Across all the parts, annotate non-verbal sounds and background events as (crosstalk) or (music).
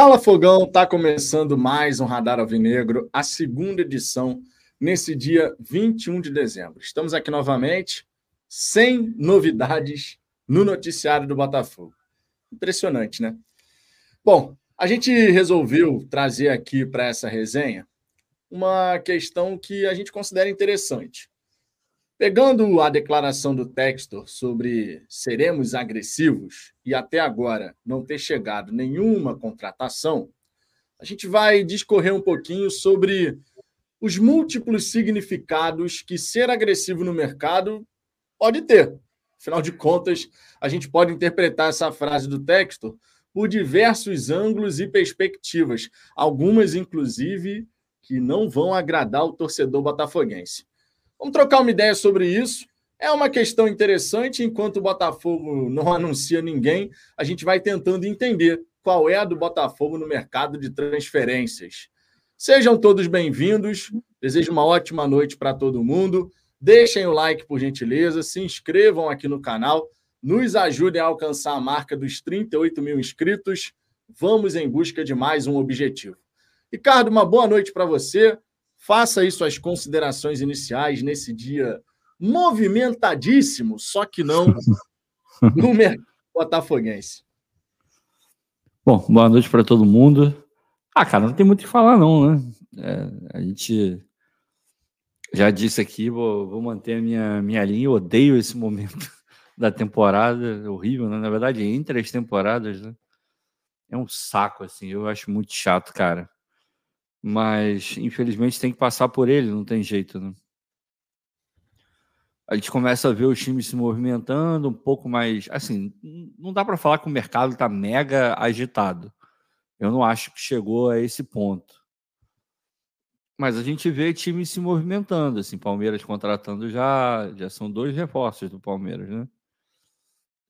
Fala Fogão, tá começando mais um Radar Alvinegro, a segunda edição, nesse dia 21 de dezembro. Estamos aqui novamente, sem novidades no noticiário do Botafogo. Impressionante, né? Bom, a gente resolveu trazer aqui para essa resenha uma questão que a gente considera interessante. Pegando a declaração do Textor sobre seremos agressivos e até agora não ter chegado nenhuma contratação, a gente vai discorrer um pouquinho sobre os múltiplos significados que ser agressivo no mercado pode ter. Afinal de contas, a gente pode interpretar essa frase do Textor por diversos ângulos e perspectivas, algumas, inclusive, que não vão agradar o torcedor botafoguense. Vamos trocar uma ideia sobre isso. É uma questão interessante, enquanto o Botafogo não (laughs) anuncia ninguém, a gente vai tentando entender qual é a do Botafogo no mercado de transferências. Sejam todos bem-vindos. Desejo uma ótima noite para todo mundo. Deixem o like, por gentileza. Se inscrevam aqui no canal. Nos ajudem a alcançar a marca dos 38 mil inscritos. Vamos em busca de mais um objetivo. Ricardo, uma boa noite para você. Faça aí suas considerações iniciais nesse dia movimentadíssimo, só que não (laughs) no mercado botafoguense. Bom, boa noite para todo mundo. Ah, cara, não tem muito o que falar, não, né? É, a gente já disse aqui, vou, vou manter a minha, minha linha. Eu odeio esse momento (laughs) da temporada, é horrível, né? Na verdade, entre as temporadas, né? É um saco, assim. Eu acho muito chato, cara mas infelizmente tem que passar por ele, não tem jeito. Né? A gente começa a ver os times se movimentando um pouco mais. Assim, não dá para falar que o mercado está mega agitado. Eu não acho que chegou a esse ponto. Mas a gente vê times se movimentando, assim, Palmeiras contratando já, já são dois reforços do Palmeiras, né?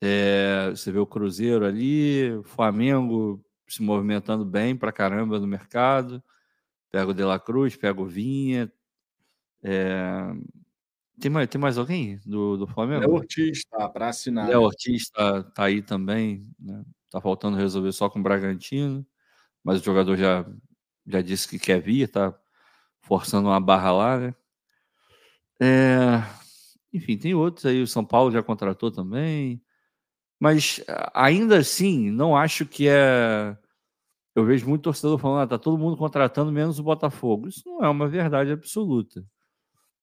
É, você vê o Cruzeiro ali, o Flamengo se movimentando bem para caramba no mercado. Pega o De La Cruz, pega o Vinha. É... Tem, mais, tem mais alguém do, do Flamengo? Léo Ortiz tá para assinar. Léo Ortiz tá, tá aí também. Né? Tá faltando resolver só com o Bragantino. Mas o jogador já, já disse que quer vir, tá forçando uma barra lá, né? É... Enfim, tem outros aí. O São Paulo já contratou também. Mas ainda assim, não acho que é eu vejo muito torcedor falando, ah, tá todo mundo contratando menos o Botafogo. Isso não é uma verdade absoluta.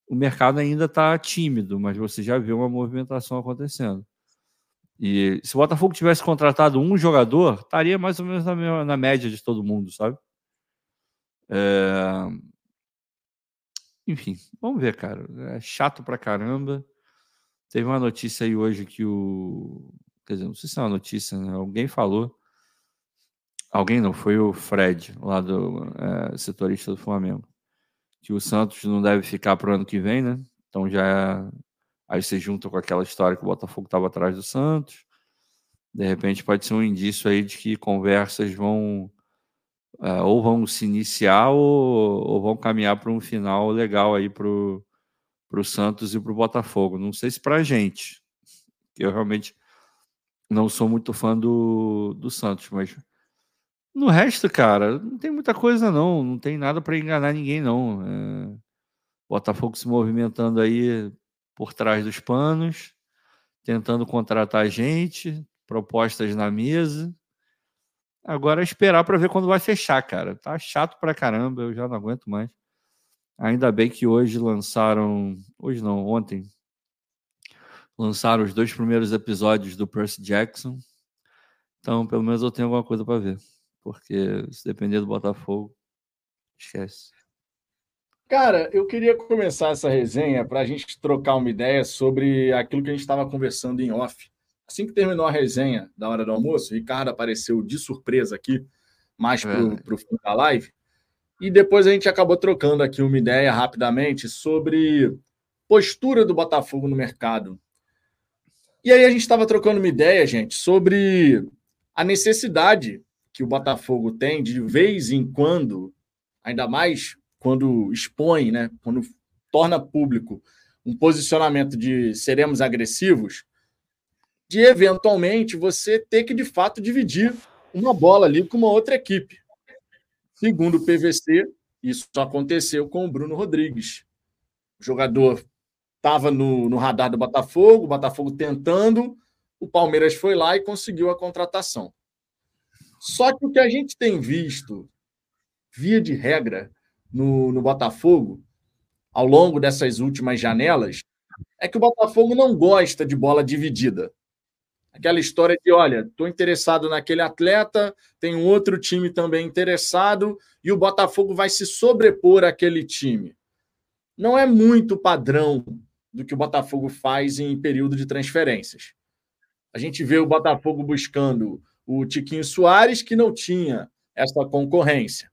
O mercado ainda está tímido, mas você já vê uma movimentação acontecendo. E se o Botafogo tivesse contratado um jogador, estaria mais ou menos na, na média de todo mundo, sabe? É... Enfim, vamos ver, cara. É chato pra caramba. Teve uma notícia aí hoje que o. Quer dizer, não sei se é uma notícia, né? Alguém falou Alguém não, foi o Fred, lá do é, setorista do Flamengo. Que o Santos não deve ficar para o ano que vem, né? Então já. Aí você junta com aquela história que o Botafogo estava atrás do Santos. De repente pode ser um indício aí de que conversas vão. É, ou vão se iniciar ou, ou vão caminhar para um final legal aí para o Santos e para o Botafogo. Não sei se para a gente, eu realmente não sou muito fã do, do Santos, mas no resto, cara, não tem muita coisa, não. Não tem nada para enganar ninguém, não. É... Botafogo se movimentando aí por trás dos panos, tentando contratar gente, propostas na mesa. Agora é esperar para ver quando vai fechar, cara. Tá chato pra caramba, eu já não aguento mais. Ainda bem que hoje lançaram, hoje não, ontem lançaram os dois primeiros episódios do Percy Jackson. Então, pelo menos eu tenho alguma coisa para ver porque se depender do Botafogo, esquece. Cara, eu queria começar essa resenha para a gente trocar uma ideia sobre aquilo que a gente estava conversando em off. Assim que terminou a resenha da hora do almoço, o Ricardo apareceu de surpresa aqui, mais para o é. fim da live. E depois a gente acabou trocando aqui uma ideia rapidamente sobre postura do Botafogo no mercado. E aí a gente estava trocando uma ideia, gente, sobre a necessidade que o Botafogo tem de vez em quando, ainda mais quando expõe, né, quando torna público um posicionamento de seremos agressivos, de eventualmente você ter que de fato dividir uma bola ali com uma outra equipe. Segundo o PVC, isso aconteceu com o Bruno Rodrigues. O jogador estava no, no radar do Botafogo, o Botafogo tentando, o Palmeiras foi lá e conseguiu a contratação. Só que o que a gente tem visto, via de regra, no, no Botafogo, ao longo dessas últimas janelas, é que o Botafogo não gosta de bola dividida. Aquela história de, olha, estou interessado naquele atleta, tem um outro time também interessado, e o Botafogo vai se sobrepor àquele time. Não é muito padrão do que o Botafogo faz em período de transferências. A gente vê o Botafogo buscando o Tiquinho Soares, que não tinha essa concorrência.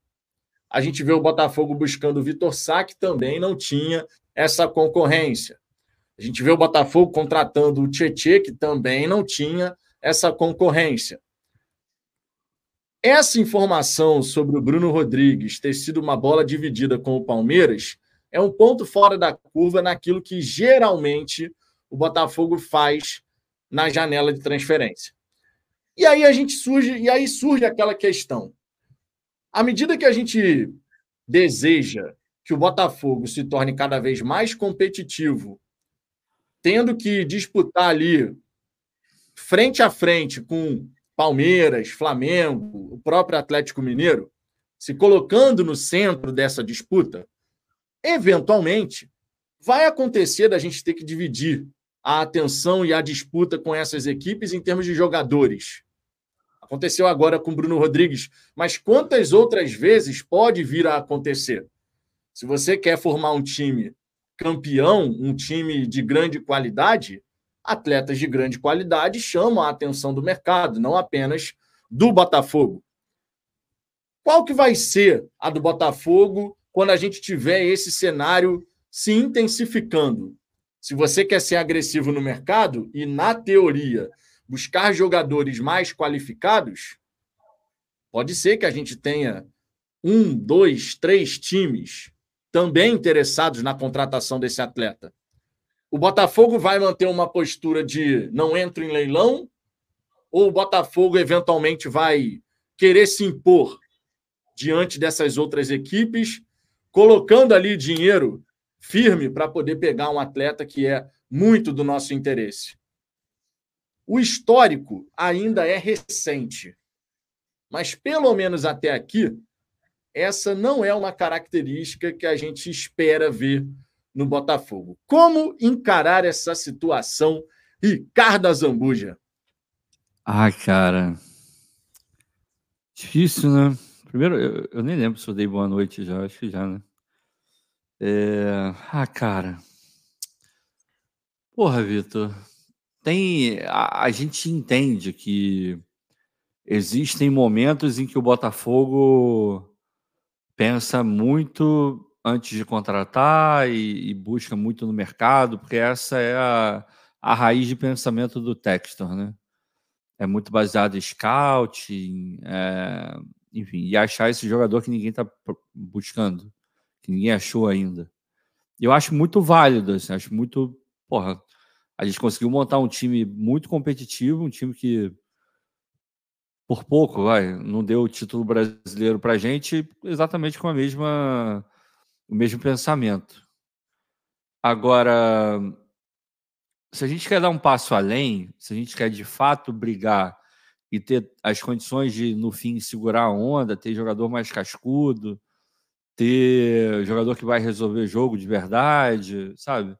A gente vê o Botafogo buscando o Vitor Sá, que também não tinha essa concorrência. A gente vê o Botafogo contratando o Tietê, que também não tinha essa concorrência. Essa informação sobre o Bruno Rodrigues ter sido uma bola dividida com o Palmeiras é um ponto fora da curva naquilo que geralmente o Botafogo faz na janela de transferência. E aí a gente surge, e aí surge aquela questão. À medida que a gente deseja que o Botafogo se torne cada vez mais competitivo tendo que disputar ali frente a frente com Palmeiras, Flamengo, o próprio Atlético Mineiro, se colocando no centro dessa disputa, eventualmente vai acontecer da gente ter que dividir a atenção e a disputa com essas equipes em termos de jogadores. Aconteceu agora com Bruno Rodrigues, mas quantas outras vezes pode vir a acontecer? Se você quer formar um time campeão, um time de grande qualidade, atletas de grande qualidade chamam a atenção do mercado, não apenas do Botafogo. Qual que vai ser a do Botafogo quando a gente tiver esse cenário se intensificando? Se você quer ser agressivo no mercado e, na teoria, buscar jogadores mais qualificados, pode ser que a gente tenha um, dois, três times também interessados na contratação desse atleta. O Botafogo vai manter uma postura de não entro em leilão? Ou o Botafogo eventualmente vai querer se impor diante dessas outras equipes, colocando ali dinheiro firme para poder pegar um atleta que é muito do nosso interesse? O histórico ainda é recente, mas pelo menos até aqui, essa não é uma característica que a gente espera ver no Botafogo. Como encarar essa situação, Ricardo Azambuja? Ah, cara. Difícil, né? Primeiro, eu, eu, nem lembro se eu dei boa noite já, acho que já, né? É... Ah, cara. Porra, Vitor. Tem. A, a gente entende que existem momentos em que o Botafogo pensa muito antes de contratar e, e, busca muito no mercado, porque essa é a, a raiz de pensamento do Textor, né? É muito baseado em scouting, é, enfim, e achar esse jogador que ninguém está buscando, que ninguém achou ainda. Eu acho muito válido, assim, acho muito. Porra, a gente conseguiu montar um time muito competitivo, um time que por pouco, vai, não deu o título brasileiro para a gente, exatamente com a mesma, o mesmo pensamento. Agora, se a gente quer dar um passo além, se a gente quer de fato brigar e ter as condições de, no fim, segurar a onda, ter jogador mais cascudo, ter jogador que vai resolver jogo de verdade, sabe?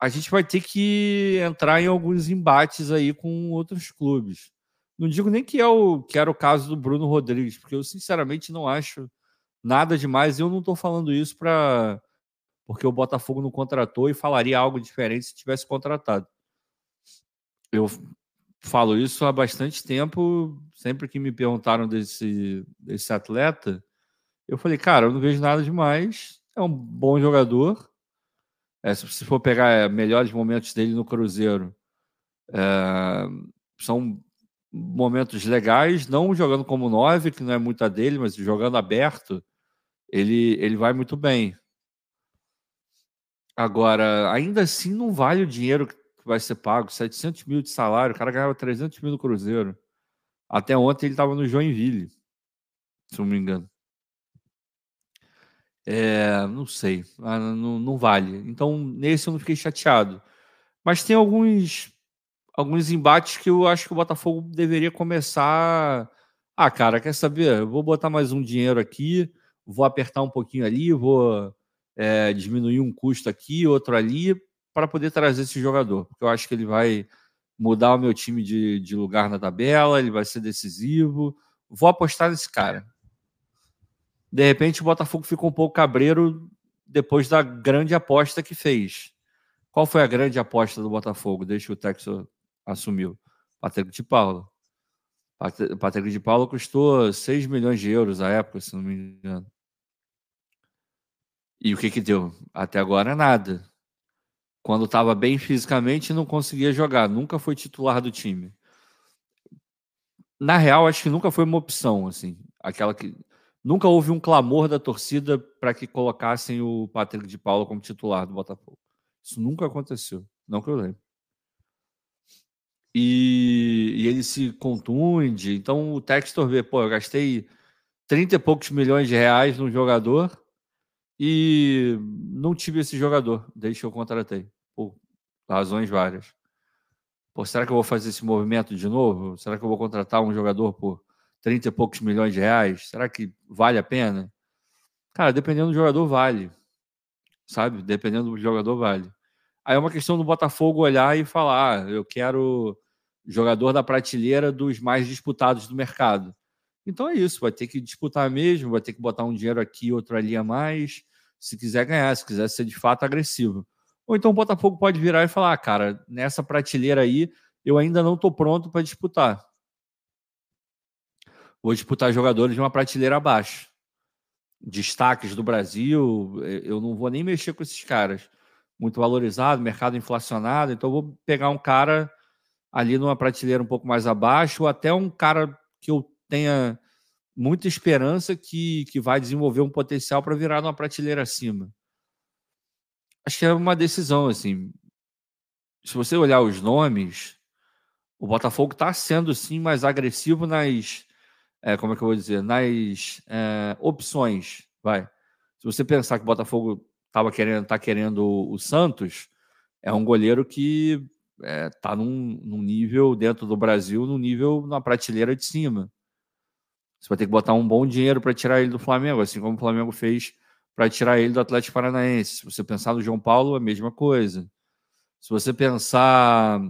A gente vai ter que entrar em alguns embates aí com outros clubes. Não digo nem que, é o, que era o caso do Bruno Rodrigues, porque eu sinceramente não acho nada demais. Eu não estou falando isso para porque o Botafogo não contratou e falaria algo diferente se tivesse contratado. Eu falo isso há bastante tempo. Sempre que me perguntaram desse, desse atleta, eu falei, cara, eu não vejo nada demais. É um bom jogador. É, se for pegar é, melhores momentos dele no Cruzeiro, é, são momentos legais, não jogando como nove, que não é muita dele, mas jogando aberto, ele, ele vai muito bem. Agora, ainda assim, não vale o dinheiro que vai ser pago, 700 mil de salário, o cara ganhava 300 mil no Cruzeiro. Até ontem ele estava no Joinville, se não me engano. É, não sei, ah, não, não vale. Então, nesse eu não fiquei chateado. Mas tem alguns alguns embates que eu acho que o Botafogo deveria começar. Ah, cara, quer saber? Eu vou botar mais um dinheiro aqui, vou apertar um pouquinho ali, vou é, diminuir um custo aqui, outro ali, para poder trazer esse jogador. Porque eu acho que ele vai mudar o meu time de, de lugar na tabela, ele vai ser decisivo. Vou apostar nesse cara. De repente, o Botafogo fica um pouco cabreiro depois da grande aposta que fez. Qual foi a grande aposta do Botafogo desde que o Texas assumiu? Patrick de Paulo. Patrick de Paulo custou 6 milhões de euros à época, se não me engano. E o que que deu? Até agora nada. Quando estava bem fisicamente, não conseguia jogar. Nunca foi titular do time. Na real, acho que nunca foi uma opção, assim. Aquela que nunca houve um clamor da torcida para que colocassem o Patrick de Paula como titular do Botafogo. Isso nunca aconteceu, não que eu lembro. E, e ele se contunde. Então o Textor vê, pô, eu gastei 30 e poucos milhões de reais num jogador e não tive esse jogador desde que eu contratei, por razões várias. Pô, será que eu vou fazer esse movimento de novo? Será que eu vou contratar um jogador por 30 e poucos milhões de reais? Será que vale a pena? Cara, dependendo do jogador, vale. Sabe? Dependendo do jogador, vale. Aí é uma questão do Botafogo olhar e falar: ah, eu quero jogador da prateleira dos mais disputados do mercado. Então é isso, vai ter que disputar mesmo, vai ter que botar um dinheiro aqui, outro ali a mais, se quiser ganhar, se quiser ser de fato agressivo. Ou então o Botafogo pode virar e falar: ah, cara, nessa prateleira aí, eu ainda não estou pronto para disputar. Vou disputar jogadores de uma prateleira abaixo. Destaques do Brasil, eu não vou nem mexer com esses caras. Muito valorizado, mercado inflacionado, então vou pegar um cara ali numa prateleira um pouco mais abaixo, ou até um cara que eu tenha muita esperança que, que vai desenvolver um potencial para virar numa prateleira acima. Acho que é uma decisão, assim. Se você olhar os nomes, o Botafogo está sendo, sim, mais agressivo nas. É, como é que eu vou dizer? Nas é, opções. Vai. Se você pensar que o Botafogo estava querendo, tá querendo o Santos, é um goleiro que está é, num, num nível dentro do Brasil, num nível na prateleira de cima. Você vai ter que botar um bom dinheiro para tirar ele do Flamengo, assim como o Flamengo fez para tirar ele do Atlético Paranaense. Se você pensar no João Paulo, a mesma coisa. Se você pensar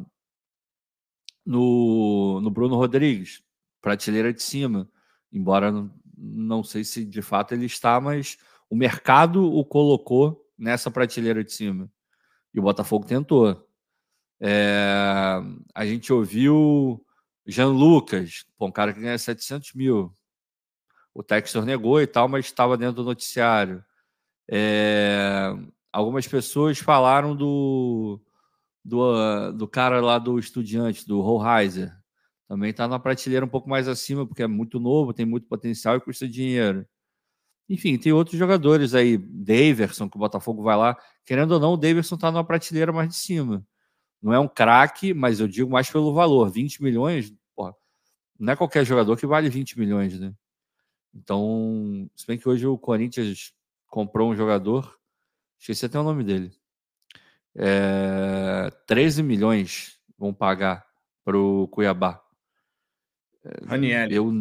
no, no Bruno Rodrigues, prateleira de cima, embora não, sei se de fato ele está, mas o mercado o colocou nessa prateleira de cima. E o Botafogo tentou. É, a gente ouviu Jean Lucas, um cara que ganha 700 mil o Textor negou e tal, mas estava dentro do noticiário. É, algumas pessoas falaram do, do, do cara lá do Estudiante, do Rollheiser. Também está na prateleira um pouco mais acima, porque é muito novo, tem muito potencial e custa dinheiro. Enfim, tem outros jogadores aí, Daverson, que o Botafogo vai lá. Querendo ou não, o Daverson está numa prateleira mais de cima. Não é um craque, mas eu digo mais pelo valor. 20 milhões, porra, não é qualquer jogador que vale 20 milhões, né? Então, se bem que hoje o Corinthians comprou um jogador, esqueci até o nome dele. É, 13 milhões vão pagar para o Cuiabá. Ranieri. Eu,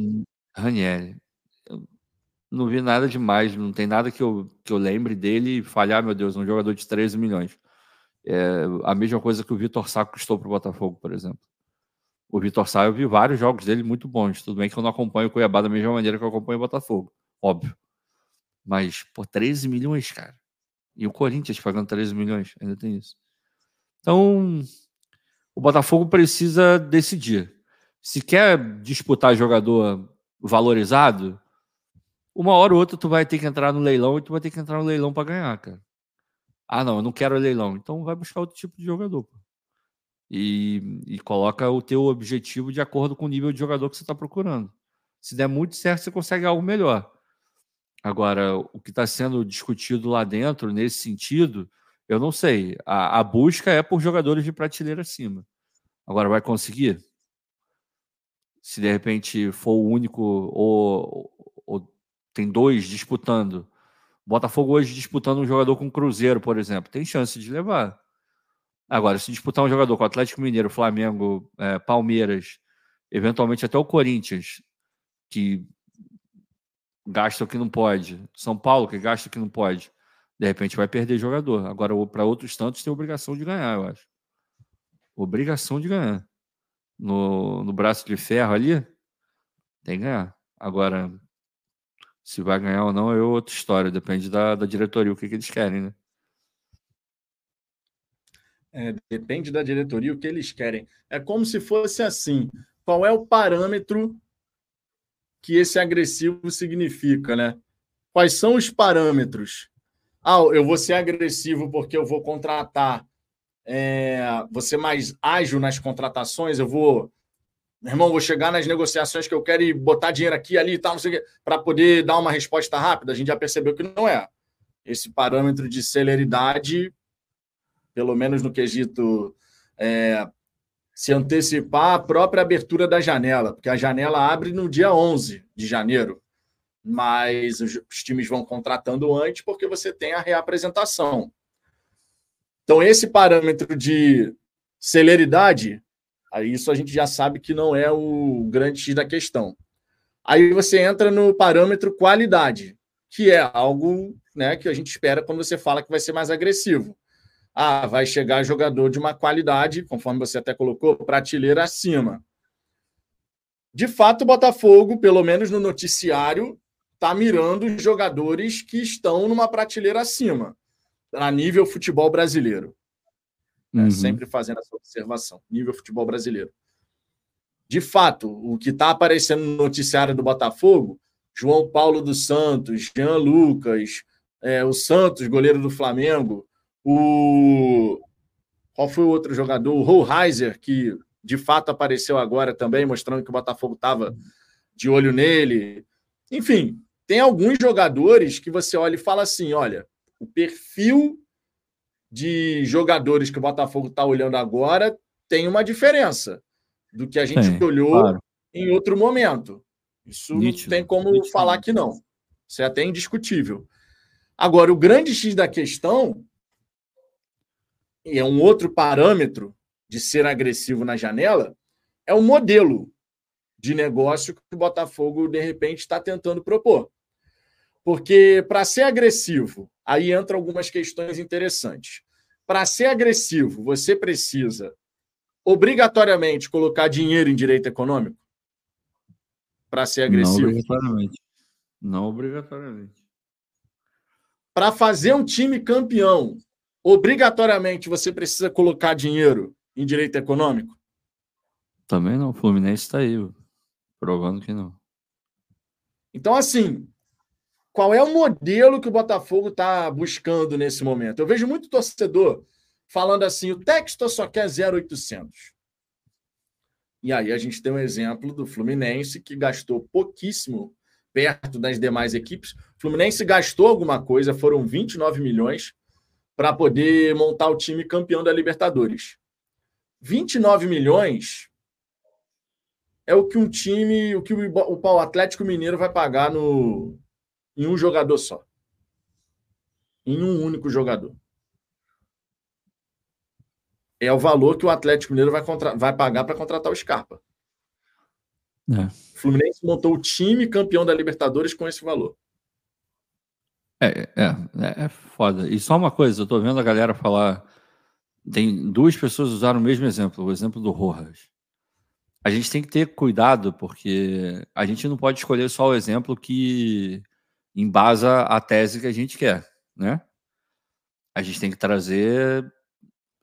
Ranieri. Não vi nada demais, não tem nada que eu, que eu lembre dele falhar, meu Deus, um jogador de 13 milhões. É a mesma coisa que o Vitor Sá custou para o Botafogo, por exemplo o Vitor Sá, eu vi vários jogos dele muito bons. Tudo bem que eu não acompanho o Cuiabá da mesma maneira que eu acompanho o Botafogo, óbvio. Mas, por 13 milhões, cara. E o Corinthians pagando 13 milhões, ainda tem isso. Então, o Botafogo precisa decidir. Se quer disputar jogador valorizado, uma hora ou outra tu vai ter que entrar no leilão e tu vai ter que entrar no leilão para ganhar, cara. Ah, não, eu não quero leilão. Então vai buscar outro tipo de jogador. E, e coloca o teu objetivo de acordo com o nível de jogador que você está procurando. Se der muito certo, você consegue algo melhor. Agora, o que está sendo discutido lá dentro, nesse sentido, eu não sei. A, a, busca é por jogadores de prateleira acima. Agora, vai conseguir? Se de repente for o único ou, ou tem dois disputando, Botafogo hoje disputando um jogador com o Cruzeiro, por exemplo, tem chance de levar. Agora, se disputar um jogador com o Atlético Mineiro, Flamengo, é, Palmeiras, eventualmente até o Corinthians, que gasta o que não pode, São Paulo, que gasta o que não pode, de repente vai perder jogador. Agora, para outros tantos, tem obrigação de ganhar, eu acho. Obrigação de ganhar. No, no braço de ferro ali, tem que ganhar. Agora, se vai ganhar ou não é outra história, depende da, da diretoria, o que, que eles querem, né? É, depende da diretoria o que eles querem. É como se fosse assim: qual é o parâmetro que esse agressivo significa, né? Quais são os parâmetros? Ah, eu vou ser agressivo porque eu vou contratar, é, vou ser mais ágil nas contratações, eu vou, meu irmão, vou chegar nas negociações que eu quero e botar dinheiro aqui, ali e tal, para poder dar uma resposta rápida. A gente já percebeu que não é. Esse parâmetro de celeridade pelo menos no quesito é, se antecipar a própria abertura da janela, porque a janela abre no dia 11 de janeiro, mas os times vão contratando antes porque você tem a reapresentação. Então, esse parâmetro de celeridade, isso a gente já sabe que não é o grande X da questão. Aí você entra no parâmetro qualidade, que é algo né, que a gente espera quando você fala que vai ser mais agressivo ah, vai chegar jogador de uma qualidade, conforme você até colocou, prateleira acima. De fato, o Botafogo, pelo menos no noticiário, está mirando os jogadores que estão numa prateleira acima, a nível futebol brasileiro. É, uhum. Sempre fazendo essa observação, nível futebol brasileiro. De fato, o que está aparecendo no noticiário do Botafogo, João Paulo dos Santos, Jean Lucas, é, o Santos, goleiro do Flamengo, o. Qual foi o outro jogador? O Rollheiser, que de fato apareceu agora também, mostrando que o Botafogo estava de olho nele. Enfim, tem alguns jogadores que você olha e fala assim: olha, o perfil de jogadores que o Botafogo está olhando agora tem uma diferença do que a gente Sim, olhou claro. em outro momento. Isso Nítido, não tem como nítido. falar que não. Isso é até indiscutível. Agora, o grande X da questão e é um outro parâmetro de ser agressivo na janela, é o modelo de negócio que o Botafogo, de repente, está tentando propor. Porque para ser agressivo, aí entra algumas questões interessantes. Para ser agressivo, você precisa obrigatoriamente colocar dinheiro em direito econômico? Para ser agressivo? Não obrigatoriamente. Não obrigatoriamente. Para fazer um time campeão, obrigatoriamente você precisa colocar dinheiro em direito econômico? Também não. O Fluminense está aí, provando que não. Então, assim, qual é o modelo que o Botafogo está buscando nesse momento? Eu vejo muito torcedor falando assim: o Textor só quer 0,800. E aí a gente tem um exemplo do Fluminense que gastou pouquíssimo perto das demais equipes. O Fluminense gastou alguma coisa, foram 29 milhões para poder montar o time campeão da Libertadores. 29 milhões é o que um time, o que o, o Atlético Mineiro vai pagar no, em um jogador só. Em um único jogador. É o valor que o Atlético Mineiro vai, contra, vai pagar para contratar o Scarpa. É. O Fluminense montou o time campeão da Libertadores com esse valor. É, é, é, é foda. E só uma coisa, eu tô vendo a galera falar. Tem duas pessoas usaram o mesmo exemplo, o exemplo do Rojas. A gente tem que ter cuidado, porque a gente não pode escolher só o exemplo que embasa a tese que a gente quer, né? A gente tem que trazer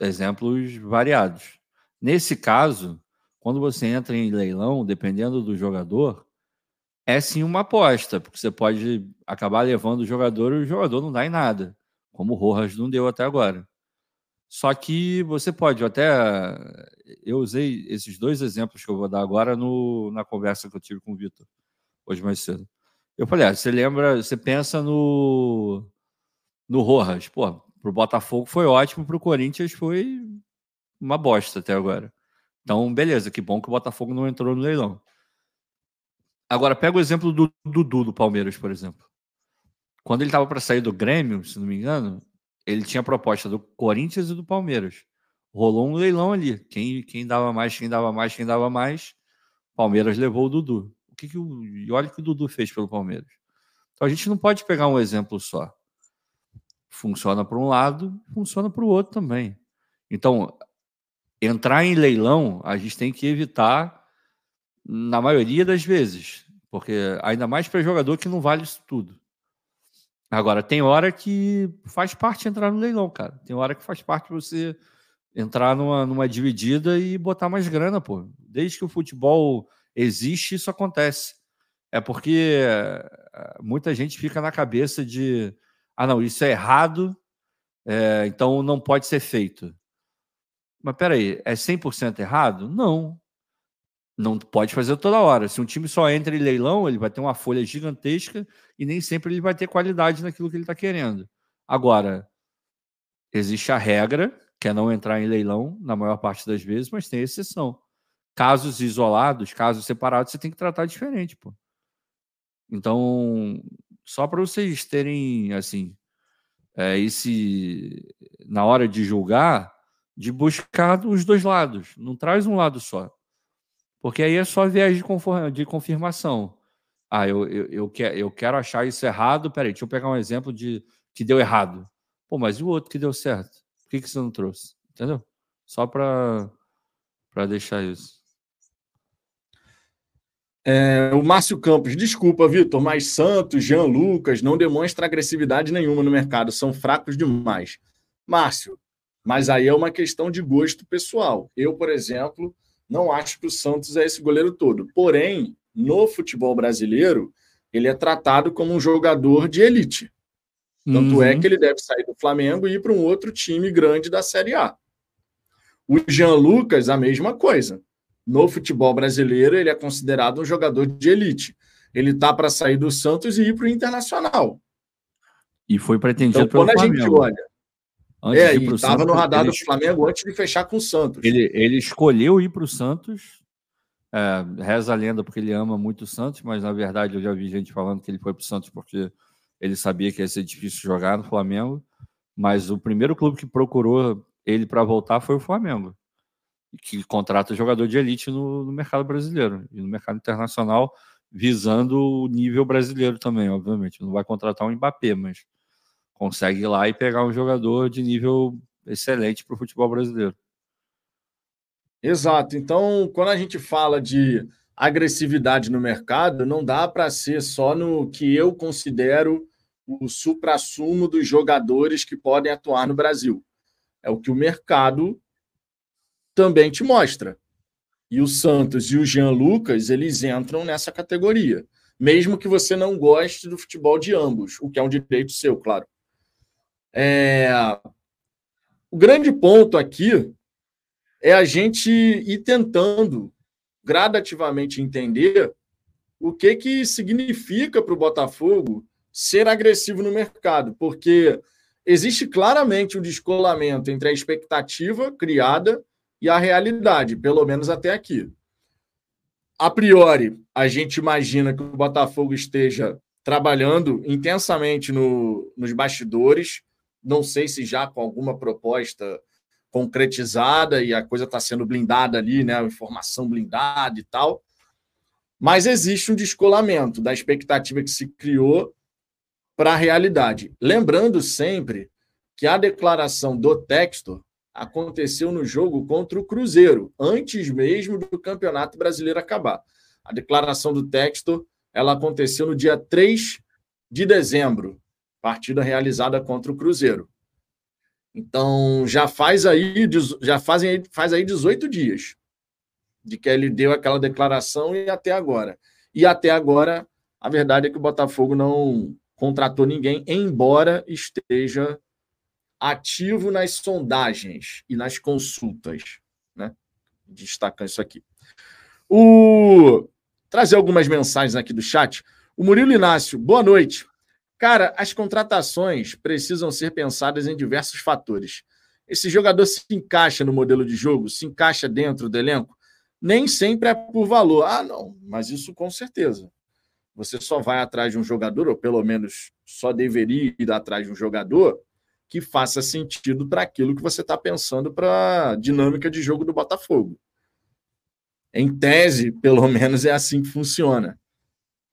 exemplos variados. Nesse caso, quando você entra em leilão, dependendo do jogador, é sim uma aposta, porque você pode acabar levando o jogador e o jogador não dá em nada, como o Rojas não deu até agora. Só que você pode, até. Eu usei esses dois exemplos que eu vou dar agora no, na conversa que eu tive com o Vitor, hoje mais cedo. Eu falei, ah, você lembra, você pensa no, no Rojas. Pô, pro Botafogo foi ótimo, pro Corinthians foi uma bosta até agora. Então, beleza, que bom que o Botafogo não entrou no leilão. Agora, pega o exemplo do Dudu do Palmeiras, por exemplo. Quando ele estava para sair do Grêmio, se não me engano, ele tinha proposta do Corinthians e do Palmeiras. Rolou um leilão ali. Quem, quem dava mais, quem dava mais, quem dava mais. Palmeiras levou o Dudu. O que, que o, e olha o que o Dudu fez pelo Palmeiras. Então a gente não pode pegar um exemplo só. Funciona para um lado, funciona para o outro também. Então, entrar em leilão, a gente tem que evitar na maioria das vezes, porque ainda mais para jogador que não vale isso tudo. Agora, tem hora que faz parte entrar no leilão, cara. Tem hora que faz parte você entrar numa, numa dividida e botar mais grana, pô. Desde que o futebol existe, isso acontece. É porque eh, muita gente fica na cabeça de ah, não, isso é errado, é, então não pode ser feito. Mas peraí, é 100% errado? Não. Não pode fazer toda hora. Se um time só entra em leilão, ele vai ter uma folha gigantesca e nem sempre ele vai ter qualidade naquilo que ele está querendo. Agora, existe a regra, que é não entrar em leilão na maior parte das vezes, mas tem exceção. Casos isolados, casos separados, você tem que tratar diferente, pô. Então, só para vocês terem, assim, é, esse, na hora de julgar, de buscar os dois lados. Não traz um lado só. Porque aí é só viés de, de confirmação. Ah, eu, eu, eu, quer, eu quero achar isso errado. Peraí, deixa eu pegar um exemplo de que deu errado. Pô, mas e o outro que deu certo? Por que, que você não trouxe? Entendeu? Só para deixar isso. É, o Márcio Campos, desculpa, Vitor, mas Santos, Jean Lucas não demonstra agressividade nenhuma no mercado, são fracos demais. Márcio, mas aí é uma questão de gosto pessoal. Eu, por exemplo, não acho que o Santos é esse goleiro todo. Porém, no futebol brasileiro, ele é tratado como um jogador de elite. Tanto é uhum. é que ele deve sair do Flamengo e ir para um outro time grande da Série A. O Jean Lucas, a mesma coisa no futebol brasileiro, ele é considerado um jogador de elite. Ele está para sair do Santos e ir para o Internacional. E foi pretendido então, pelo quando Flamengo. a gente olha. Antes é, e estava no radar ele... do Flamengo antes de fechar com o Santos. Ele, ele escolheu ir para o Santos. É, reza a lenda porque ele ama muito o Santos, mas na verdade eu já vi gente falando que ele foi para o Santos porque ele sabia que ia ser difícil jogar no Flamengo. Mas o primeiro clube que procurou ele para voltar foi o Flamengo que contrata jogador de elite no, no, mercado brasileiro e no mercado internacional, visando o nível brasileiro também, obviamente. Não vai contratar um Mbappé, mas consegue ir lá e pegar um jogador de nível excelente para o futebol brasileiro. Exato. Então, quando a gente fala de agressividade no mercado, não dá para ser só no que eu considero o supra-sumo dos jogadores que podem atuar no Brasil. É o que o mercado também te mostra. E o Santos e o Jean Lucas, eles entram nessa categoria. Mesmo que você não goste do futebol de ambos, o que é um direito seu, claro. É... O grande ponto aqui é a gente ir tentando gradativamente entender o que, que significa para o Botafogo ser agressivo no mercado, porque existe claramente um descolamento entre a expectativa criada e a realidade, pelo menos até aqui. A priori, a gente imagina que o Botafogo esteja trabalhando intensamente no, nos bastidores, não sei se já com alguma proposta concretizada e a coisa está sendo blindada ali, né? Informação blindada e tal. Mas existe um descolamento da expectativa que se criou para a realidade. Lembrando sempre que a declaração do Textor aconteceu no jogo contra o Cruzeiro, antes mesmo do Campeonato Brasileiro acabar. A declaração do texto ela aconteceu no dia 3 de dezembro, partida realizada contra o Cruzeiro. Então, já faz aí, já fazem, faz aí 18 dias de que ele deu aquela declaração e até agora. E até agora, a verdade é que o Botafogo não contratou ninguém, embora esteja ativo nas sondagens e nas consultas, né? Destacando isso aqui. O trazer algumas mensagens aqui do chat. O Murilo Inácio, boa noite. Cara, as contratações precisam ser pensadas em diversos fatores. Esse jogador se encaixa no modelo de jogo, se encaixa dentro do elenco? Nem sempre é por valor. Ah, não, mas isso com certeza. você só vai atrás de um jogador, ou pelo menos só deveria ir atrás de um jogador que faça sentido para aquilo que você está pensando para a dinâmica de jogo do Botafogo. Em tese, pelo (laughs) menos é assim que funciona.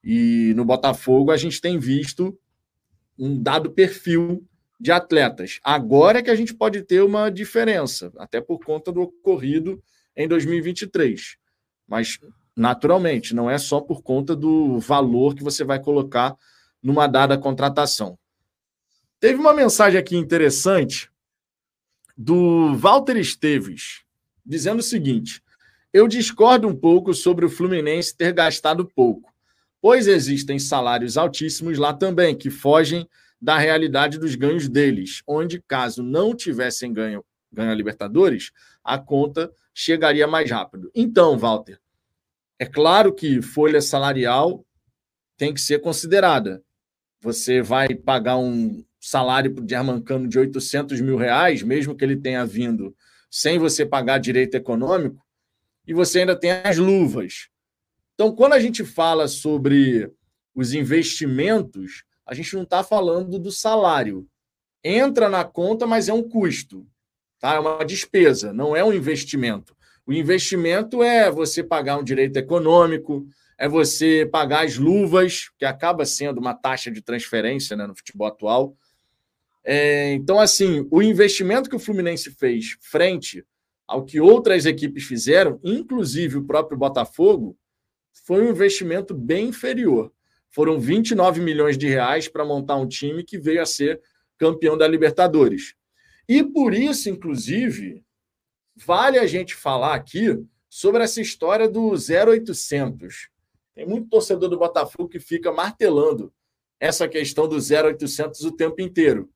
E no Botafogo a gente tem visto um dado perfil de atletas. Agora é que a gente pode ter uma diferença, até por conta do ocorrido em 2023. Mas, naturalmente, não é só por conta do valor que você vai colocar numa dada contratação. Teve uma mensagem aqui interessante do Walter Esteves, dizendo o seguinte: Eu discordo um pouco sobre o Fluminense ter gastado pouco, pois existem salários altíssimos lá também, que fogem da realidade dos ganhos deles, onde, caso não tivessem ganho, ganho a Libertadores, a conta chegaria mais rápido. Então, Walter, é claro que folha salarial tem que ser considerada. Você vai pagar um salário de Armancano de 800 mil reais, mesmo que ele tenha vindo sem você pagar direito econômico, e você ainda tem as luvas. Então, quando a gente fala sobre os investimentos, a gente não está falando do salário. Entra na conta, mas é um custo. Tá? É uma despesa, não é um investimento. O investimento é você pagar um direito econômico, é você pagar as luvas, que acaba sendo uma taxa de transferência né, no futebol atual. É, então, assim, o investimento que o Fluminense fez frente ao que outras equipes fizeram, inclusive o próprio Botafogo, foi um investimento bem inferior. Foram 29 milhões de reais para montar um time que veio a ser campeão da Libertadores. E por isso, inclusive, vale a gente falar aqui sobre essa história do 0800. Tem muito torcedor do Botafogo que fica martelando essa questão do 0800 o tempo inteiro.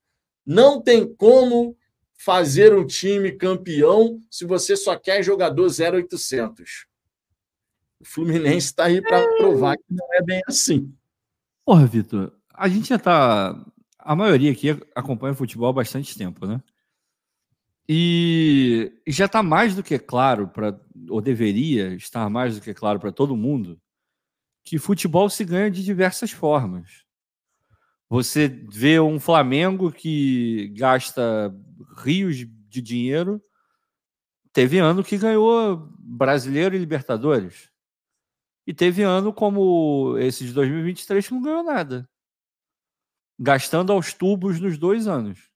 Não tem como fazer um time campeão se você só quer jogador 0800. O Fluminense está aí para provar que não é bem assim. Porra, Vitor, a gente já tá. A maioria aqui acompanha futebol há bastante tempo, né? E já está mais do que claro, para ou deveria estar mais do que claro para todo mundo, que futebol se ganha de diversas formas. Você vê um Flamengo que gasta rios de dinheiro. Teve ano que ganhou Brasileiro e Libertadores. E teve ano como esse de 2023 que não ganhou nada. Gastando aos tubos nos dois anos.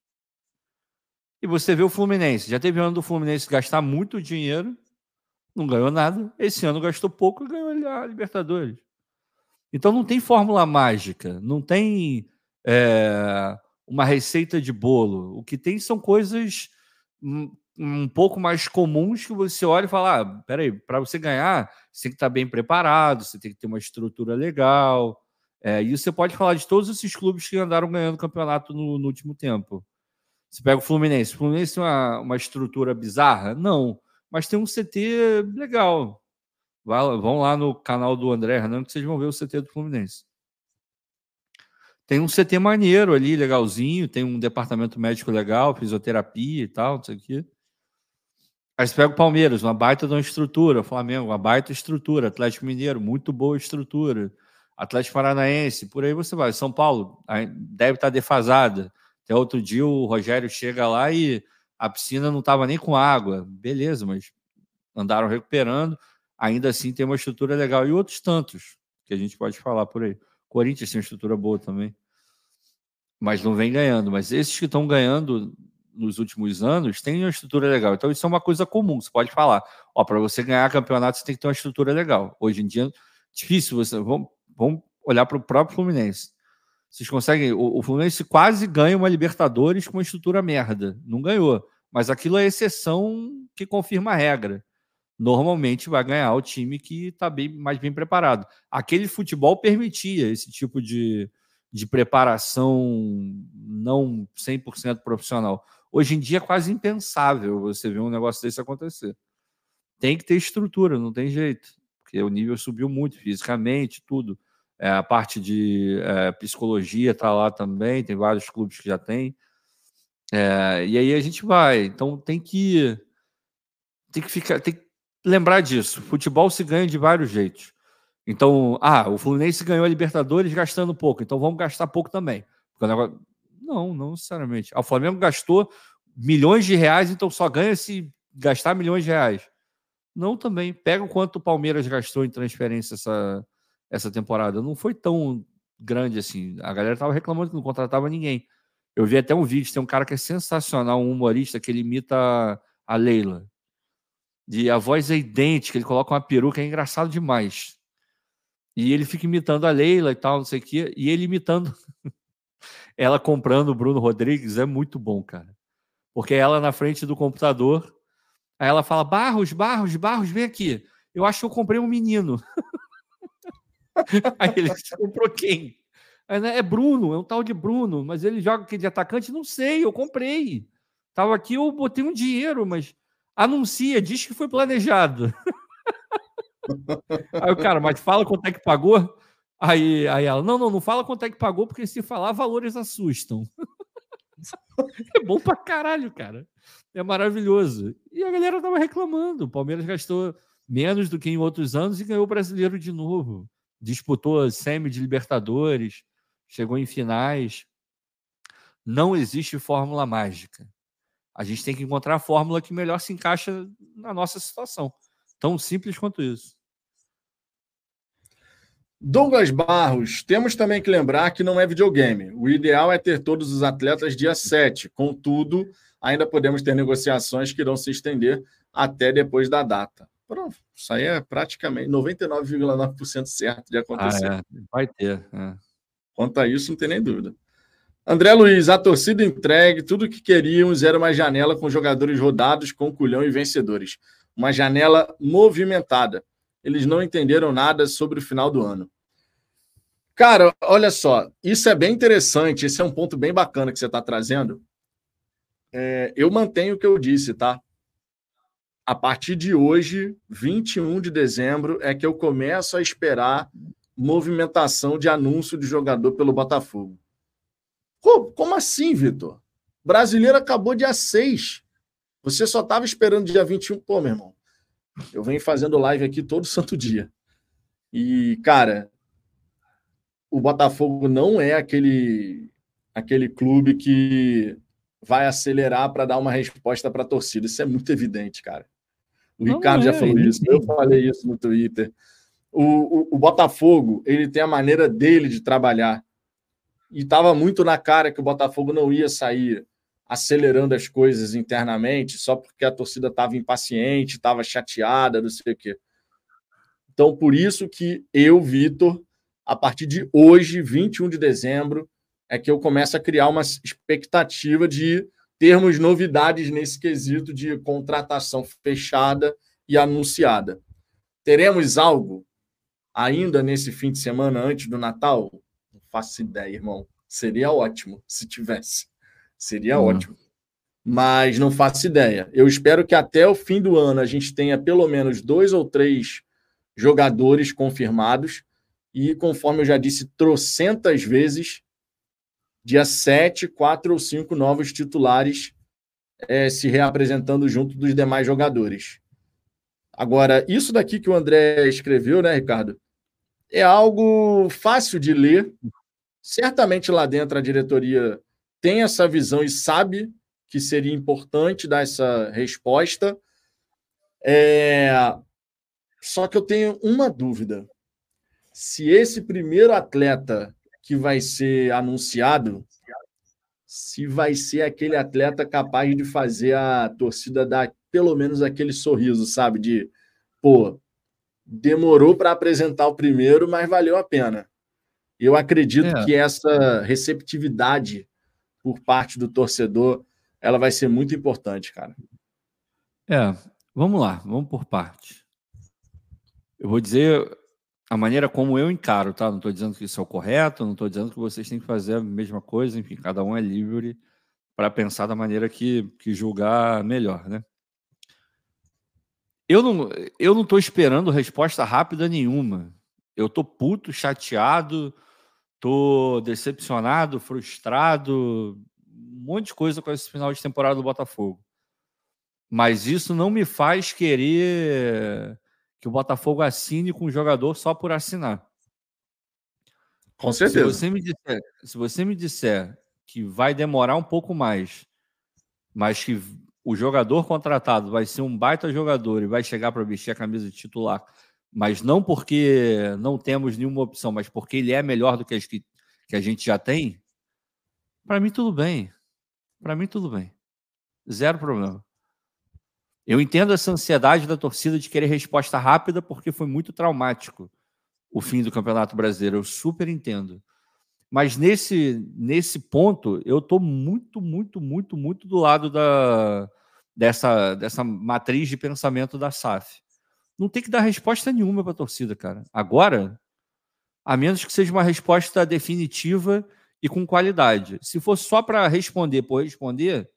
E você vê o Fluminense. Já teve ano do Fluminense gastar muito dinheiro, não ganhou nada. Esse ano gastou pouco e ganhou a Libertadores. Então não tem fórmula mágica, não tem é, uma receita de bolo. O que tem são coisas um, pouco mais comuns que você olha e fala: ah, peraí, para você ganhar, você tem que estar bem preparado, você tem que ter uma estrutura legal. É, e você pode falar de todos esses clubes que andaram ganhando campeonato no, no último tempo. Você pega o Fluminense. O Fluminense tem uma, uma estrutura bizarra? Não. Mas tem um CT legal. Vai, vão lá no canal do André Hernando que vocês vão ver o CT do Fluminense. Tem um CT maneiro ali, legalzinho, tem um departamento médico legal, fisioterapia e tal, não sei o quê. Aí você pega o Palmeiras, uma baita de uma estrutura, Flamengo, uma baita estrutura, Atlético Mineiro, muito boa estrutura, Atlético Paranaense, por aí você vai. São Paulo deve estar defasada. Até outro dia o Rogério chega lá e a piscina não estava nem com água. Beleza, mas andaram recuperando. Ainda assim tem uma estrutura legal. E outros tantos que a gente pode falar por aí. Corinthians tem uma estrutura boa também mas não vem ganhando. Mas esses que estão ganhando nos últimos anos têm uma estrutura legal. Então, isso é uma coisa comum. Você pode falar, ó, para você ganhar campeonato, você tem que ter uma estrutura legal. Hoje em dia, difícil você. Vamos, vamos olhar para o próprio Fluminense. Vocês conseguem. O, o, Fluminense quase ganha uma Libertadores com uma estrutura merda. Não ganhou. Mas aquilo é exceção que confirma a regra. Normalmente vai ganhar o time que está bem, mais bem preparado. Aquele futebol permitia esse tipo de, de preparação não 100% profissional. Hoje em dia é quase impensável você ver um negócio desse acontecer. Tem que ter estrutura, não tem jeito, porque o nível subiu muito fisicamente, tudo. É, a parte de é, psicologia está lá também, tem vários clubes que já tem. É, e aí a gente vai. Então tem que tem que ficar, tem que lembrar disso. Futebol se ganha de vários jeitos. Então, ah, o Fluminense ganhou a Libertadores gastando pouco, então vamos gastar pouco também. Não, não necessariamente. O Flamengo gastou milhões de reais, então só ganha se gastar milhões de reais. Não também. Pega o quanto o Palmeiras gastou em transferência essa, essa temporada. Não foi tão grande assim. A galera tava reclamando que não contratava ninguém. Eu vi até um vídeo, tem um cara que é sensacional, um humorista, que ele imita a Leila. E a voz é idêntica, ele coloca uma peruca, é engraçado demais. E ele fica imitando a Leila e tal, não sei o quê. E ele imitando (laughs) ela comprando o Bruno Rodrigues é muito bom, cara. Porque ela na frente do computador, aí ela fala: Barros, Barros, Barros, vem aqui. Eu acho que eu comprei um menino. (laughs) aí ele comprou quem? Né, é Bruno, é um tal de Bruno, mas ele joga aqui de atacante? Não sei, eu comprei. Tava aqui, eu botei um dinheiro, mas anuncia, diz que foi planejado. (laughs) aí o cara, mas fala quanto é que pagou? Aí, aí ela, não, não, não fala quanto é que pagou, porque se falar, valores assustam. (laughs) é bom pra caralho, cara. É maravilhoso. E a galera tava reclamando. O Palmeiras gastou menos do que em outros anos e ganhou o brasileiro de novo. Disputou semi de Libertadores chegou em finais. Não existe fórmula mágica. A gente tem que encontrar a fórmula que melhor se encaixa na nossa situação. Tão simples quanto isso. Douglas Barros, temos também que lembrar que não é videogame. O ideal é ter todos os atletas dia 7. Contudo, ainda podemos ter negociações que irão se estender até depois da data. Pronto, isso aí é praticamente 99,9% certo de acontecer. Ah, é. Vai ter. É. Quanto a isso, não tem nem dúvida. André Luiz, a torcida entregue, tudo que queríamos era uma janela com jogadores rodados, com culhão e vencedores. Uma janela movimentada. Eles não entenderam nada sobre o final do ano. Cara, olha só, isso é bem interessante. Esse é um ponto bem bacana que você está trazendo. É, eu mantenho o que eu disse, tá? A partir de hoje, 21 de dezembro, é que eu começo a esperar movimentação de anúncio de jogador pelo Botafogo. Como assim, Vitor? Brasileiro acabou dia 6. Você só estava esperando dia 21. Pô, meu irmão, eu venho fazendo live aqui todo (laughs) santo dia. E, cara, o Botafogo não é aquele, aquele clube que vai acelerar para dar uma resposta para a torcida. Isso é muito evidente, cara. O não Ricardo é, já falou isso, eu falei isso no Twitter. O, o, o Botafogo, ele tem a maneira dele de trabalhar. E estava muito na cara que o Botafogo não ia sair acelerando as coisas internamente só porque a torcida estava impaciente, estava chateada, não sei o quê. Então, por isso que eu, Vitor, a partir de hoje, 21 de dezembro, é que eu começo a criar uma expectativa de termos novidades nesse quesito de contratação fechada e anunciada. Teremos algo ainda nesse fim de semana antes do Natal? Não faço ideia, irmão. Seria ótimo se tivesse. Seria uhum. ótimo. Mas não faço ideia. Eu espero que até o fim do ano a gente tenha pelo menos dois ou três jogadores confirmados. E conforme eu já disse trocentas vezes, dia 7, quatro ou cinco novos titulares é, se reapresentando junto dos demais jogadores. Agora, isso daqui que o André escreveu, né, Ricardo? É algo fácil de ler. Certamente lá dentro a diretoria tem essa visão e sabe que seria importante dar essa resposta. É... Só que eu tenho uma dúvida. Se esse primeiro atleta que vai ser anunciado, se vai ser aquele atleta capaz de fazer a torcida dar pelo menos aquele sorriso, sabe? De, pô, demorou para apresentar o primeiro, mas valeu a pena. Eu acredito é. que essa receptividade por parte do torcedor, ela vai ser muito importante, cara. É, vamos lá, vamos por parte. Eu vou dizer a maneira como eu encaro, tá? Não estou dizendo que isso é o correto, não estou dizendo que vocês têm que fazer a mesma coisa, enfim, cada um é livre para pensar da maneira que, que julgar melhor, né? Eu não, eu não tô esperando resposta rápida nenhuma. Eu tô puto, chateado, tô decepcionado, frustrado, um monte de coisa com esse final de temporada do Botafogo. Mas isso não me faz querer que o Botafogo assine com o jogador só por assinar. Com certeza. Se você me disser, se você me disser que vai demorar um pouco mais, mas que o jogador contratado vai ser um baita jogador e vai chegar para vestir a camisa de titular, mas não porque não temos nenhuma opção, mas porque ele é melhor do que as que, que a gente já tem, para mim tudo bem. Para mim tudo bem. Zero problema. Eu entendo essa ansiedade da torcida de querer resposta rápida porque foi muito traumático o fim do Campeonato Brasileiro. Eu super entendo. Mas nesse, nesse ponto, eu estou muito, muito, muito, muito do lado da, dessa, dessa matriz de pensamento da SAF. Não tem que dar resposta nenhuma para a torcida, cara. Agora, a menos que seja uma resposta definitiva e com qualidade. Se fosse só para responder por responder,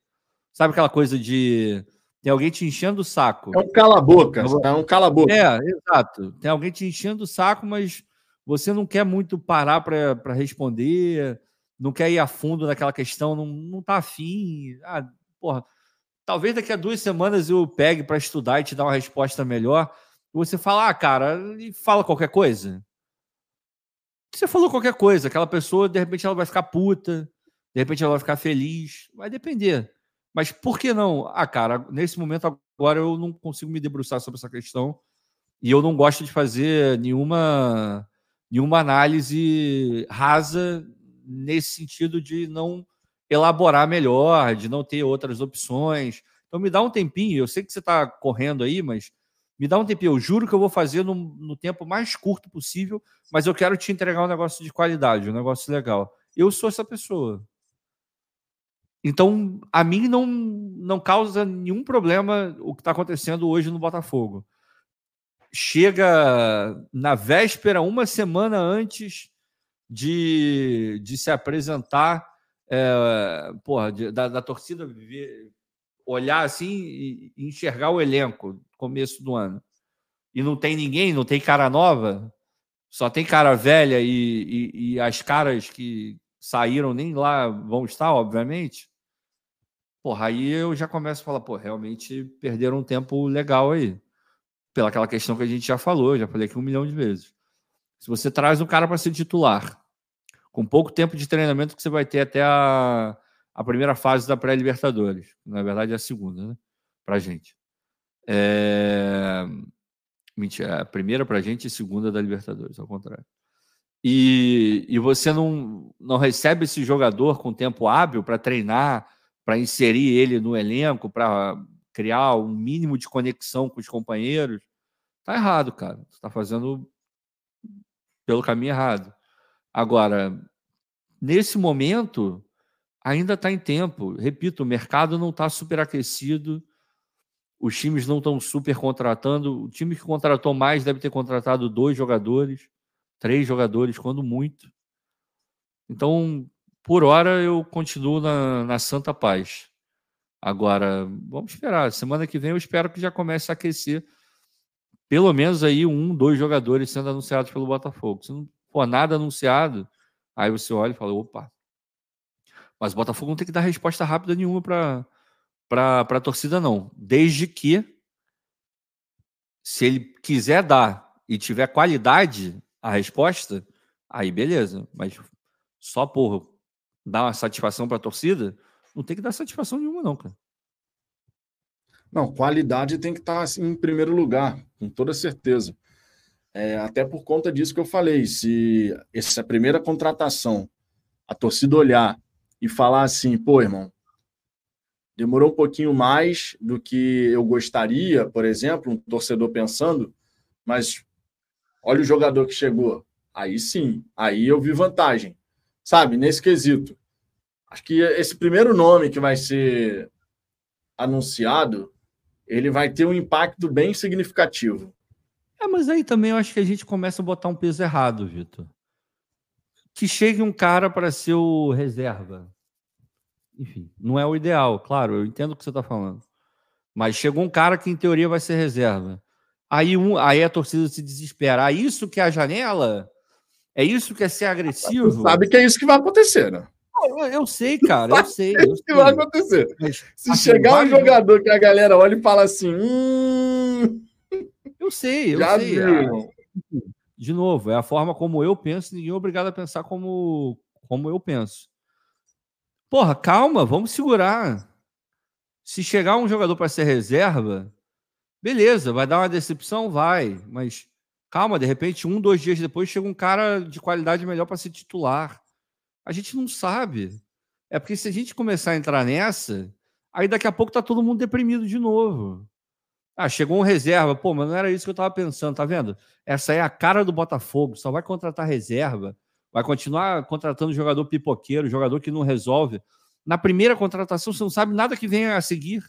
sabe aquela coisa de tem alguém te enchendo o saco. É um cala-boca. É um cala-boca. É, exato. Tem alguém te enchendo o saco, mas você não quer muito parar para responder, não quer ir a fundo naquela questão, não, não tá afim. Ah, porra, talvez daqui a duas semanas eu pegue para estudar e te dar uma resposta melhor. Você fala, ah, cara, e fala qualquer coisa. Você falou qualquer coisa, aquela pessoa, de repente, ela vai ficar puta, de repente, ela vai ficar feliz, vai depender. Mas por que não? Ah, cara, nesse momento agora eu não consigo me debruçar sobre essa questão e eu não gosto de fazer nenhuma, nenhuma análise rasa nesse sentido de não elaborar melhor, de não ter outras opções. Então me dá um tempinho, eu sei que você está correndo aí, mas me dá um tempinho. Eu juro que eu vou fazer no, no tempo mais curto possível, mas eu quero te entregar um negócio de qualidade, um negócio legal. Eu sou essa pessoa. Então, a mim não, não causa nenhum problema o que está acontecendo hoje no Botafogo. Chega na véspera, uma semana antes de, de se apresentar, é, porra, de, da, da, torcida ver, olhar assim e enxergar o elenco começo do ano. E não tem ninguém, não tem cara nova, só tem cara velha e, e, e as caras que saíram nem lá vão estar, obviamente Porra, aí eu já começo a falar, pô, realmente perderam um tempo legal aí. Pela aquela questão que a gente já falou, já falei aqui um milhão de vezes. Se você traz um cara para ser titular, com pouco tempo de treinamento que você vai ter até a, a primeira fase da pré-Libertadores, na verdade é a segunda, né? Pra gente. É... Mentira, a primeira pra gente e a segunda da Libertadores, ao contrário. E, e você não, não recebe esse jogador com tempo hábil para treinar, para inserir ele no elenco, para criar um mínimo de conexão com os companheiros, tá errado, cara. Você está fazendo pelo caminho errado. Agora, nesse momento, ainda está em tempo. Repito, o mercado não está superaquecido, os times não estão super contratando. O time que contratou mais deve ter contratado dois jogadores, três jogadores, quando muito. Então, por hora eu continuo na, na Santa Paz. Agora, vamos esperar. Semana que vem eu espero que já comece a aquecer pelo menos aí um, dois jogadores sendo anunciados pelo Botafogo. Se não for nada anunciado, aí você olha e fala, opa. Mas o Botafogo não tem que dar resposta rápida nenhuma para para a torcida, não. Desde que, se ele quiser dar e tiver qualidade a resposta, aí beleza. Mas só por dar uma satisfação para a torcida, não tem que dar satisfação nenhuma, não, cara. Não, qualidade tem que estar tá, assim, em primeiro lugar, com toda certeza. É, até por conta disso que eu falei, se essa primeira contratação, a torcida olhar e falar assim, pô, irmão, demorou um pouquinho mais do que eu gostaria, por exemplo, um torcedor pensando, mas olha o jogador que chegou. Aí sim, aí eu vi vantagem sabe, nesse quesito. Acho que esse primeiro nome que vai ser anunciado, ele vai ter um impacto bem significativo. É, mas aí também eu acho que a gente começa a botar um peso errado, Vitor. Que chegue um cara para ser o reserva. Enfim, não é o ideal, claro, eu entendo o que você está falando. Mas chegou um cara que, em teoria, vai ser reserva. Aí, um, aí a torcida se desespera. Ah, isso que é a janela? É isso que é ser agressivo? Você sabe que é isso que vai acontecer, né? Eu, eu sei, cara, eu (laughs) sei. É isso que vai acontecer. Mas, Se assim, chegar um jogador que a galera olha e fala assim. Hum... Eu sei, eu Já sei. Viu. De novo, é a forma como eu penso, ninguém é obrigado a pensar como, como eu penso. Porra, calma, vamos segurar. Se chegar um jogador para ser reserva, beleza, vai dar uma decepção? Vai, mas calma, de repente, um, dois dias depois chega um cara de qualidade melhor para ser titular. A gente não sabe. É porque se a gente começar a entrar nessa, aí daqui a pouco tá todo mundo deprimido de novo. Ah, chegou um reserva. Pô, mas não era isso que eu tava pensando, tá vendo? Essa é a cara do Botafogo. Só vai contratar reserva, vai continuar contratando jogador pipoqueiro, jogador que não resolve. Na primeira contratação, você não sabe nada que venha a seguir.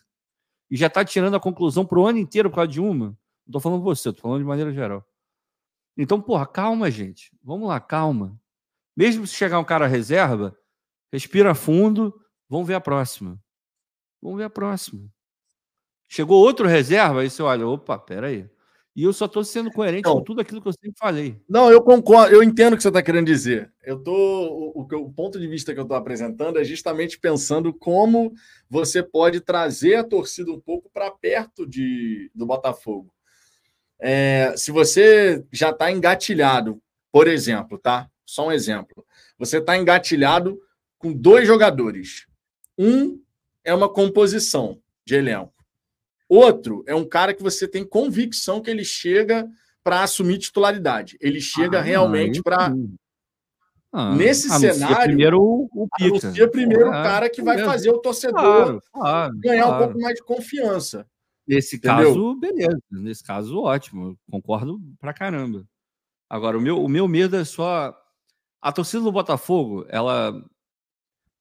E já tá tirando a conclusão pro ano inteiro por causa de uma. Não tô falando você, tô falando de maneira geral. Então, porra, calma, gente. Vamos lá, calma. Mesmo se chegar um cara reserva, respira fundo, vamos ver a próxima. Vamos ver a próxima. Chegou outro reserva, aí você olha, opa, peraí. E eu só estou sendo coerente não. com tudo aquilo que eu sempre falei. Não, eu concordo, eu entendo o que você está querendo dizer. Eu tô, o, o, o, ponto de vista que eu estou apresentando é justamente pensando como você pode trazer a torcida um pouco para perto de, do Botafogo. É, se você já está engatilhado, por exemplo, tá? Só um exemplo. Você está engatilhado com dois jogadores. Um é uma composição de elenco. Outro é um cara que você tem convicção que ele chega para assumir titularidade. Ele chega ah, realmente para. Ah, Nesse cenário. Primeiro o. Anuncia primeiro o é, cara que vai fazer o torcedor claro, claro, ganhar claro. um pouco mais de confiança. Nesse Entendeu? caso, beleza. Nesse caso, ótimo. Concordo pra caramba. Agora, o meu, o meu medo é só. A torcida do Botafogo, ela,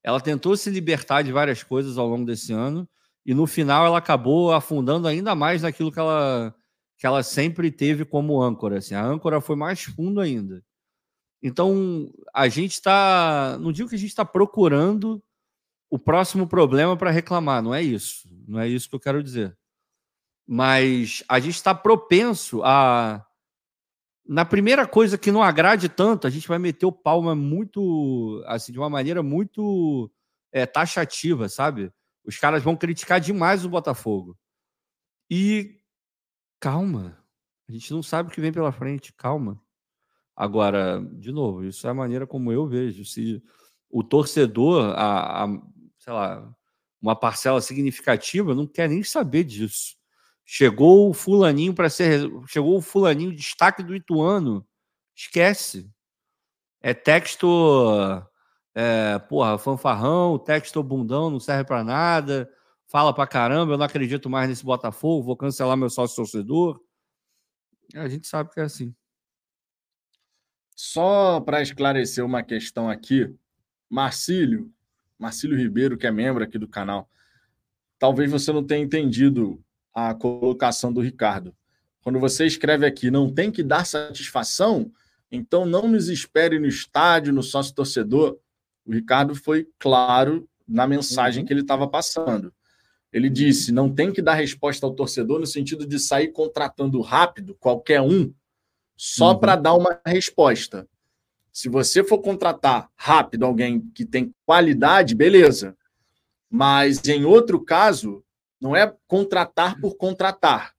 ela tentou se libertar de várias coisas ao longo desse ano e no final ela acabou afundando ainda mais naquilo que ela, que ela sempre teve como âncora. Assim. A âncora foi mais fundo ainda. Então, a gente está. Não digo que a gente está procurando o próximo problema para reclamar, não é isso. Não é isso que eu quero dizer. Mas a gente está propenso a. Na primeira coisa que não agrade tanto, a gente vai meter o palma muito. assim, de uma maneira muito é, taxativa, sabe? Os caras vão criticar demais o Botafogo. E calma, a gente não sabe o que vem pela frente, calma. Agora, de novo, isso é a maneira como eu vejo. Se o torcedor, a, a sei lá, uma parcela significativa, não quer nem saber disso. Chegou o fulaninho para ser, chegou o fulaninho destaque do Ituano, esquece. É texto é, porra, fanfarrão, texto bundão, não serve para nada, fala para caramba, eu não acredito mais nesse Botafogo, vou cancelar meu sócio torcedor. A gente sabe que é assim. Só para esclarecer uma questão aqui, Marcílio, Marcílio Ribeiro, que é membro aqui do canal, talvez você não tenha entendido a colocação do Ricardo. Quando você escreve aqui, não tem que dar satisfação, então não nos espere no estádio, no sócio torcedor. O Ricardo foi claro na mensagem uhum. que ele estava passando. Ele disse: não tem que dar resposta ao torcedor no sentido de sair contratando rápido qualquer um só uhum. para dar uma resposta. Se você for contratar rápido alguém que tem qualidade, beleza. Mas em outro caso, não é contratar por contratar.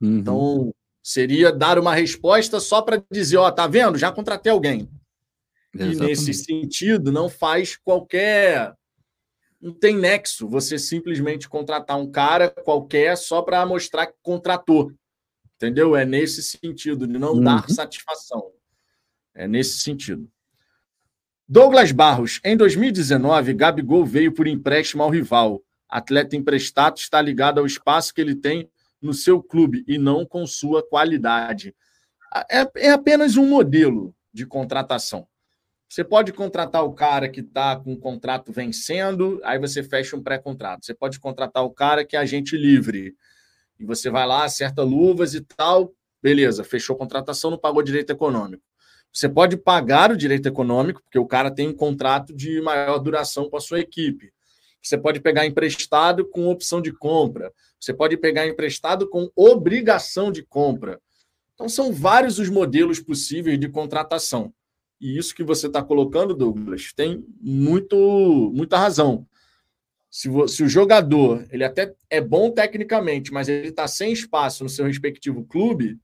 Uhum. Então, seria dar uma resposta só para dizer: ó, oh, tá vendo? Já contratei alguém. Exatamente. E nesse sentido, não faz qualquer. Não tem nexo você simplesmente contratar um cara qualquer só para mostrar que contratou. Entendeu? É nesse sentido, de não uhum. dar satisfação. É nesse sentido. Douglas Barros, em 2019, Gabigol veio por empréstimo ao rival. Atleta emprestado está ligado ao espaço que ele tem no seu clube e não com sua qualidade. É, é apenas um modelo de contratação. Você pode contratar o cara que está com o contrato vencendo, aí você fecha um pré-contrato. Você pode contratar o cara que é agente livre. E você vai lá, acerta luvas e tal, beleza, fechou a contratação, não pagou direito econômico. Você pode pagar o direito econômico, porque o cara tem um contrato de maior duração com a sua equipe. Você pode pegar emprestado com opção de compra. Você pode pegar emprestado com obrigação de compra. Então, são vários os modelos possíveis de contratação. E isso que você está colocando, Douglas, tem muito, muita razão. Se, se o jogador ele até é bom tecnicamente, mas ele está sem espaço no seu respectivo clube,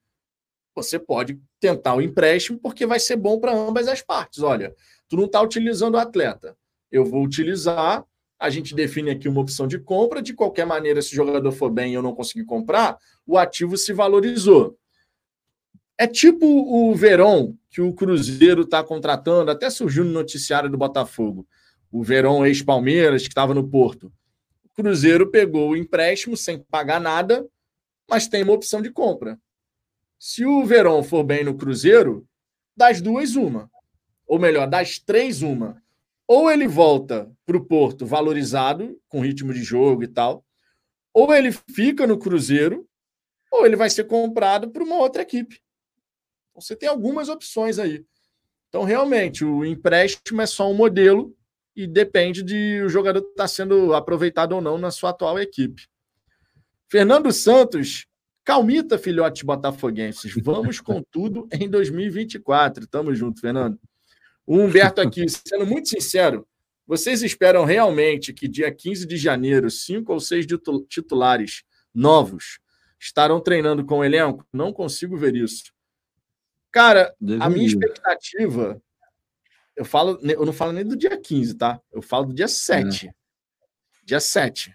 você pode tentar o empréstimo, porque vai ser bom para ambas as partes. Olha, tu não está utilizando o atleta, eu vou utilizar. A gente define aqui uma opção de compra. De qualquer maneira, se o jogador for bem e eu não conseguir comprar, o ativo se valorizou. É tipo o Verón, que o Cruzeiro está contratando, até surgiu no noticiário do Botafogo. O Verón, ex-Palmeiras, que estava no Porto. O Cruzeiro pegou o empréstimo sem pagar nada, mas tem uma opção de compra. Se o Verón for bem no Cruzeiro, das duas, uma. Ou melhor, das três, uma. Ou ele volta para o Porto valorizado, com ritmo de jogo e tal, ou ele fica no Cruzeiro, ou ele vai ser comprado por uma outra equipe. Então, você tem algumas opções aí. Então, realmente, o empréstimo é só um modelo e depende de o jogador estar tá sendo aproveitado ou não na sua atual equipe. Fernando Santos Calmita, filhotes botafoguenses. Vamos com (laughs) tudo em 2024. Tamo junto, Fernando. O Humberto aqui, sendo muito sincero, vocês esperam realmente que dia 15 de janeiro, cinco ou seis titulares novos estarão treinando com o elenco? Não consigo ver isso. Cara, a minha expectativa. Eu, falo, eu não falo nem do dia 15, tá? Eu falo do dia 7. É. Dia 7.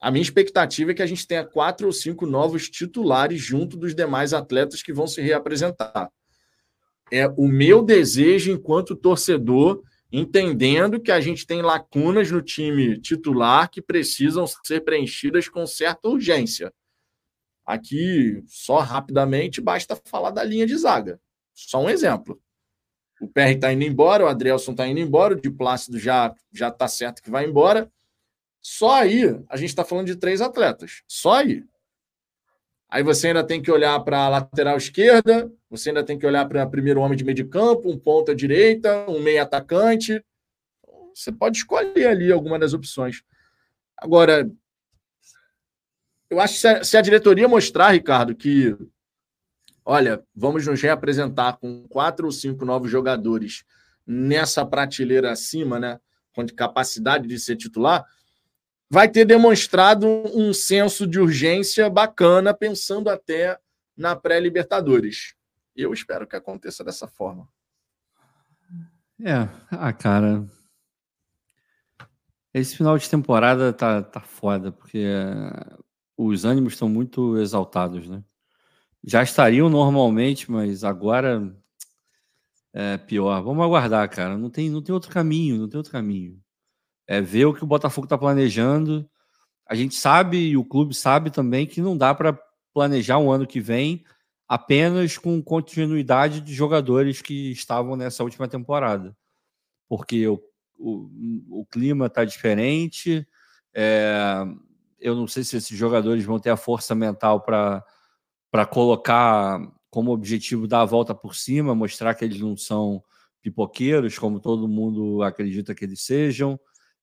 A minha expectativa é que a gente tenha quatro ou cinco novos titulares junto dos demais atletas que vão se reapresentar. É o meu desejo enquanto torcedor, entendendo que a gente tem lacunas no time titular que precisam ser preenchidas com certa urgência. Aqui, só rapidamente, basta falar da linha de zaga. Só um exemplo. O PR está indo embora, o Adrielson está indo embora, o de Plácido já já está certo que vai embora. Só aí a gente está falando de três atletas. Só aí. Aí você ainda tem que olhar para a lateral esquerda, você ainda tem que olhar para o primeiro homem de meio de campo, um ponta direita, um meio atacante. Você pode escolher ali alguma das opções. Agora, eu acho que se a, diretoria mostrar, Ricardo, que olha, vamos nos reapresentar com quatro ou cinco novos jogadores nessa prateleira acima, né? Com capacidade de ser titular, vai ter demonstrado um senso de urgência bacana, pensando até na pré-Libertadores. Eu espero que aconteça dessa forma. É, a cara. Esse final de temporada tá, tá foda, porque os ânimos estão muito exaltados, né? Já estariam normalmente, mas agora é pior. Vamos aguardar, cara. Não tem, não tem outro caminho, não tem outro caminho é, ver o que o Botafogo está planejando. A gente sabe, e o clube sabe também, que não dá para planejar um ano que vem apenas com continuidade de jogadores que estavam nessa última temporada. Porque o, o, o clima está diferente, é, eu não sei se esses jogadores vão ter a força mental para colocar como objetivo dar a volta por cima, mostrar que eles não são pipoqueiros, como todo mundo acredita que eles sejam.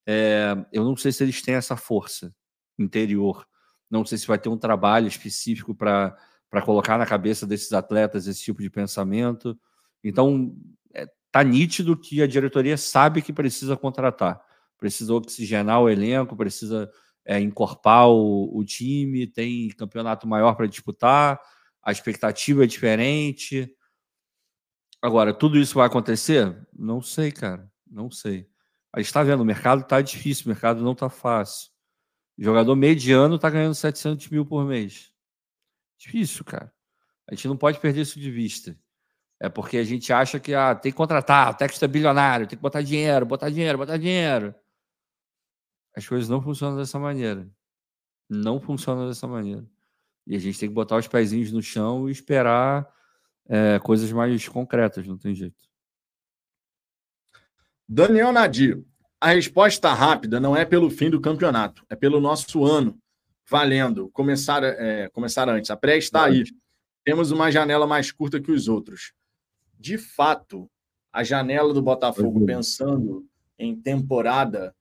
É, eu não sei se eles têm essa força interior. Não sei se vai ter um trabalho específico para colocar na cabeça desses atletas esse tipo de pensamento. Então, é, tá nítido que a diretoria sabe que precisa contratar, precisa oxigenar o elenco, precisa é, encorpar o, o time, tem campeonato maior para disputar, a expectativa é diferente. Agora, tudo isso vai acontecer? Não sei, cara. Não sei. A gente está vendo, o mercado está difícil, o mercado não está fácil. Jogador mediano está ganhando 700 mil por mês. Difícil, cara. A gente não pode perder isso de vista. É porque a gente acha que ah, tem que contratar, o texto é bilionário, tem que botar dinheiro, botar dinheiro, botar dinheiro. As coisas não funcionam dessa maneira. Não funcionam dessa maneira. E a gente tem que botar os pezinhos no chão e esperar é, coisas mais concretas, não tem jeito. Daniel Nadir, a resposta rápida não é pelo fim do campeonato, é pelo nosso ano. Valendo. Começar, é, começar antes. A pré está aí. Temos uma janela mais curta que os outros. De fato, a janela do Botafogo, pensando em temporada,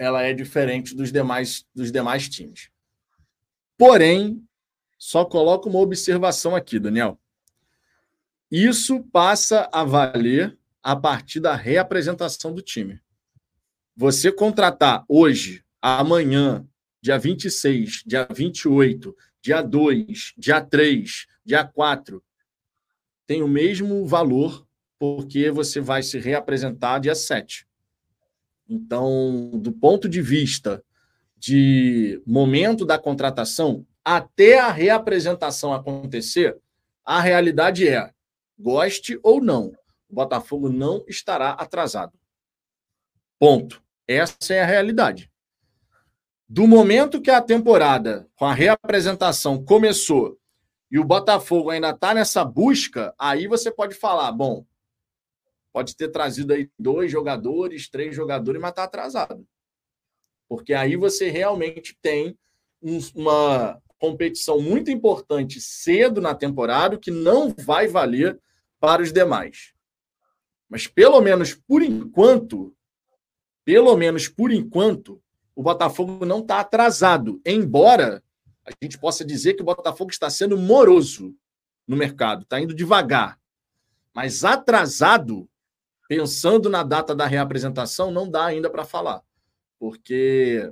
ela é diferente dos demais, dos demais times. Porém, só coloco uma observação aqui, Daniel. Isso passa a valer a partir da reapresentação do time. Você contratar hoje amanhã, dia 26, dia 28, dia 2, dia 3, dia 4, tem o mesmo valor, porque você vai se reapresentar dia 7. Então, do ponto de vista de momento da contratação, até a reapresentação acontecer, a realidade é, goste ou não, o Botafogo não estará atrasado. Ponto. Essa é a realidade. Do momento que a temporada com a reapresentação começou e o Botafogo ainda está nessa busca, aí você pode falar, bom, pode ter trazido aí dois jogadores, três jogadores, mas está atrasado. Porque aí você realmente tem uma competição muito importante cedo na temporada que não vai valer para os demais. Mas pelo menos por enquanto, pelo menos por enquanto, o Botafogo não está atrasado, embora a gente possa dizer que o Botafogo está sendo moroso no mercado, está indo devagar. Mas atrasado, pensando na data da reapresentação, não dá ainda para falar, porque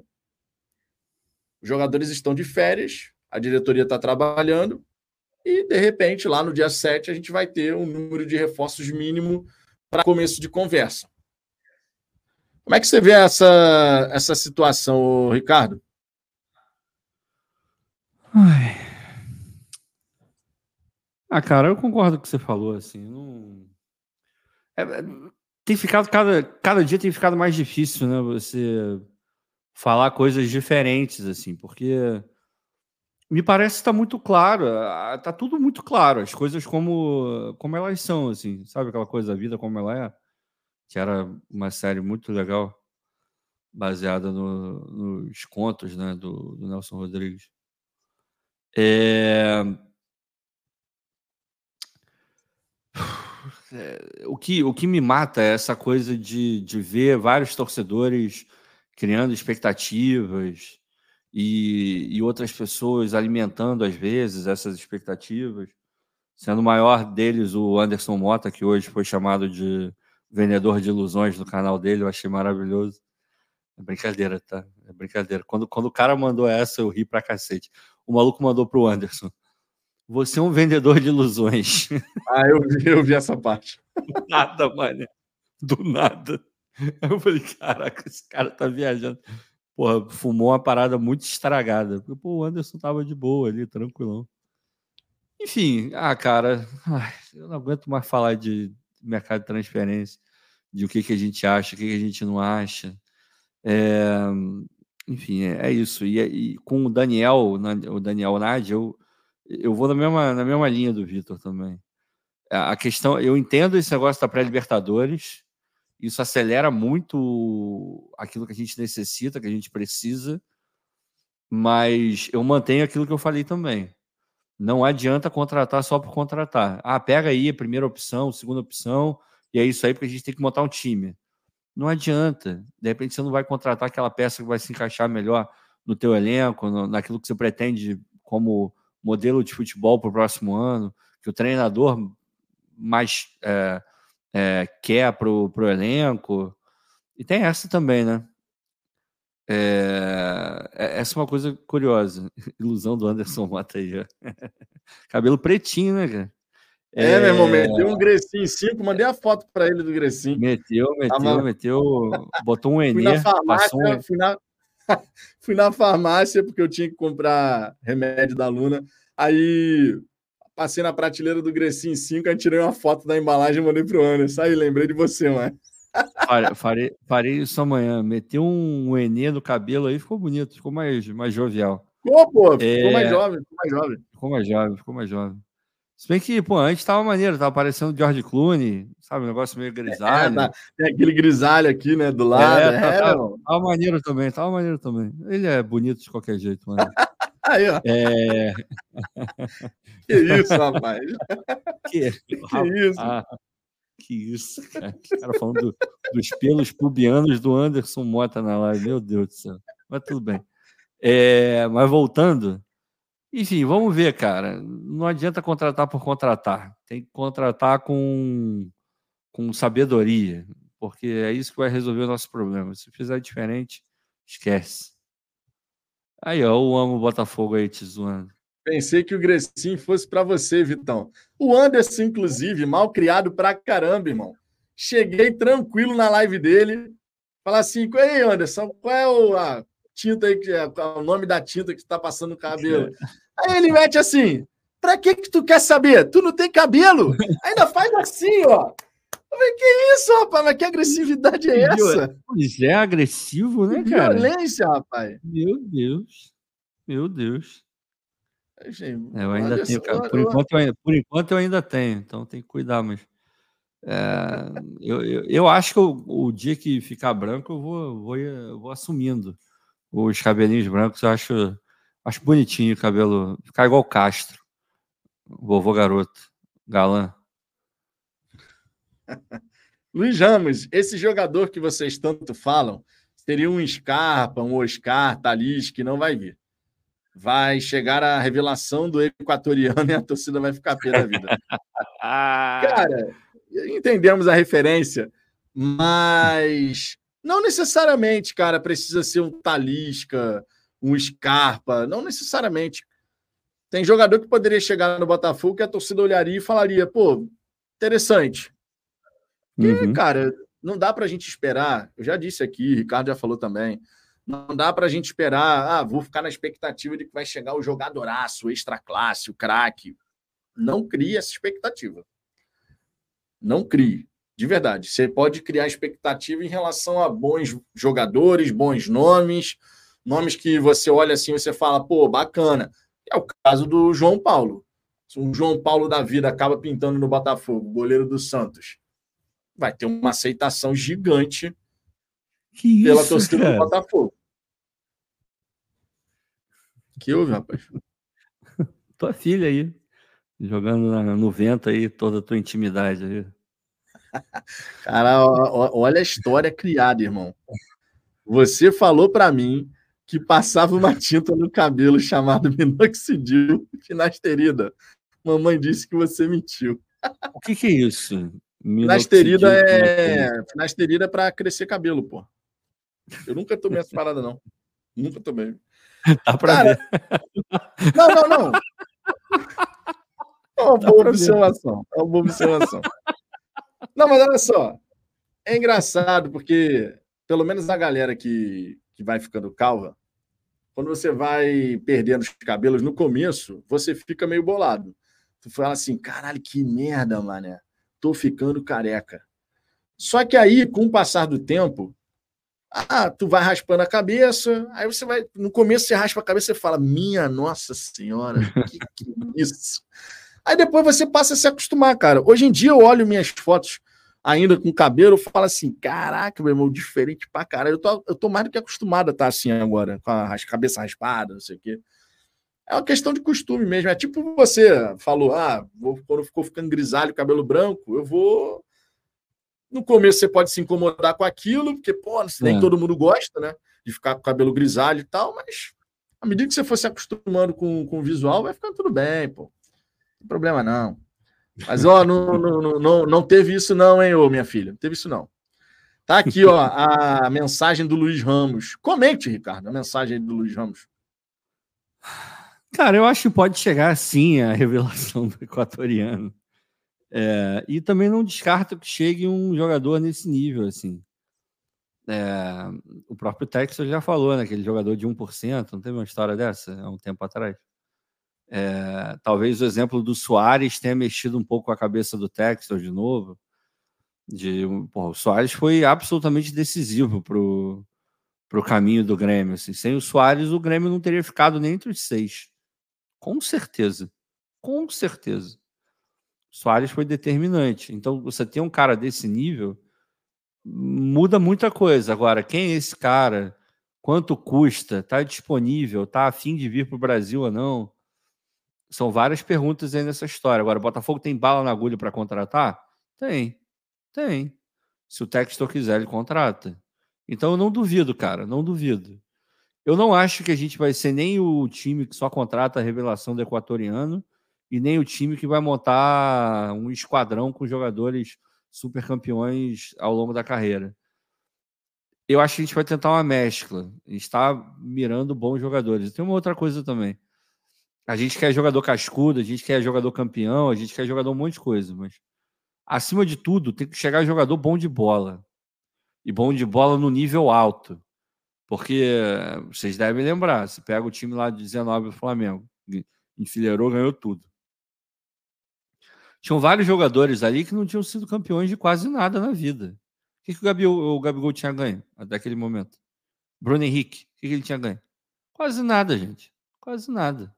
os jogadores estão de férias, a diretoria está trabalhando, e de repente, lá no dia 7, a gente vai ter um número de reforços mínimo para começo de conversa. Como é que você vê essa, essa situação, Ricardo? Ai. Ah, cara, eu concordo com o que você falou, assim, não... É, é, tem ficado, cada, cada dia tem ficado mais difícil, né, você falar coisas diferentes, assim, porque me parece que está muito claro, está tudo muito claro, as coisas como, como elas são, assim, sabe aquela coisa da vida como ela é? Que era uma série muito legal, baseada no, nos contos né, do, do Nelson Rodrigues. É... É, o, que, o que me mata é essa coisa de, de ver vários torcedores criando expectativas e, e outras pessoas alimentando, às vezes, essas expectativas. Sendo o maior deles o Anderson Mota, que hoje foi chamado de vendedor de ilusões no canal dele, eu achei maravilhoso. É brincadeira, tá? É brincadeira. Quando, quando o cara mandou essa, eu ri pra cacete. O maluco mandou pro Anderson. Você é um vendedor de ilusões. (laughs) Ah, eu vi, eu vi essa parte. Do nada, mano. Do nada. Eu falei, caraca, esse cara tá viajando. Porra, fumou uma parada muito estragada. Porque, pô, o Anderson tava de boa ali, tranquilão. Enfim, ah, cara, ai, eu não aguento mais falar de mercado de transferência, de o que, que a gente acha, o que, que a gente não acha. É, enfim, é, é isso. E, e, com o Daniel, o Daniel Nádia, eu, eu vou na mesma, na mesma linha do Vitor também. A questão, eu entendo esse negócio da pré-Libertadores, isso acelera muito aquilo que a gente necessita, que a gente precisa, mas eu mantenho aquilo que eu falei também. Não adianta contratar só por contratar. Ah, pega aí a primeira opção, segunda opção, e é isso aí, porque a gente tem que montar um time. Não adianta. De repente você não vai contratar aquela peça que vai se encaixar melhor no teu elenco, no, naquilo que você pretende como modelo de futebol para o próximo ano, que o treinador mais é, é, quer para o elenco. E tem essa também, né? É, é, essa é uma coisa curiosa. (laughs) Ilusão do Anderson Mota aí. (laughs) Cabelo pretinho, né, cara? É, é, meu irmão, meteu um Grecinho 5, mandei a foto para ele do Grecinho. Meteu, meteu, meteu, botou um Enê. Fui na farmácia, um... fui, na... (laughs) fui na farmácia porque eu tinha que comprar remédio da Luna. Aí passei na prateleira do Grecinho 5, aí tirei uma foto da embalagem e mandei pro Anderson. Aí lembrei de você, mano. Farei, farei isso amanhã. Meteu um Enê no cabelo aí, ficou bonito, ficou mais, mais jovial. Ficou, pô, ficou é... mais jovem, ficou mais jovem. Ficou mais jovem, ficou mais jovem. Se bem que, pô, antes tava maneiro, tava parecendo George Clooney, sabe? Um negócio meio grisalho. É, tá, tem aquele grisalho aqui, né, do lado. É, é, tava, tava maneiro também, tava maneiro também. Ele é bonito de qualquer jeito, mano. (laughs) Aí, ó. É... que isso, rapaz. (laughs) Que, que isso? Ah, que isso, cara. O cara falando do, dos pelos pubianos do Anderson Mota na live. Meu Deus do céu. Mas tudo bem. É, mas voltando, enfim, vamos ver, cara. Não adianta contratar por contratar. Tem que contratar com, com sabedoria, porque é isso que vai resolver o nosso problema. Se fizer diferente, esquece. Aí, ó, eu amo Botafogo aí te zoando. Pensei que o Grecinho fosse para você, Vitão. O Anderson, inclusive, mal criado pra caramba, irmão. Cheguei tranquilo na live dele. Falar assim, ei, Anderson, qual é o, a tinta aí, que é, o nome da tinta que está passando no cabelo? Aí ele mete assim, pra que que tu quer saber? Tu não tem cabelo? Ainda faz assim, ó. Eu falei, que isso, rapaz? Mas que agressividade é essa? Pois é, agressivo, né, cara? Violência, rapaz. Meu Deus. Meu Deus. É, eu ainda tenho, cara. Por, enquanto, eu ainda, por enquanto eu ainda tenho, então tem que cuidar, mas. É, eu, eu, eu, acho que o, o, dia que ficar branco eu vou, vou, eu vou assumindo os cabelinhos brancos. Eu acho, acho bonitinho o cabelo. Ficar igual o Castro, vovô garoto, galã. (laughs) Luiz Ramos, esse jogador que vocês tanto falam, seria um Scarpa, um Oscar, Thalys, que não vai vir vai chegar a revelação do equatoriano (laughs) e a torcida vai ficar pé da vida. (laughs) Cara, entendemos a referência, mas não necessariamente, cara, precisa ser um Talisca, um Scarpa, não necessariamente. Tem jogador que poderia chegar no Botafogo que a torcida olharia e falaria, pô, interessante. Porque, uhum. cara, não dá para a gente esperar. Eu já disse aqui, Ricardo já falou também. Não dá para a gente esperar, ah, vou ficar na expectativa de que vai chegar o jogadoraço, o extra classe, o craque. Não crie essa expectativa. Não crie, de verdade. Você pode criar expectativa em relação a bons jogadores, bons nomes, nomes que você olha assim e você fala, pô, bacana. É o caso do João Paulo. Se um João Paulo da vida acaba pintando no Botafogo, goleiro do Santos, vai ter uma aceitação gigante que pela isso, torcida cara? do Botafogo. Que houve, rapaz? tua filha aí, jogando no vento aí, toda a tua intimidade aí. (laughs) Cara, olha a história criada, irmão. Você falou para mim que passava uma tinta no cabelo chamado (laughs) minoxidil finasterida. Mamãe disse que você mentiu. O que, que é isso? Finasterida é finasterida é para crescer cabelo, pô. Eu nunca tomei essa parada não. Nunca tomei. (laughs) Dá pra Cara, ver. Não, não, não. É uma boa observação. É uma boa observação. Não, mas olha só. É engraçado porque, pelo menos a galera que, que vai ficando calva, quando você vai perdendo os cabelos no começo, você fica meio bolado. Tu fala assim, caralho, que merda, mané. Tô ficando careca. Só que aí, com o passar do tempo, ah, tu vai raspando a cabeça, aí você vai. No começo você raspa a cabeça e fala: Minha Nossa Senhora, que, que isso? Aí depois você passa a se acostumar, cara. Hoje em dia eu olho minhas fotos ainda com cabelo, eu falo assim: Caraca, meu irmão, diferente pra caralho. Eu tô, eu tô mais do que acostumado a estar assim agora, com a cabeça raspada, não sei o quê. É uma questão de costume mesmo. É tipo você falou: Ah, vou, quando ficou ficando grisalho, cabelo branco, eu vou no começo você pode se incomodar com aquilo, porque, pô, nem é. todo mundo gosta, né? De ficar com o cabelo grisalho e tal, mas à medida que você for se acostumando com, com o visual, vai ficando tudo bem, pô. Não tem problema não. Mas, ó, não, não, não, não teve isso não, hein, ô, minha filha? Não teve isso não. Tá aqui, ó, a mensagem do Luiz Ramos. Comente, Ricardo, a mensagem do Luiz Ramos. Cara, eu acho que pode chegar sim a revelação do equatoriano. É, e também não descarto que chegue um jogador nesse nível, assim. É, o próprio Texas já falou, né? Aquele jogador de 1%, não teve uma história dessa há um tempo atrás? É, talvez o exemplo do Soares tenha mexido um pouco a cabeça do Texas de novo. De, porra, o Soares foi absolutamente decisivo para o caminho do Grêmio. Assim. Sem o Soares, o Grêmio não teria ficado nem entre os seis. Com certeza. Com certeza. Soares foi determinante. Então, você tem um cara desse nível, muda muita coisa. Agora, quem é esse cara? Quanto custa? Está disponível? Está afim de vir para o Brasil ou não? São várias perguntas aí nessa história. Agora, o Botafogo tem bala na agulha para contratar? Tem. Tem. Se o Textor quiser, ele contrata. Então, eu não duvido, cara. Não duvido. Eu não acho que a gente vai ser nem o time que só contrata a revelação do equatoriano e nem o time que vai montar um esquadrão com jogadores super campeões ao longo da carreira. eu acho que a gente vai tentar uma mescla. Está mirando bons jogadores. Tem uma outra coisa também. A gente quer jogador cascudo, a gente quer jogador campeão, a gente quer jogador um monte de coisa, mas acima de tudo, tem que chegar jogador bom de bola. E bom de bola no nível alto. Porque vocês devem lembrar, se pega o time lá de 19 do Flamengo, enfileirou, ganhou tudo. Tinham vários jogadores ali que não tinham sido campeões de quase nada na vida. O que, que o, Gabigol, o Gabigol tinha ganho até aquele momento? Bruno Henrique, o que, que ele tinha ganho? Quase nada, gente. Quase nada.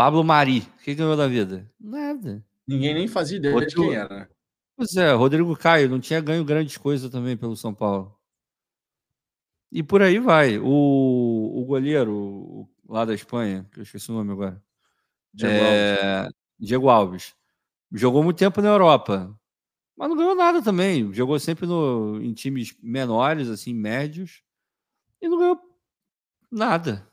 Pablo Mari, o que ganhou da vida? Nada. Ninguém nem fazia ideia Rodrigo... de quem era. Pois é, Rodrigo Caio não tinha ganho grandes coisas também pelo São Paulo. E por aí vai. O, o goleiro o, lá da Espanha, que eu esqueci o nome agora. Diego, é... Alves. Diego Alves. Jogou muito tempo na Europa, mas não ganhou nada também. Jogou sempre no, em times menores, assim, médios, e não ganhou nada.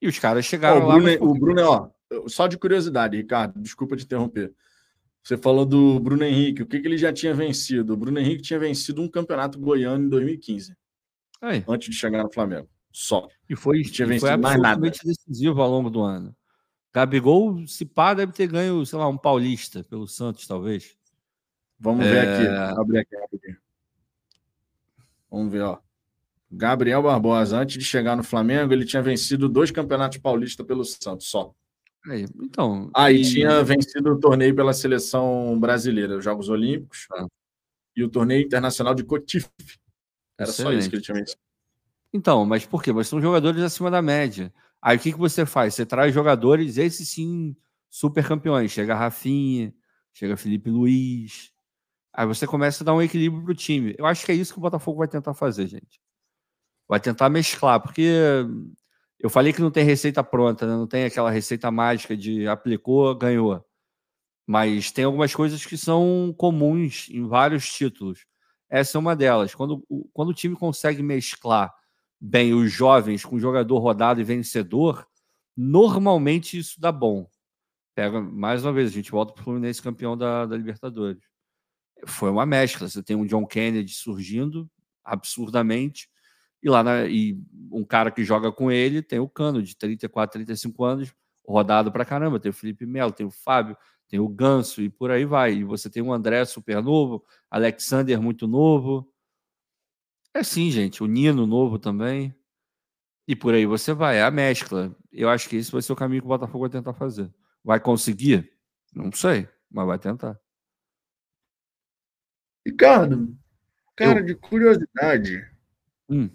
E os caras chegaram o lá. Bruno, o Bruno, ó, só de curiosidade, Ricardo, desculpa te interromper. Você falou do Bruno Henrique, o que, que ele já tinha vencido? O Bruno Henrique tinha vencido um campeonato goiano em 2015, Aí. antes de chegar no Flamengo. Só. E foi, tinha e foi absolutamente decisivo ao longo do ano. Gabigol, se pá, deve ter ganho, sei lá, um paulista pelo Santos, talvez. Vamos é... ver aqui. Abrir aqui rapidinho. Vamos ver, ó. Gabriel Barbosa, antes de chegar no Flamengo, ele tinha vencido dois campeonatos paulistas pelo Santos, só. Aí, então. Ah, e, tinha vencido o torneio pela seleção brasileira, os Jogos Olímpicos ah. e o torneio internacional de Cotif. Era Excelente. só isso que ele tinha vencido. Então, mas por quê? Mas são jogadores acima da média. Aí o que, que você faz? Você traz jogadores, esses sim, super campeões. Chega Rafinha, chega Felipe Luiz. Aí você começa a dar um equilíbrio para o time. Eu acho que é isso que o Botafogo vai tentar fazer, gente. Vai tentar mesclar, porque eu falei que não tem receita pronta, né? não tem aquela receita mágica de aplicou, ganhou. Mas tem algumas coisas que são comuns em vários títulos. Essa é uma delas. Quando, quando o time consegue mesclar bem os jovens com jogador rodado e vencedor, normalmente isso dá bom. Pega mais uma vez, a gente volta para o Fluminense campeão da, da Libertadores. Foi uma mescla. Você tem um John Kennedy surgindo absurdamente e lá na, e um cara que joga com ele tem o Cano, de 34, 35 anos, rodado para caramba. Tem o Felipe Melo, tem o Fábio, tem o Ganso e por aí vai. E você tem o André super novo, Alexander muito novo. É sim, gente. O Nino novo também. E por aí você vai. É a mescla. Eu acho que esse vai ser o caminho que o Botafogo vai tentar fazer. Vai conseguir? Não sei, mas vai tentar. Ricardo, cara, eu... de curiosidade. Hum.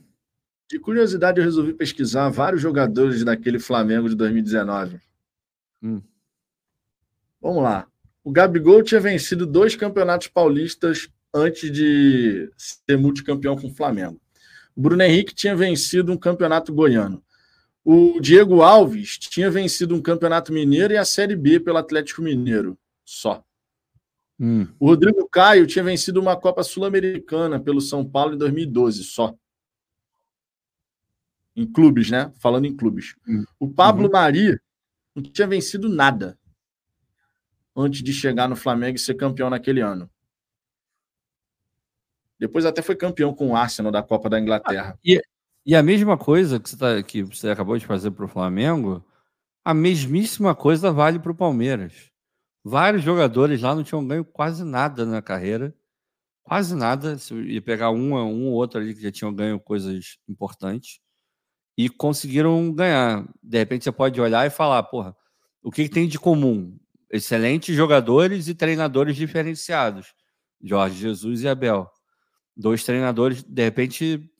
De curiosidade, eu resolvi pesquisar vários jogadores daquele Flamengo de 2019. Hum. Vamos lá. O Gabigol tinha vencido dois campeonatos paulistas antes de ser multicampeão com o Flamengo. O Bruno Henrique tinha vencido um campeonato goiano. O Diego Alves tinha vencido um campeonato mineiro e a Série B pelo Atlético Mineiro. Só. Hum. O Rodrigo Caio tinha vencido uma Copa Sul-Americana pelo São Paulo em 2012. Só. Em clubes, né? Falando em clubes. Uhum. O Pablo uhum. Mari não tinha vencido nada antes de chegar no Flamengo e ser campeão naquele ano. Depois até foi campeão com o Arsenal da Copa da Inglaterra. Ah, e, e, a mesma coisa que você, tá, que você acabou de fazer para o Flamengo, a mesmíssima coisa vale para o Palmeiras. Vários jogadores lá não tinham ganho quase nada na carreira. Quase nada. Se ia pegar um, um ou outro ali que já tinham ganho coisas importantes e conseguiram ganhar. De repente você pode olhar e falar, porra, o que, que tem de comum? Excelentes jogadores e treinadores diferenciados. Jorge Jesus e Abel. Dois treinadores, de repente,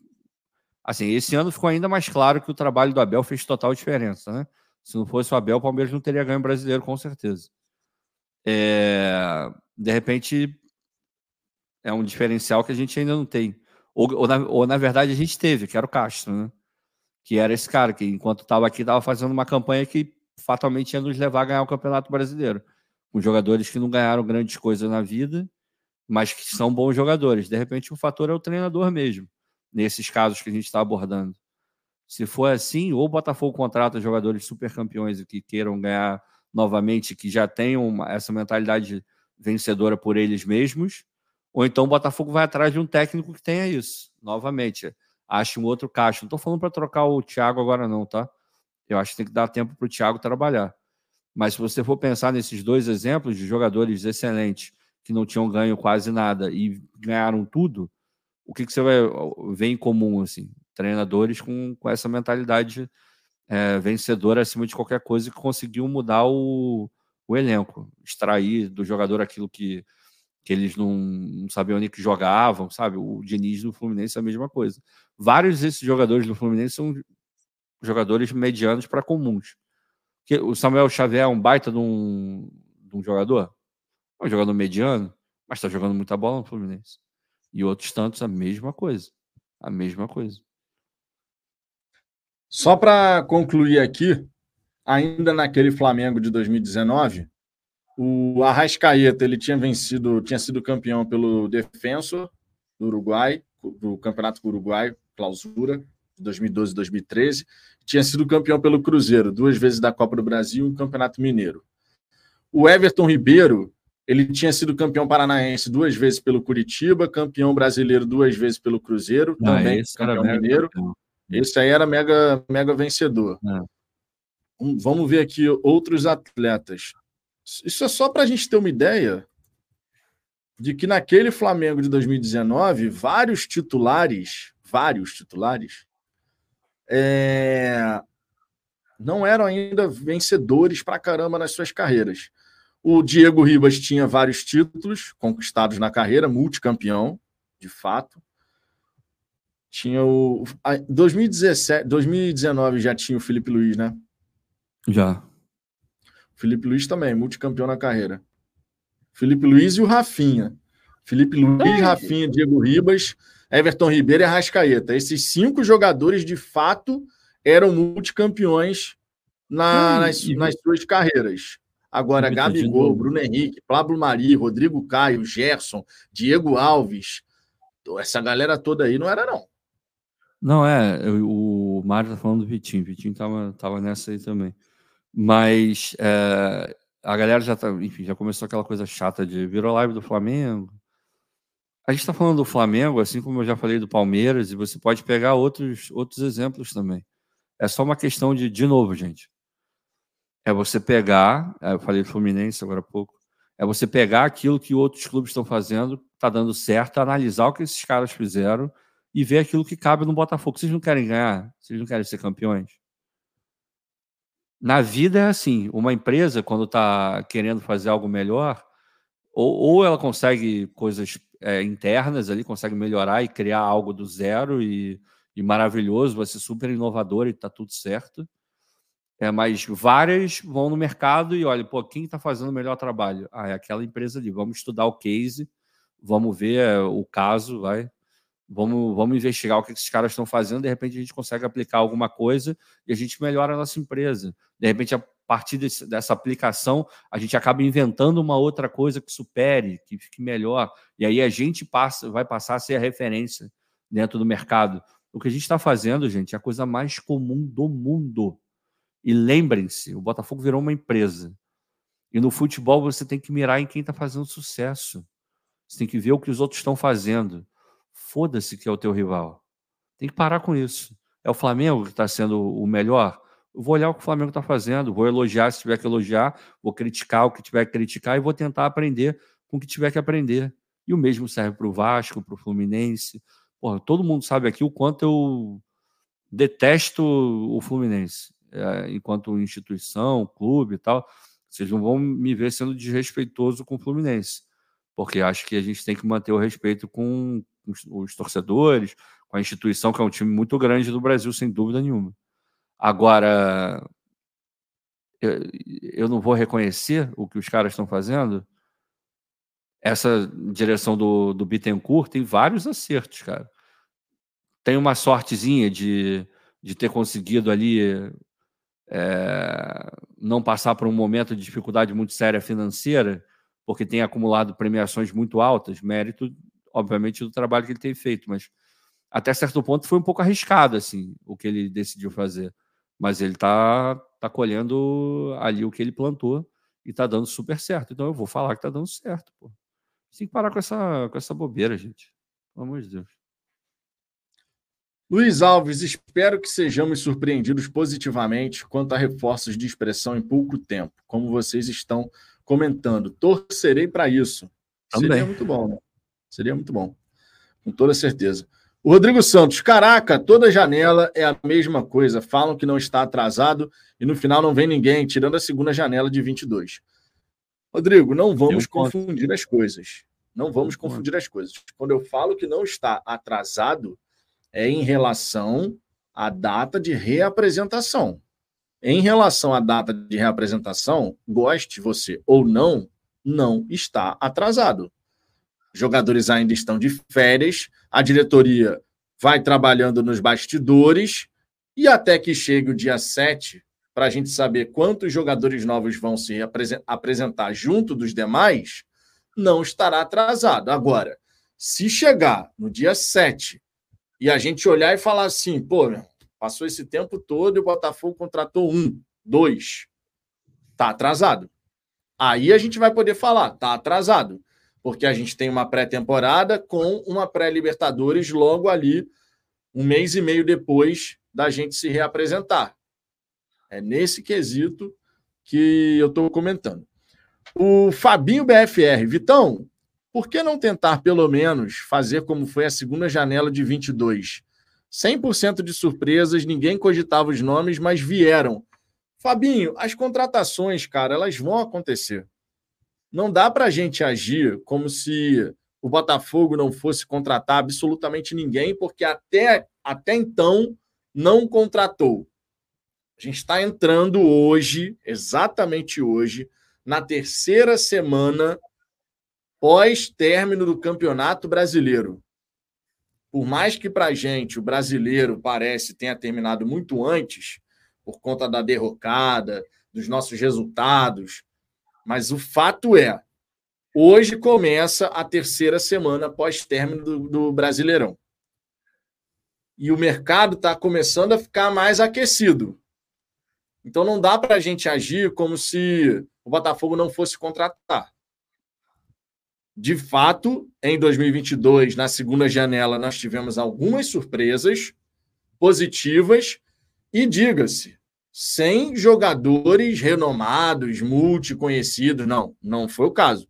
assim, esse ano ficou ainda mais claro que o trabalho do Abel fez total diferença, né? Se não fosse o Abel, o Palmeiras não teria ganho brasileiro, com certeza. É, de repente, é um diferencial que a gente ainda não tem. Ou, ou, na, ou, na, verdade, a gente teve, que era o Castro, né? Que era esse cara que, enquanto estava aqui, estava fazendo uma campanha que fatalmente ia nos levar a ganhar o Campeonato Brasileiro. Com jogadores que não ganharam grandes coisas na vida, mas que são bons jogadores. De repente, o fator é o treinador mesmo, nesses casos que a gente está abordando. Se for assim, ou o Botafogo contrata jogadores super campeões que queiram ganhar novamente, que já tenham uma, essa mentalidade vencedora por eles mesmos, ou então o Botafogo vai atrás de um técnico que tenha isso, novamente ache um outro caixa. Não estou falando para trocar o Thiago agora, não, tá? Eu acho que tem que dar tempo para o Thiago trabalhar. Mas se você for pensar nesses dois exemplos de jogadores excelentes que não tinham ganho quase nada e ganharam tudo, o que, que você vai ver em comum, assim? Treinadores com, com essa mentalidade é, vencedora acima de qualquer coisa que conseguiu mudar o, o elenco, extrair do jogador aquilo que, que eles não, não sabiam nem que jogavam, sabe? O Diniz do Fluminense é a mesma coisa. Vários desses jogadores do Fluminense são jogadores medianos para comuns. Que o Samuel Xavier é um baita de um, de um jogador? É um jogador mediano, mas está jogando muita bola no Fluminense. E outros tantos a mesma coisa. A mesma coisa. Só para concluir aqui, ainda naquele Flamengo de 2019, o Arrascaeta ele tinha vencido, tinha sido campeão pelo Defensor do Uruguai, do Campeonato Uruguai, clausura, de 2012 e 2013. Tinha sido campeão pelo Cruzeiro, duas vezes da Copa do Brasil e um Campeonato Mineiro. O Everton Ribeiro, ele tinha sido campeão paranaense duas vezes pelo Curitiba, campeão brasileiro duas vezes pelo Cruzeiro, ah, também campeão mineiro. Campeão. Esse aí era mega, mega vencedor. É. Vamos ver aqui outros atletas. Isso é só para a gente ter uma ideia de que naquele Flamengo de 2019, vários titulares, vários titulares, é, não eram ainda vencedores para caramba nas suas carreiras. O Diego Ribas tinha vários títulos conquistados na carreira, multicampeão, de fato. Tinha o. 2017, 2019 já tinha o Felipe Luiz, né? Já. Felipe Luiz também, multicampeão na carreira. Felipe Luiz e o Rafinha. Felipe Luiz, Rafinha, Diego Ribas, Everton Ribeiro e Arrascaeta. Esses cinco jogadores, de fato, eram multicampeões na, hum, nas, nas suas carreiras. Agora, Gabigol, Bruno Henrique, Pablo Mari, Rodrigo Caio, Gerson, Diego Alves, essa galera toda aí não era, não. Não, é, o Mário tá falando do Vitinho, o Vitinho tava, tava nessa aí também. Mas é, a galera já tá, enfim, já começou aquela coisa chata de virou live do Flamengo. A gente está falando do Flamengo, assim como eu já falei do Palmeiras, e você pode pegar outros, outros exemplos também. É só uma questão de, de novo, gente. É você pegar, é, eu falei do Fluminense agora há pouco, é você pegar aquilo que outros clubes estão fazendo, está dando certo, analisar o que esses caras fizeram e ver aquilo que cabe no Botafogo. Vocês não querem ganhar? Vocês não querem ser campeões? Na vida é assim: uma empresa, quando está querendo fazer algo melhor, ou, ou ela consegue coisas é, internas ali, consegue melhorar e criar algo do zero e, e maravilhoso, vai ser super inovador e está tudo certo. É, mas várias vão no mercado e olha, pô, quem está fazendo o melhor trabalho? Ah, é aquela empresa ali. Vamos estudar o case, vamos ver é, o caso, vai vamos, vamos investigar o que esses caras estão fazendo, de repente a gente consegue aplicar alguma coisa e a gente melhora a nossa empresa. De repente, a partir desse, dessa aplicação, a gente acaba inventando uma outra coisa que supere, que fique melhor. E aí a gente passa, vai passar a ser a referência dentro do mercado. O que a gente está fazendo, gente, é a coisa mais comum do mundo. E lembrem-se, o Botafogo virou uma empresa. E no futebol você tem que mirar em quem está fazendo sucesso. Você tem que ver o que os outros estão fazendo. Foda-se que é o teu rival. Tem que parar com isso. É o Flamengo que está sendo o melhor. Eu vou olhar o que o Flamengo está fazendo, vou elogiar se tiver que elogiar, vou criticar o que tiver que criticar e vou tentar aprender com o que tiver que aprender. E o mesmo serve para o Vasco, para o Fluminense. Porra, todo mundo sabe aqui o quanto eu detesto o Fluminense, é, enquanto instituição, clube e tal. Vocês não vão me ver sendo desrespeitoso com o Fluminense, porque acho que a gente tem que manter o respeito com, os, os torcedores, com a instituição, que é um time muito grande do Brasil, sem dúvida nenhuma. Agora, eu, eu não vou reconhecer o que os caras estão fazendo. Essa direção do, do Bittencourt tem vários acertos, cara. Tem uma sortezinha de, de ter conseguido ali é, não passar por um momento de dificuldade muito séria financeira, porque tem acumulado premiações muito altas, mérito obviamente, do trabalho que ele tem feito, mas até certo ponto foi um pouco arriscado assim o que ele decidiu fazer. Mas ele está tá colhendo ali o que ele plantou e está dando super certo. Então eu vou falar que está dando certo, pô. Tem que parar com essa, com essa bobeira, gente. Pelo amor de Deus. Luiz Alves, espero que sejamos surpreendidos positivamente quanto a reforços de expressão em pouco tempo, como vocês estão comentando. Torcerei para isso. Também. Seria muito bom, né? Seria muito bom. Com toda certeza. O Rodrigo Santos, caraca, toda janela é a mesma coisa. Falam que não está atrasado e no final não vem ninguém, tirando a segunda janela de 22. Rodrigo, não vamos confundir as coisas. Não vamos confundir as coisas. Quando eu falo que não está atrasado, é em relação à data de reapresentação. Em relação à data de reapresentação, goste você ou não, não está atrasado. Jogadores ainda estão de férias, a diretoria vai trabalhando nos bastidores e até que chegue o dia 7, para a gente saber quantos jogadores novos vão se apresentar junto dos demais, não estará atrasado. Agora, se chegar no dia 7 e a gente olhar e falar assim, pô, passou esse tempo todo e o Botafogo contratou um, dois, tá atrasado. Aí a gente vai poder falar, tá atrasado, porque a gente tem uma pré-temporada com uma pré-Libertadores logo ali, um mês e meio depois da gente se reapresentar. É nesse quesito que eu estou comentando. O Fabinho BFR, Vitão, por que não tentar, pelo menos, fazer como foi a segunda janela de 22? 100% de surpresas, ninguém cogitava os nomes, mas vieram. Fabinho, as contratações, cara, elas vão acontecer. Não dá para a gente agir como se o Botafogo não fosse contratar absolutamente ninguém, porque até, até então não contratou. A gente está entrando hoje, exatamente hoje, na terceira semana pós-término do Campeonato Brasileiro. Por mais que para a gente o brasileiro parece tenha terminado muito antes, por conta da derrocada, dos nossos resultados, mas o fato é, hoje começa a terceira semana pós-término do, do Brasileirão. E o mercado está começando a ficar mais aquecido. Então não dá para a gente agir como se o Botafogo não fosse contratar. De fato, em 2022, na segunda janela, nós tivemos algumas surpresas positivas e, diga-se, sem jogadores renomados, multiconhecidos. Não, não foi o caso.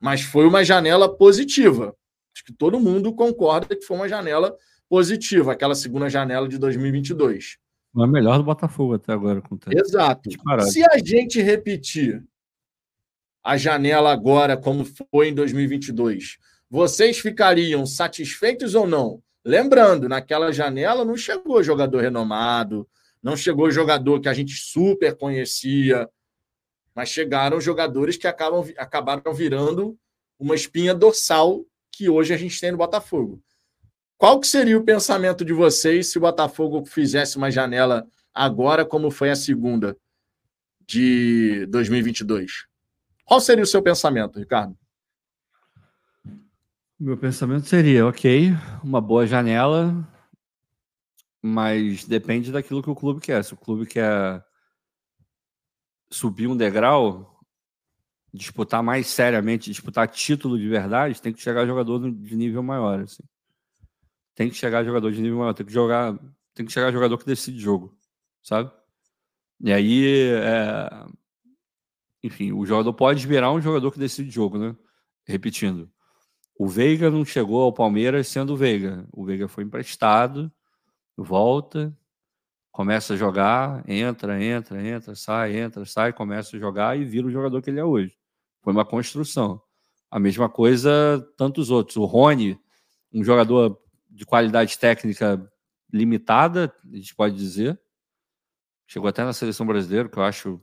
Mas foi uma janela positiva. Acho que todo mundo concorda que foi uma janela positiva, aquela segunda janela de 2022. Não é melhor do Botafogo até agora. Com Exato. Se a gente repetir a janela agora, como foi em 2022, vocês ficariam satisfeitos ou não? Lembrando, naquela janela não chegou jogador renomado, não chegou jogador que a gente super conhecia, mas chegaram jogadores que acabam, acabaram virando uma espinha dorsal que hoje a gente tem no Botafogo. Qual que seria o pensamento de vocês se o Botafogo fizesse uma janela agora, como foi a segunda de 2022? Qual seria o seu pensamento, Ricardo? Meu pensamento seria, ok, uma boa janela, mas depende daquilo que o clube quer. Se o clube quer subir um degrau, disputar mais seriamente, disputar título de verdade, tem que chegar jogador de nível maior. Assim tem que chegar jogador de nível maior, tem que jogar, tem que chegar jogador que decide jogo, sabe? E aí, é... enfim, o jogador pode virar um jogador que decide jogo, né? Repetindo, o Veiga não chegou ao Palmeiras sendo o Veiga. O Veiga foi emprestado, volta, começa a jogar, entra, entra, entra, sai, entra, sai, começa a jogar e vira o jogador que ele é hoje. Foi uma construção. A mesma coisa tantos outros. O Rony, um jogador de qualidade técnica limitada, a gente pode dizer. Chegou até na seleção brasileira, que eu acho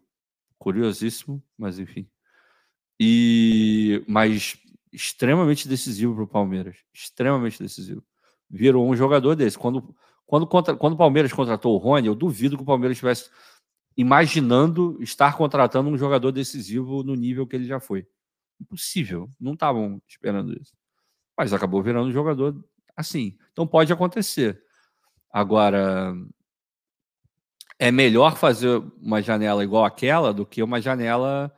curiosíssimo, mas enfim. E mas extremamente decisivo para o Palmeiras, extremamente decisivo. Virou um jogador desse. Quando quando, contra, quando o Palmeiras contratou o Rony, eu duvido que o Palmeiras estivesse imaginando estar contratando um jogador decisivo no nível que ele já foi. Impossível. Não estavam esperando isso. Mas acabou virando um jogador assim. Então pode acontecer. Agora, é melhor fazer uma janela igual aquela do que uma janela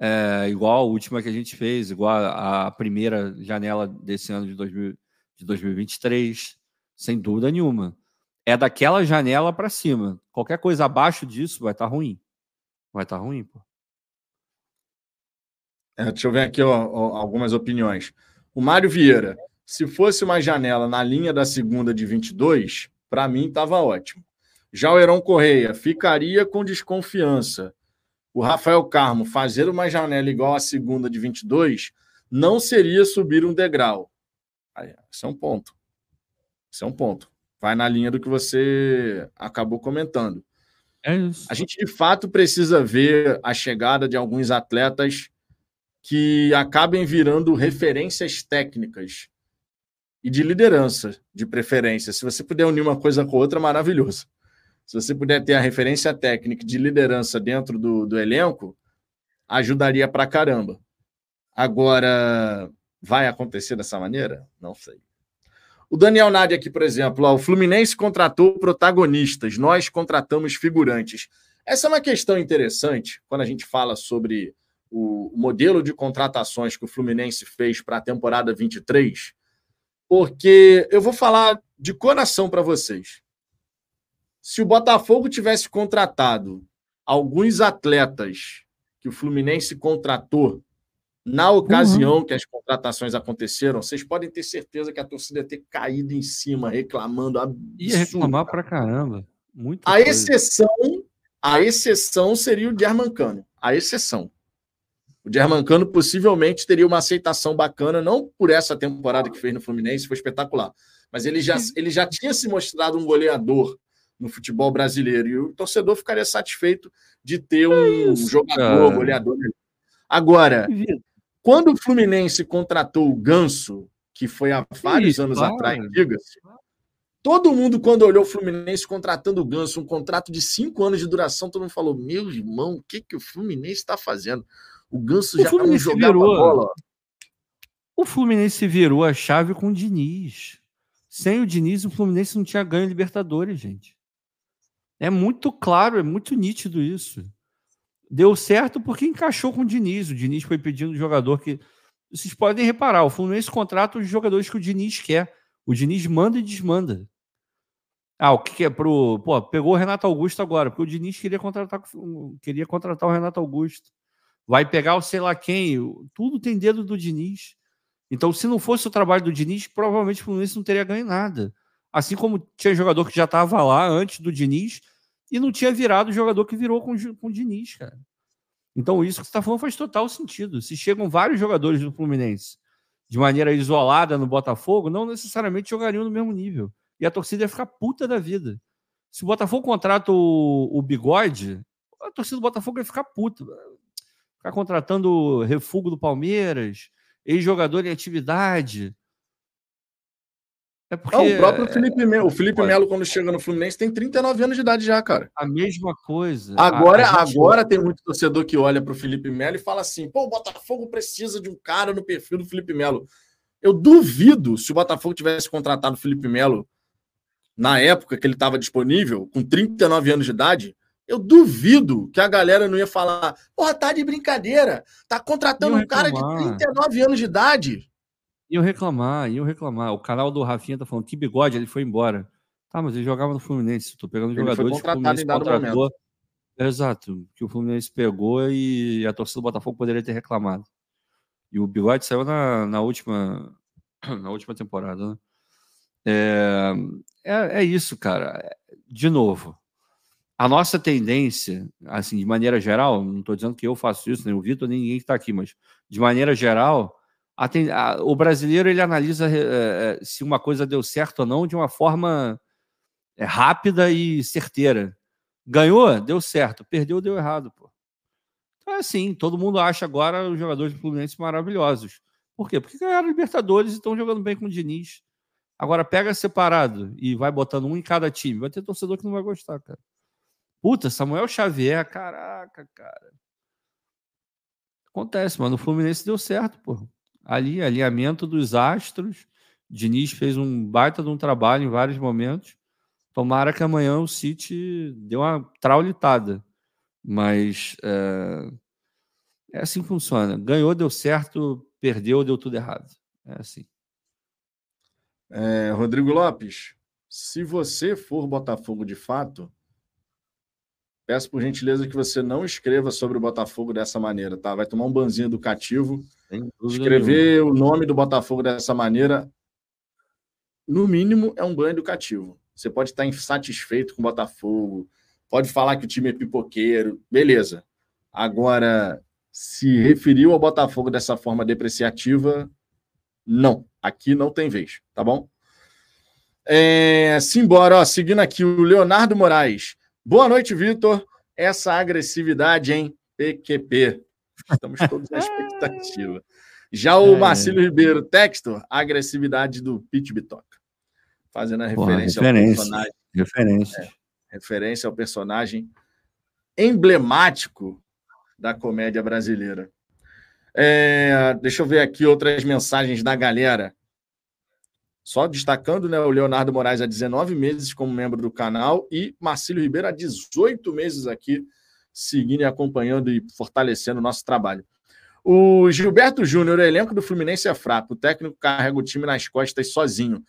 é, igual a última que a gente fez, igual a, primeira janela desse ano de, 2000, de 2023, sem dúvida nenhuma. É daquela janela para cima. Qualquer coisa abaixo disso vai estar tá ruim. Vai estar tá ruim, pô. É, deixa eu ver aqui ó, algumas opiniões. O Mário Vieira, se fosse uma janela na linha da segunda de 22, para mim estava ótimo. Já o Heron Correia ficaria com desconfiança. O Rafael Carmo fazer uma janela igual à segunda de 22 não seria subir um degrau. Esse é um ponto. Esse é um ponto. Vai na linha do que você acabou comentando. É isso. A gente, de fato, precisa ver a chegada de alguns atletas que acabem virando referências técnicas e de liderança, de preferência. Se você puder unir uma coisa com outra, maravilhoso. Se você puder ter a referência técnica de liderança dentro do, do elenco, ajudaria pra caramba. Agora, vai acontecer dessa maneira? Não sei. O Daniel Nadi aqui, por exemplo, ó, o Fluminense contratou protagonistas, nós contratamos figurantes. Essa é uma questão interessante quando a gente fala sobre o modelo de contratações que o Fluminense fez para a temporada 23, porque eu vou falar de coração para vocês. Se o Botafogo tivesse contratado alguns atletas que o Fluminense contratou na ocasião uhum. que as contratações aconteceram, vocês podem ter certeza que a torcida ia ter caído em cima, reclamando. Absurdo. Ia reclamar pra caramba. Muito a coisa. exceção, a exceção seria o Germancano. A exceção. O Germancano possivelmente teria uma aceitação bacana, não por essa temporada que fez no Fluminense, foi espetacular. Mas ele já, ele já tinha se mostrado um goleador no futebol brasileiro. E o torcedor ficaria satisfeito de ter um isso, jogador, cara. goleador. Agora, quando o Fluminense contratou o Ganso, que foi há vários isso, anos atrás, diga-se, todo mundo, quando olhou o Fluminense contratando o Ganso, um contrato de cinco anos de duração, todo mundo falou: meu irmão, o que, que o Fluminense está fazendo? O Ganso o já não jogava virou, bola. O Fluminense virou a chave com o Diniz. Sem o Diniz, o Fluminense não tinha ganho Libertadores, gente. É muito claro, é muito nítido isso. Deu certo porque encaixou com o Diniz. O Diniz foi pedindo jogador que. Vocês podem reparar, o Fluminense contrata os jogadores que o Diniz quer. O Diniz manda e desmanda. Ah, o que é pro. Pô, pegou o Renato Augusto agora, porque o Diniz queria contratar, queria contratar o Renato Augusto vai pegar o sei lá quem, tudo tem dedo do Diniz. Então, se não fosse o trabalho do Diniz, provavelmente o Fluminense não teria ganho nada. Assim como tinha jogador que já estava lá antes do Diniz e não tinha virado o jogador que virou com, com o Diniz, cara. Então, isso que você está falando faz total sentido. Se chegam vários jogadores do Fluminense de maneira isolada no Botafogo, não necessariamente jogariam no mesmo nível. E a torcida ia ficar puta da vida. Se o Botafogo contrata o, o bigode, a torcida do Botafogo ia ficar puta ficar contratando refugo do Palmeiras, ex-jogador em atividade. É porque. Não, o próprio Felipe Melo. O Felipe Melo, quando chega no Fluminense, tem 39 anos de idade já, cara. A mesma coisa. Agora, a, a gente... agora tem muito torcedor que olha para o Felipe Melo e fala assim: pô, o Botafogo precisa de um cara no perfil do Felipe Melo. Eu duvido se o Botafogo tivesse contratado o Felipe Melo na época que ele estava disponível, com 39 anos de idade, eu duvido que a galera não ia falar, porra, tá de brincadeira. Tá contratando um cara de 39 anos de idade. Iam reclamar, iam reclamar. O canal do Rafinha tá falando que bigode, ele foi embora. Tá, mas ele jogava no Fluminense. Tô pegando ele jogadores que o Fluminense contratou. Exato, que o Fluminense pegou e a torcida do Botafogo poderia ter reclamado. E o bigode saiu na, na última (clears throat) na última temporada, né? É, é, é isso, cara. De novo, a nossa tendência, assim, de maneira geral, não estou dizendo que eu faço isso, nem o Vitor, nem ninguém que está aqui, mas de maneira geral, a, a, o brasileiro ele analisa é, se uma coisa deu certo ou não de uma forma é, rápida e certeira. Ganhou, deu certo. Perdeu, deu errado. Pô. Então é assim, todo mundo acha agora os jogadores do Fluminense maravilhosos. Por quê? Porque ganharam Libertadores e estão jogando bem com o Diniz. Agora pega separado e vai botando um em cada time. Vai ter torcedor que não vai gostar, cara. Puta, Samuel Xavier, caraca, cara. Acontece, mano. O Fluminense deu certo, pô. Ali, alinhamento dos astros. Diniz fez um baita de um trabalho em vários momentos. Tomara que amanhã o City dê uma traulitada. Mas é, é assim que funciona. Ganhou, deu certo. Perdeu, deu tudo errado. É assim. É, Rodrigo Lopes. se você for Botafogo de fato, peço por gentileza que você não escreva sobre o Botafogo dessa maneira, tá? Vai tomar um banzinho educativo. Escrever nenhuma. o nome do Botafogo dessa maneira, no mínimo, é um banho educativo. Você pode estar insatisfeito com o Botafogo, pode falar que o time é pipoqueiro, beleza. Agora, se referiu ao Botafogo dessa forma depreciativa, não. Aqui não tem vez, tá bom? É, simbora, ó, seguindo aqui o Leonardo Moraes. Boa noite, Vitor. Essa agressividade, hein? PQP. Estamos todos na (laughs) expectativa. Já o é. Marcelo Ribeiro, texto, agressividade do Pete Bitoca. Fazendo a referência, Porra, referência ao personagem. Referência. É, referência ao personagem emblemático da comédia brasileira. É, deixa eu ver aqui outras mensagens da galera. Só destacando, né, o Leonardo Moraes há 19 meses como membro do canal e Marcílio Ribeiro há 18 meses aqui, seguindo e acompanhando e fortalecendo o nosso trabalho. O Gilberto Júnior, o elenco do Fluminense é fraco, o técnico carrega o time nas costas sozinho.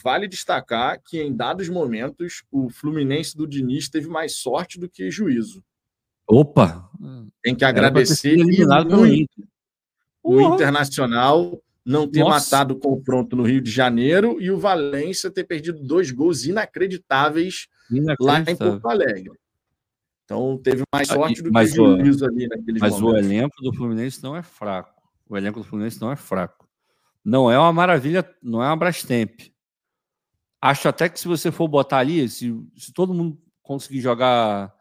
Vale destacar que em dados momentos o Fluminense do Diniz teve mais sorte do que juízo. Opa! Tem que agradecer muito o Internacional não ter Nossa. matado o confronto no Rio de Janeiro e o Valência ter perdido dois gols inacreditáveis, lá em Porto Alegre. Então teve mais sorte do mas que o juízo ali naquele Mas momentos. o elenco do Fluminense não é fraco. O elenco do Fluminense não é fraco. Não é uma maravilha, não é uma Brastemp. Acho até que se você for botar ali, se, se todo mundo conseguir jogar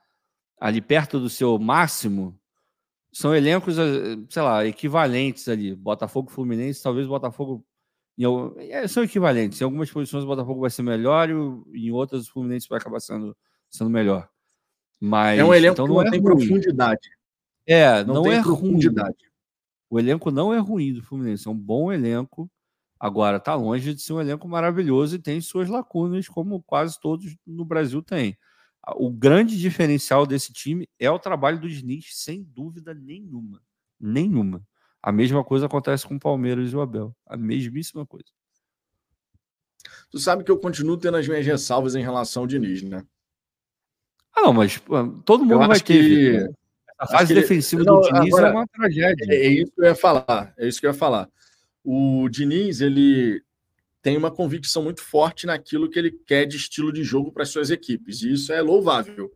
ali perto do seu máximo, são elencos, eh, sei lá, equivalentes ali. Botafogo, Fluminense, talvez Botafogo. É, são equivalentes. Em algumas posições o Botafogo vai ser melhor e em outras o Fluminense vai acabar sendo, sendo melhor. Mas, é um elenco então, que não, não é tem ruim. profundidade. É, não, não é profundidade. ruim. O elenco não é ruim do Fluminense, é um bom elenco. Agora, está longe de ser um elenco maravilhoso e tem suas lacunas, como quase todos no Brasil têm o grande diferencial desse time é o trabalho do Diniz, sem dúvida nenhuma. Nenhuma. A mesma coisa acontece com o Palmeiras e o Abel. A mesmíssima coisa. Tu sabe que eu continuo tendo as minhas ressalvas em relação ao Diniz, né? Ah, não, mas todo mundo eu vai ter. Que... A fase defensiva ele... do Diniz agora, é uma tragédia. É, é isso que eu ia falar. É isso que eu ia falar. O Diniz, ele tem uma convicção muito forte naquilo que ele quer de estilo de jogo para suas equipes, e isso é louvável.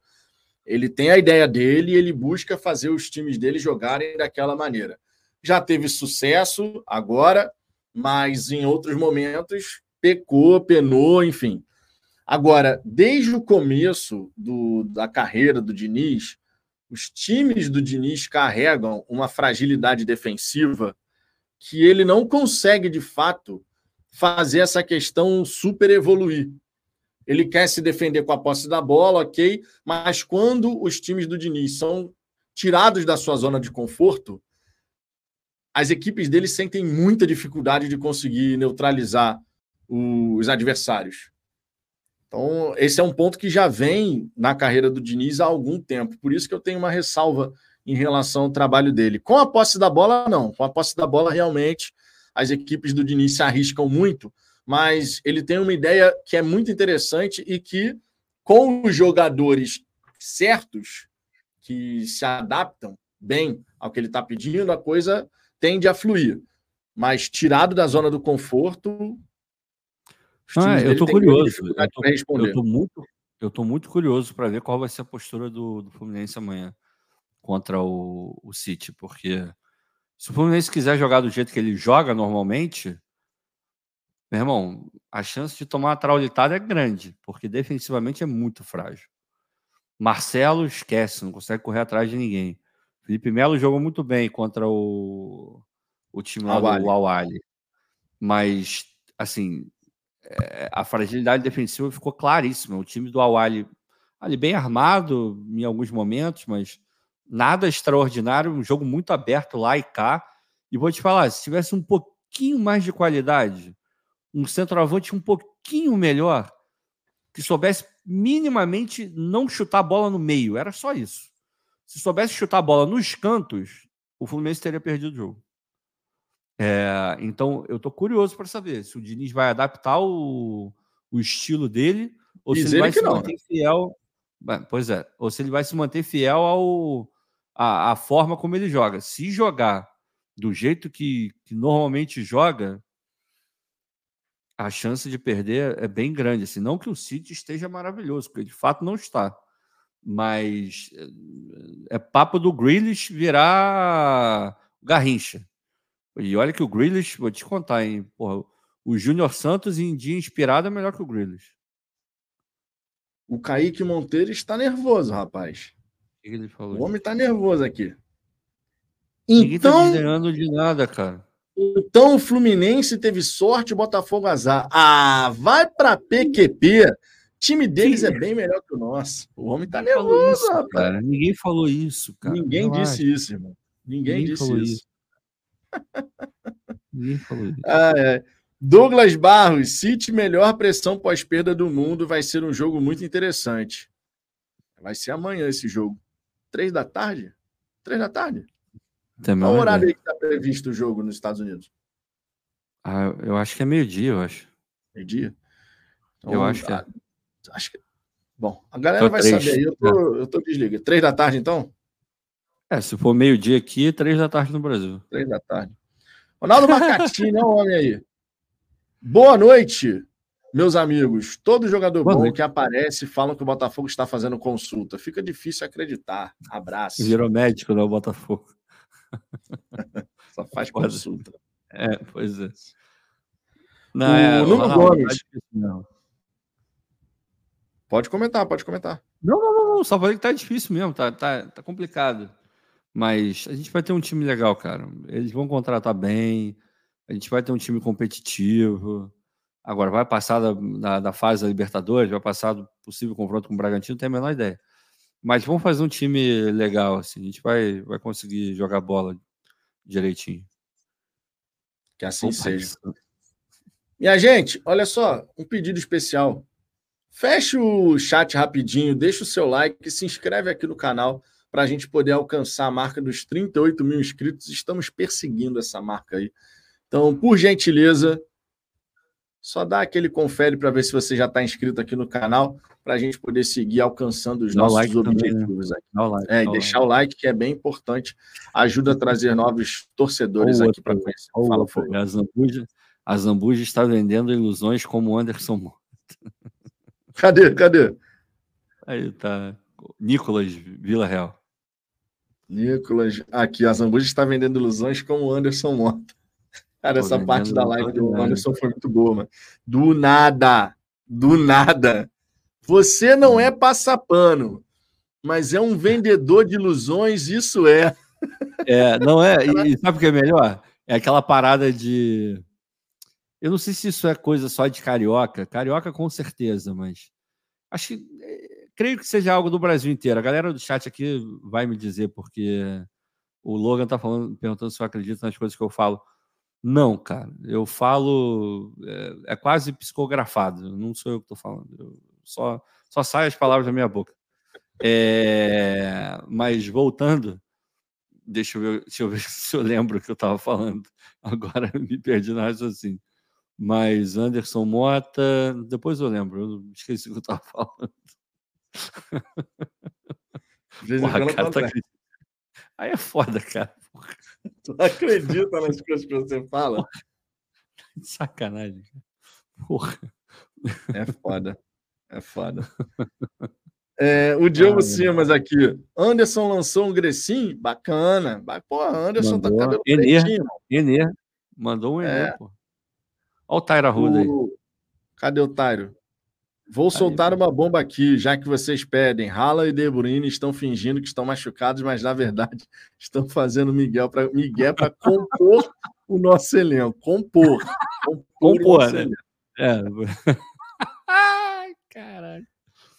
Ele tem a ideia dele e ele busca fazer os times dele jogarem daquela maneira. Já teve sucesso agora, mas em outros momentos pecou, penou, enfim. Agora, desde o começo do, da carreira do Diniz, os times do Diniz carregam uma fragilidade defensiva que ele não consegue, de fato, fazer essa questão super evoluir. Ele quer se defender com a posse da bola, ok, mas quando os times do Diniz são tirados da sua zona de conforto, as equipes dele sentem muita dificuldade de conseguir neutralizar os adversários. Então, esse é um ponto que já vem na carreira do Diniz há algum tempo. Por isso que eu tenho uma ressalva em relação ao trabalho dele. Com a posse da bola, não. Com a posse da bola, realmente, as equipes do Diniz se arriscam muito, mas ele tem uma ideia que é muito interessante e que, com os jogadores certos, que se adaptam bem ao que ele está pedindo, a coisa tende a fluir. Mas tirado da zona do conforto. Ah, eu estou curioso. Eu estou muito, eu tô muito curioso para ver qual vai ser a postura do, do Fluminense amanhã contra o, o City, porque se o Fluminense quiser jogar do jeito que ele joga normalmente, meu irmão, a chance de tomar uma traulitada é grande, porque defensivamente é muito frágil. Marcelo esquece, não consegue correr atrás de ninguém. Felipe Melo jogou muito bem contra o, o time lá Awali. do Awali. Mas, assim, é, a fragilidade defensiva ficou claríssima. O time do Awali ali bem armado em alguns momentos, mas nada extraordinário, um jogo muito aberto lá e cá. E vou te falar, se tivesse um pouquinho mais de qualidade, um centroavante um pouquinho melhor, que soubesse minimamente não chutar a bola no meio, era só isso. Se soubesse chutar a bola nos cantos, o Fluminense teria perdido o jogo. É, então, eu estou curioso para saber se o Diniz vai adaptar o, o estilo dele, ou Diz se ele vai se não, manter né? fiel. Pois é, ou se ele vai se manter fiel ao a, a forma como ele joga. Se jogar do jeito que, que normalmente joga, a chance de perder é bem grande. Assim, não que o City esteja maravilhoso, porque de fato não está. Mas é, é papo do Grealish virar Garrincha. E olha que o Grealish, vou te contar, hein? Porra, o Júnior Santos em dia inspirado é melhor que o Grealish. O Kaique Monteiro está nervoso, rapaz. O, que ele falou? o homem está nervoso aqui. Ninguém tá então, tá de nada, cara. Então o Fluminense teve sorte, o Botafogo azar. Ah, vai para PQP. O time deles é bem melhor que o nosso. O homem tá nervoso, isso, rapaz. Cara. Ninguém falou isso, cara. Ninguém disse isso, irmão. Ninguém, Ninguém disse isso. isso. Ninguém falou isso. Ah, é. Douglas Barros, City melhor pressão pós-perda do mundo. Vai ser um jogo muito interessante. Vai ser amanhã esse jogo. Três da tarde? Três da tarde? Também Qual horário aí que está previsto o jogo nos Estados Unidos? Ah, eu acho que é meio-dia, eu acho. Meio-dia? Então, eu acho que é. Acho que... Bom, a galera tô vai três. saber aí. Eu tô, é. eu tô desliga. Três da tarde, então? É, se for meio-dia aqui, três da tarde no Brasil. Três da tarde. Ronaldo Macatini, é o homem aí. Boa noite, meus amigos. Todo jogador Boa bom noite. que aparece falam que o Botafogo está fazendo consulta. Fica difícil acreditar. Abraço. Virou médico, né, o Botafogo. (laughs) Só faz consulta. É, pois é. Não, o é, Nuno não, Gomes. Não. Pode comentar, pode comentar. Não, não, não, não. Só falei que tá difícil mesmo, tá, tá, tá complicado. Mas a gente vai ter um time legal, cara. Eles vão contratar bem, a gente vai ter um time competitivo. Agora, vai passar da, da, da fase da Libertadores, vai passar do possível confronto com o Bragantino, não tenho a menor ideia. Mas vamos fazer um time legal, assim. A gente vai, vai conseguir jogar bola direitinho. Que assim Opa, seja. Isso. Minha gente, olha só, um pedido especial. Feche o chat rapidinho, deixa o seu like e se inscreve aqui no canal para a gente poder alcançar a marca dos 38 mil inscritos. Estamos perseguindo essa marca aí. Então, por gentileza, só dá aquele confere para ver se você já está inscrito aqui no canal, para a gente poder seguir alcançando os dá nossos like objetivos também, né? Like, é, e deixar like. o like, que é bem importante, ajuda a trazer novos torcedores aqui para conhecer. Fala, Fogo. A Zambuja, a Zambuja está vendendo ilusões como Anderson Mota. (laughs) Cadê? Cadê? Aí tá. Nicolas Vila Real. Nicolas, aqui, a Zambuja está vendendo ilusões como Anderson Mota. Cara, essa parte da live do Anderson foi muito boa, mano. Do nada, do nada. Você não é passapano, mas é um vendedor de ilusões, isso é. É, não é. E, sabe o que é melhor? É aquela parada de. Eu não sei se isso é coisa só de carioca. Carioca, com certeza, mas. Acho que. É, creio que seja algo do Brasil inteiro. A galera do chat aqui vai me dizer, porque o Logan tá falando, perguntando se eu acredito nas coisas que eu falo. Não, cara. Eu falo. É, é quase psicografado. Não sou eu que estou falando. Eu só, só saem as palavras da minha boca. É, mas voltando, deixa eu, ver, deixa eu ver (laughs) se eu lembro o que eu estava falando. Agora me perdi no raciocínio. Mas Anderson Mota, depois eu lembro, eu esqueci o que eu estava falando. Porra, cara, tá... Aí é foda, cara. Porra. Tu acredita nas coisas que você fala? (laughs) Sacanagem. Porra. É foda. É foda. (laughs) É, o Diogo ah, Simas aqui. Anderson lançou um Grecim? Bacana. Pô, Anderson tá Mandou. tá cabelo Ener, pretinho. Mandou um Ener, é. pô. Olha o Tairo Arruda aí. Cadê o Tairo? Vou soltar uma bomba aqui, já que vocês pedem. Rala e De Bruyne estão fingindo que estão machucados, mas na verdade (laughs) estão fazendo Miguel para Miguel para compor o nosso elenco. Compor. Compor, compor né? É. (laughs) Ai, caralho.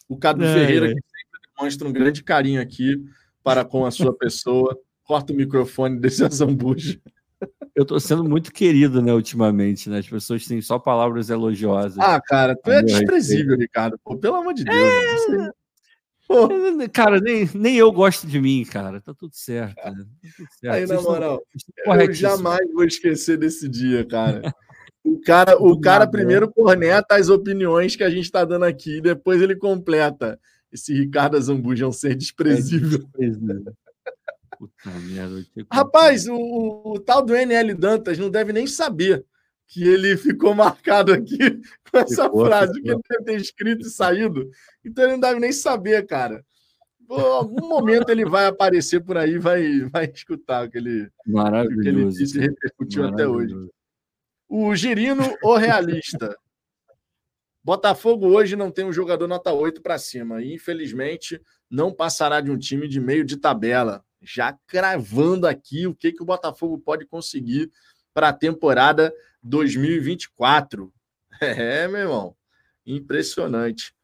O Cadu é, Ferreira, é. que sempre demonstra um grande carinho aqui para com a sua pessoa. Corta o microfone (laughs) desse azambuja. Eu tô sendo muito querido, né, ultimamente, né? As pessoas têm só palavras elogiosas. Ah, cara, tu é desprezível, Ricardo. Pô, pelo amor de Deus. É... Né? (laughs) Cara, nem, nem eu gosto de mim, cara. Tá tudo certo. Né? Tá tudo certo. Aí, na moral, eu jamais vou esquecer desse dia, cara. (laughs) O cara, o cara primeiro corneta as opiniões que a gente está dando aqui, depois ele completa. Esse Ricardo Azambuja é um ser desprezível. É desprezível. Puta merda. Rapaz, o, o, o, tal do NL Dantas não deve nem saber que ele ficou marcado aqui (laughs) com essa ficou, frase, ficou. que ele deve ter escrito e saído. Então ele não deve nem saber, cara. Em algum momento ele vai aparecer por aí vai vai escutar o que ele, Maravilhoso, que ele disse e repercutiu até hoje. O Girino, o realista. Botafogo hoje não tem um jogador nota 8 para cima e, infelizmente, não passará de um time de meio de tabela. Já cravando aqui o que, que o Botafogo pode conseguir para a temporada 2024. (laughs) É, meu irmão, impressionante.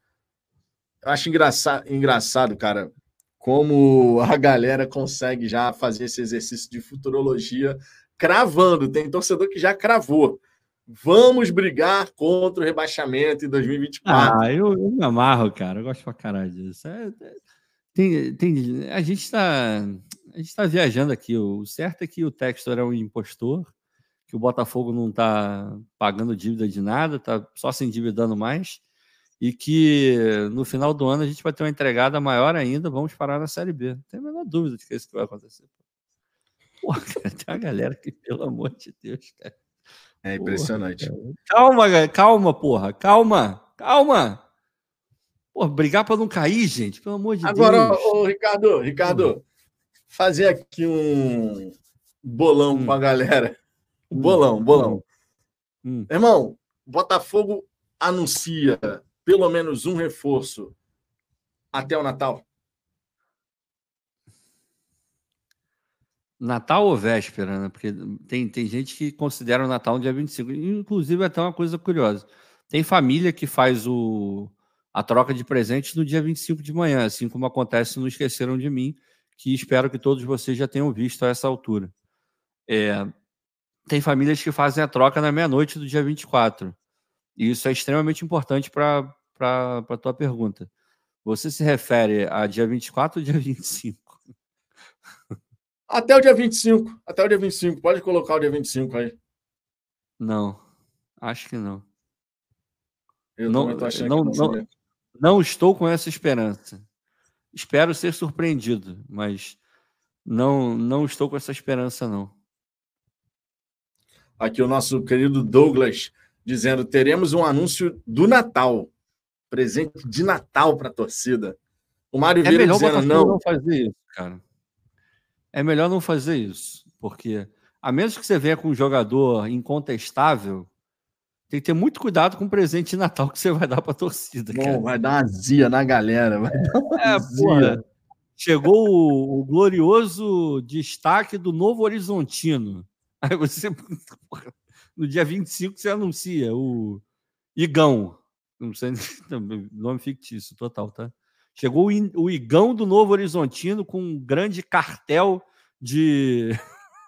Eu acho engraçado, engraçado, cara, como a galera consegue já fazer esse exercício de futurologia cravando. Tem torcedor que já cravou. Vamos brigar contra o rebaixamento em 2024. Ah, eu, eu me amarro, cara. Eu gosto pra caralho disso. É, é, tem, tem, a gente está a gente tá viajando aqui. O certo é que o Textor é um impostor, que o Botafogo não está pagando dívida de nada, está só se endividando mais, e que no final do ano a gente vai ter uma entregada maior ainda. Vamos parar na Série B. Não tem a menor dúvida de que é isso que vai acontecer. Porra, (laughs) cara, tem uma galera que, pelo amor de Deus, cara. É impressionante. Porra, calma, calma, porra. Calma, calma. Pô, brigar para não cair, gente, pelo amor de Agora, Deus. Agora, Ricardo, Ricardo, fazer aqui um bolão hum. com a galera. Hum. Bolão, bolão. Hum. Irmão, Botafogo anuncia pelo menos um reforço até o Natal. Natal ou véspera, né? Porque tem, tem gente que considera o Natal no dia 25. Inclusive, até uma coisa curiosa. Tem família que faz o, a troca de presentes no dia 25 de manhã, assim como acontece no Esqueceram de Mim, que espero que todos vocês já tenham visto a essa altura. É, tem famílias que fazem a troca na meia-noite do dia 24. E isso é extremamente importante para a tua pergunta. Você se refere a dia 24 ou dia 25? Até o dia 25. Até o dia 25. Pode colocar o dia 25 aí. Não. Acho que não. Eu não, não, não, não, não estou com essa esperança. Espero ser surpreendido, mas não, não estou com essa esperança, não. Aqui o nosso querido Douglas dizendo: teremos um anúncio do Natal. Presente de Natal para a torcida. O Mário é Vieira dizendo não. não fazer isso, cara é melhor não fazer isso, porque a menos que você venha com um jogador incontestável, tem que ter muito cuidado com o presente de Natal que você vai dar para a torcida. Bom, vai dar uma azia na galera. Vai dar uma é, porra, chegou o, o, glorioso destaque do Novo Horizontino. Aí você, (laughs) no dia 25, você anuncia o Igão. Não sei, (laughs) nome fictício, total, tá? Chegou o Igão do Novo Horizontino com um grande cartel de.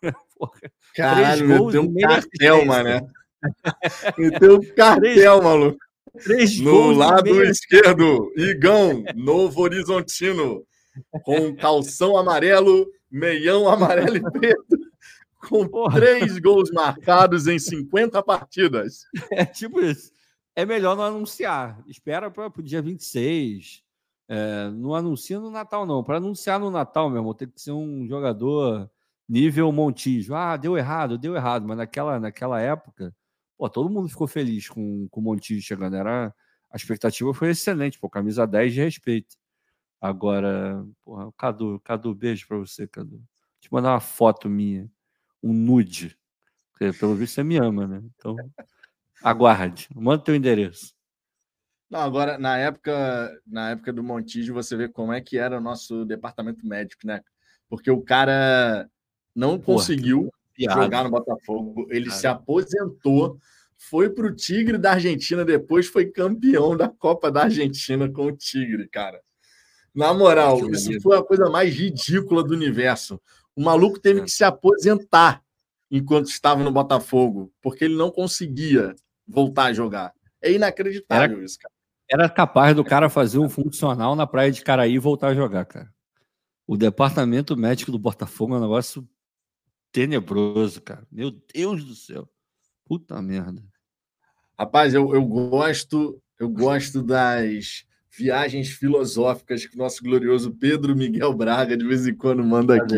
(laughs) Caralho, tem um cartel, mano. (laughs) tem um cartel, maluco. Três no lado esquerdo, Igão, Novo Horizontino, com calção amarelo, meião amarelo e preto, com Porra. três gols marcados em 50 partidas. (laughs) É tipo isso. É melhor não anunciar. Espera para o dia 26 é, não anuncia no Natal, não. Para anunciar no Natal, meu irmão, tem que ser um jogador nível Montijo. Ah, deu errado, deu errado. Mas naquela, naquela época, pô, todo mundo ficou feliz com, com o Montijo chegando. Era, a expectativa foi excelente, pô, camisa 10 de respeito. Agora, porra, Cadu, Cadu, beijo para você, Cadu. Te mandar uma foto minha, um nude. Porque, pelo visto você me ama, né? Então, aguarde. Manda teu endereço. Não, agora, na época, na época do Montijo, você vê como é que era o nosso departamento médico, né? Porque o cara não Porra, conseguiu jogar no Botafogo, ele se aposentou, foi para o Tigre da Argentina, depois foi campeão da Copa da Argentina com o Tigre, cara. Na moral, isso foi a coisa mais ridícula do universo. O maluco teve é. que se aposentar enquanto estava no Botafogo, porque ele não conseguia voltar a jogar. É inacreditável era, isso, cara. Era capaz do cara fazer um funcional na praia de Caraí e voltar a jogar, cara. O departamento médico do Botafogo é um negócio tenebroso, cara. Meu Deus do céu. Puta merda. Rapaz, eu, eu gosto, eu gosto das viagens filosóficas que o nosso glorioso Pedro Miguel Braga de vez em quando manda aqui.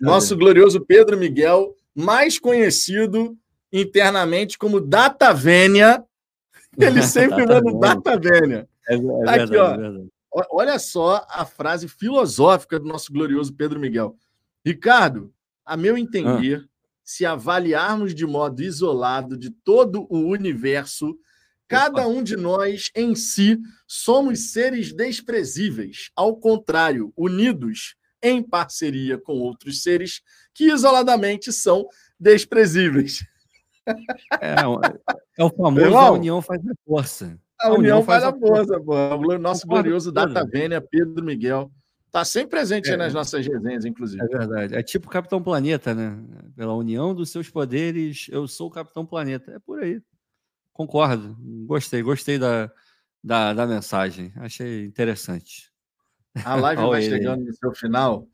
Nosso glorioso Pedro Miguel, mais conhecido internamente como Data Vênia. (laughs) Ele sempre manda Data Vênia. É, é tá aqui, ó. É Olha só a frase filosófica do nosso glorioso Pedro Miguel. Ricardo, a meu entender, ah. se avaliarmos de modo isolado de todo o universo, cada um de nós em si somos seres desprezíveis. Ao contrário, unidos em parceria com outros seres que isoladamente são desprezíveis. É, é o famoso Irmão, a união faz a força. A, a união, união, faz, a força, pô. O nosso glorioso Data Vênia, Pedro Miguel. Está sempre presente é, nas nossas resenhas, inclusive. É verdade. É tipo Capitão Planeta, né? Pela união dos seus poderes, eu sou o Capitão Planeta. É por aí. Concordo. Gostei, gostei da, da, da mensagem. Achei interessante. A live (laughs) vai ele. chegando no seu final.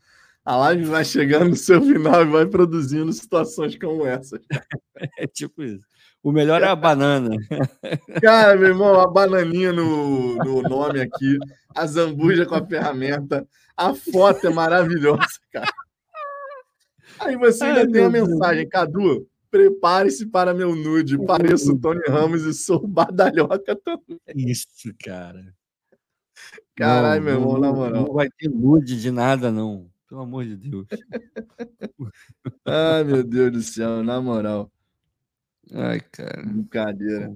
A live vai chegando no seu final e vai produzindo situações como essa. (laughs) É tipo isso. O melhor é a banana. (laughs) Cara, meu irmão, a bananinha no, no nome aqui, a zambuja com a ferramenta, a foto é maravilhosa, cara. Aí você ainda Ai, tem a mensagem, Cadu, prepare-se para meu nude, pareço o Tony Ramos e sou badalhoca também. Isso, cara. Caralho, meu irmão, na moral. Não vai ter nude de nada, não. Pelo amor de Deus. Ai, meu Deus do céu, na moral. Ai, cara. Brincadeira.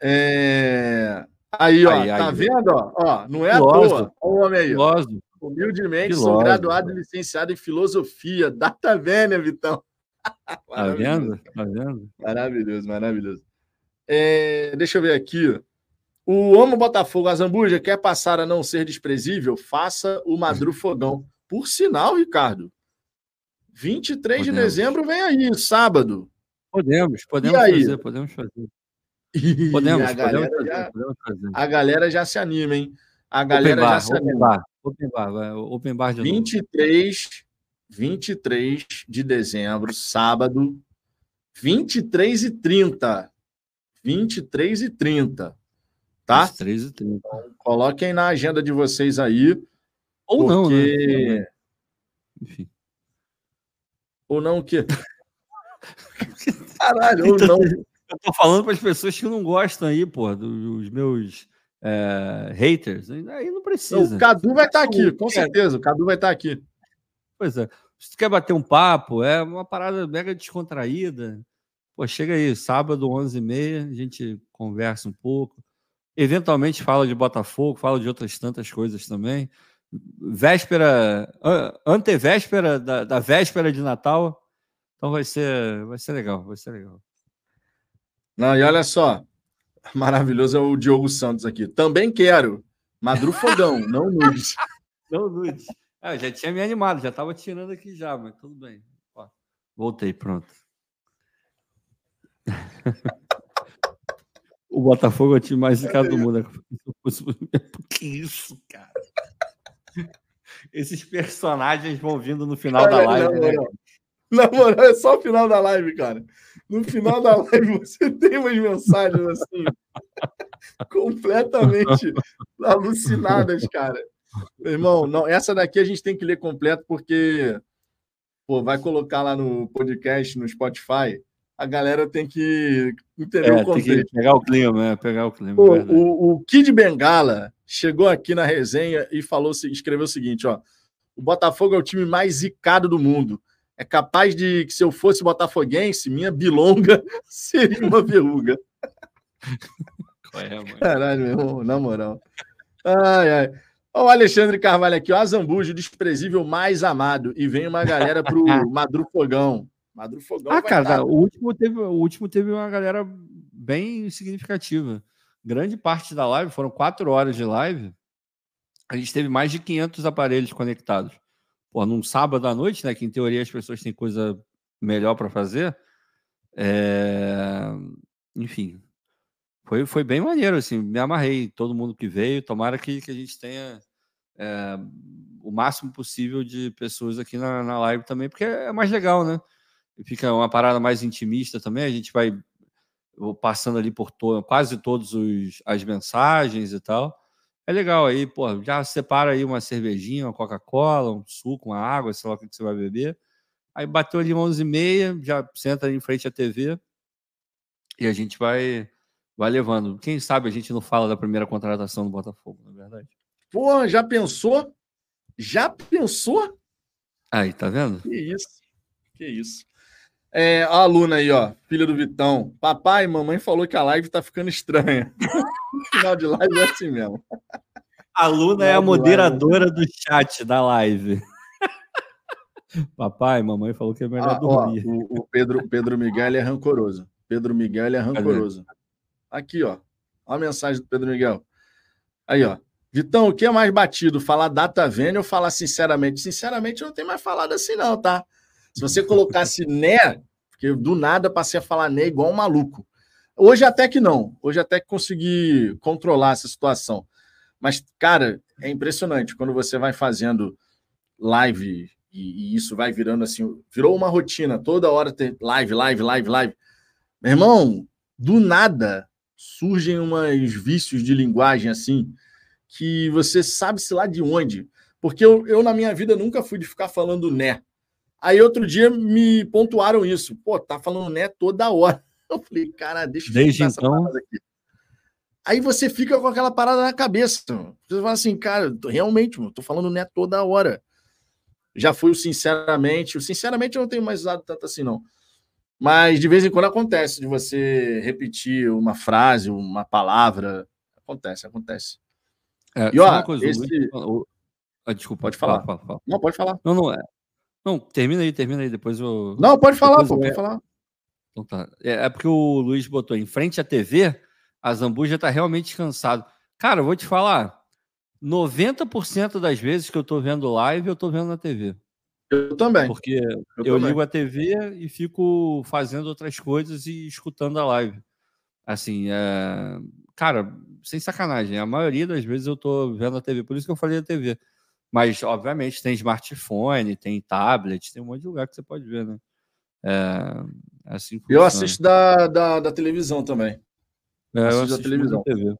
É... Aí, ó, tá vendo? Ó, ó, não é à toa. Olha o homem aí. Humildemente, sou graduado e licenciado em filosofia. Data Vênia, Vitão. (laughs) tá vendo? Tá vendo? Maravilhoso, maravilhoso. É... deixa eu ver aqui. O Amo Botafogo Azambuja quer passar a não ser desprezível? Faça o Madru (laughs) Fogão. Por sinal, Ricardo, 23 Podemos. de dezembro vem aí, sábado. Podemos, podemos fazer, podemos fazer. Podemos, a galera, podemos já, podemos fazer. A galera já se anima, hein? A galera bar, já se anima. Open bar, vai, open bar de 23, novo. 23 de dezembro, sábado, 23 e 30. 23 e 30. Tá? 23 e 30. Então, coloquem na agenda de vocês aí. Ou porque... não, né? Enfim. Ou não o quê? (laughs) Caralho, ou não. Eu tô falando para as pessoas que não gostam aí, pô, dos meus é, haters. Aí não precisa. o Cadu vai estar tá aqui, com certeza. O Cadu vai estar tá aqui. Pois é. Se tu quer bater um papo, é uma parada mega descontraída. Pô, chega aí, sábado, 11h30, a gente conversa um pouco. Eventualmente fala de Botafogo, fala de outras tantas coisas também. Véspera, antevéspera da, da véspera de Natal, então vai ser, vai ser legal, vai ser legal. Não, e olha só, (laughs) maravilhoso é o Diogo Santos aqui. Também quero. Madru Fogão, (laughs) não nudes. Não nudes. Ah, já tinha me animado, já estava tirando aqui já, mas tudo bem. Ó, voltei, pronto. (laughs) o Botafogo é o time mais zicado do mundo. Que isso, cara? Esses personagens vão vindo no final da live, né? Na moral, é só o final da live, cara. No final da live você tem umas mensagens assim completamente alucinadas, cara. irmão, não, essa daqui a gente tem que ler completo porque pô, vai colocar lá no podcast, no Spotify. A galera tem que entender é, o contexto. pegar o clima, né? Pegar o clima. Pô, o, o Kid Bengala chegou aqui na resenha e falou, escreveu o seguinte: ó, o Botafogo é o time mais zicado do mundo é capaz de que se eu fosse botafoguense, minha bilonga (laughs) seria uma verruga. É, Caralho, meu irmão, na moral. Ai, ai. Olha o Alexandre Carvalho aqui, ó, Azambujo, desprezível mais amado. E vem uma galera pro (laughs) Madru Fogão. Madru Fogão. Ah, cara, dar... o último, teve, o último teve uma galera bem significativa. Grande parte da live, foram quatro horas de live. A gente teve mais de 500 aparelhos conectados pô, num sábado à noite, né? Que em teoria as pessoas têm coisa melhor para fazer. É... Enfim, foi, foi bem maneiro, assim, me amarrei, todo mundo que veio, tomara que, que a gente tenha é, o máximo possível de pessoas aqui na, na live também, porque é mais legal, né? Fica uma parada mais intimista também, a gente vai passando ali por to quase todas as mensagens e tal. É legal aí, pô, já separa aí uma cervejinha, uma Coca-Cola, um suco, uma água, sei lá o que você vai beber. Aí bateu ali 11 e meia, já senta ali em frente à TV e a gente vai vai levando. Quem sabe a gente não fala da primeira contratação do Botafogo, na é verdade. Pô, já pensou? Já pensou? Aí, tá vendo? Que isso. Que isso. É, a aluna aí, ó, filha do Vitão. Papai, mamãe falou que a live tá ficando estranha. (laughs) Final de live é assim mesmo. A aluna é a moderadora do chat da live. (laughs) Papai, mamãe falou que é melhor ah, dormir. Ó, o, o, Pedro, Pedro Miguel é rancoroso. Pedro Miguel é rancoroso. Aqui, ó. Olha a mensagem do Pedro Miguel. Aí, ó. Vitão, o que é mais batido? Falar data vênia ou falar sinceramente? Sinceramente, eu não tenho mais falado assim, não, tá? Se você colocasse né, porque do nada passei a falar né igual um maluco. Hoje até que não. Hoje até que consegui controlar essa situação. Mas, cara, é impressionante quando você vai fazendo live e, e isso vai virando assim, virou uma rotina, toda hora ter live, live, live, live. Meu irmão, do nada surgem umas vícios de linguagem assim que você sabe-se lá de onde. Porque eu, eu, na minha vida, nunca fui de ficar falando né. Aí outro dia me pontuaram isso. Pô, tá falando né toda hora. (laughs) Eu falei, cara, deixa eu Desde então... aqui. Aí você fica com aquela parada na cabeça. Você fala assim, cara, realmente, mano, tô falando né toda hora. Já fui o sinceramente. O sinceramente eu não tenho mais usado tanto assim, não. Mas de vez em quando acontece de você repetir uma frase, uma palavra. Acontece, acontece. É, e ó, coisa, esse... ah, desculpa, pode falar. Fala, fala, fala. Não, pode falar. Não, não é. Não, termina aí, termina aí, depois eu. Não, pode falar, pô, pode falar. Então tá. É, é, porque o Luiz botou em frente à TV, a Zambuja tá realmente cansado. Cara, eu vou te falar. 90% das vezes que eu tô vendo live, eu tô vendo na TV. Eu também. Porque eu, eu também. ligo a TV e fico fazendo outras coisas e escutando a live. Assim, é... cara, sem sacanagem, a maioria das vezes eu tô vendo a TV, por isso que eu falei a TV. Mas, obviamente, tem smartphone, tem tablet, tem um monte de lugar que você pode ver, né? É, é assim eu assisto da, da, da, televisão também. É, eu assisto, da televisão. TV.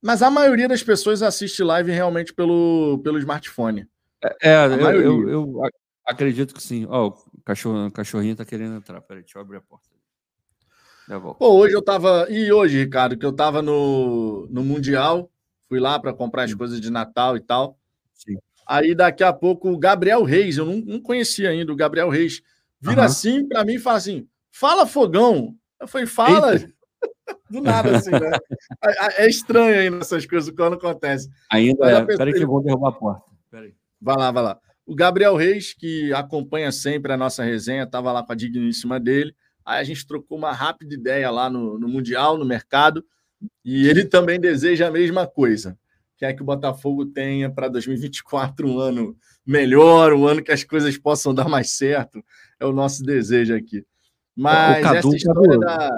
Mas a maioria das pessoas assiste live realmente pelo, pelo smartphone. É, é eu, eu, eu, acredito que sim. Ó, oh, o cachorro, cachorrinho tá querendo entrar. Peraí, deixa eu abrir a porta. Pô, hoje eu tava. E hoje, Ricardo, que eu tava no, no Mundial, fui lá para comprar as coisas de Natal e tal. Sim. Aí daqui a pouco o Gabriel Reis, eu não, não conhecia ainda o Gabriel Reis, vira uhum. assim para mim e fala assim: fala fogão. Eu falei, fala. Eita. (laughs) Do nada, assim, né? É, é estranho ainda essas coisas quando acontece. Ainda é. Peraí que eu vou derrubar a porta. Peraí. Vai lá, vai lá. O Gabriel Reis, que acompanha sempre a nossa resenha, estava lá com a digníssima dele. Aí a gente trocou uma rápida ideia lá no, no Mundial, no mercado, e ele também deseja a mesma coisa. Quer que o Botafogo tenha para 2024 um ano melhor, um ano que as coisas possam dar mais certo. É o nosso desejo aqui. Mas Cadu, essa história da,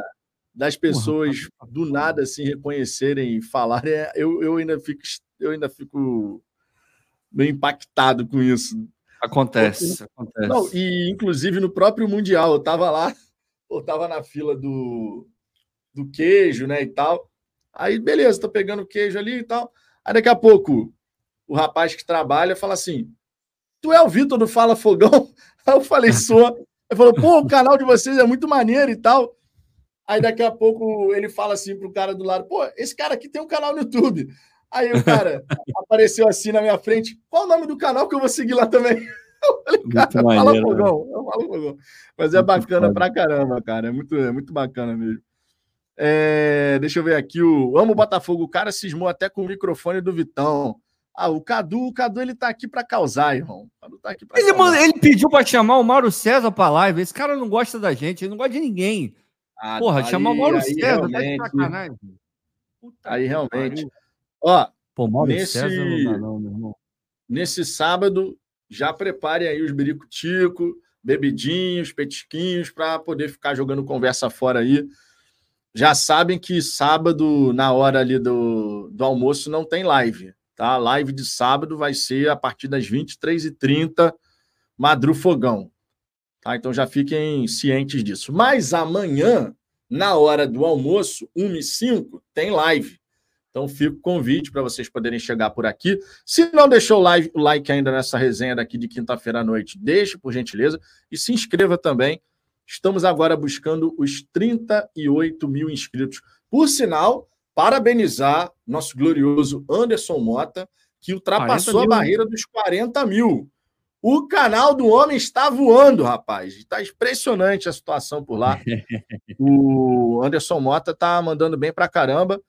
das pessoas do nada assim reconhecerem e falarem, é, eu, eu, ainda fico, eu ainda fico meio impactado com isso. Acontece, acontece. Não, e inclusive no próprio Mundial, eu estava lá eu tava na fila do, do queijo, né, e tal. Aí, beleza, tô pegando queijo ali e tal. Aí, daqui a pouco, o rapaz que trabalha fala assim: Tu é o Vitor do Fala Fogão? Aí (laughs) eu falei: Sou. Ele falou: Pô, o canal de vocês é muito maneiro e tal. Aí, daqui a pouco, ele fala assim pro cara do lado: Pô, esse cara aqui tem um canal no YouTube. Aí o cara (laughs) apareceu assim na minha frente: Qual o nome do canal que eu vou seguir lá também? (laughs) Eu falei, cara, fala fogão, né? fala fogão. Mas é muito bacana foda. pra caramba, cara. É muito, é muito bacana mesmo. É, deixa eu ver aqui. O Amo Botafogo. O cara cismou até com o microfone do Vitão. Ah, o Cadu, o Cadu ele tá aqui para causar, irmão. Tá ele, ele, pediu para chamar o Mauro César para live. Esse cara não gosta da gente, ele não gosta de ninguém. Ah, Porra, tá chamar o Mauro César, tá de sacanagem. Puta aí realmente. Ó, Pô, Mauro nesse, César não dá, não, meu irmão. Nesse sábado, já prepare aí os birico-tico, bebidinhos, petisquinhos, para poder ficar jogando conversa fora aí. Já sabem que sábado, na hora ali do, do almoço, não tem live. Tá? A live de sábado vai ser a partir das 23h30, Madru Fogão. Tá? Então já fiquem cientes disso. Mas amanhã, na hora do almoço, 1h05, tem live. Então fica o convite para vocês poderem chegar por aqui. Se não deixou o like ainda nessa resenha daqui de quinta-feira à noite, deixe, por gentileza, e se inscreva também. Estamos agora buscando os 38 mil inscritos. Por sinal, parabenizar nosso glorioso Anderson Mota, que ultrapassou a barreira dos 40 mil. O canal do homem está voando, rapaz. Está impressionante a situação por lá. (laughs) o Anderson Mota está mandando bem para caramba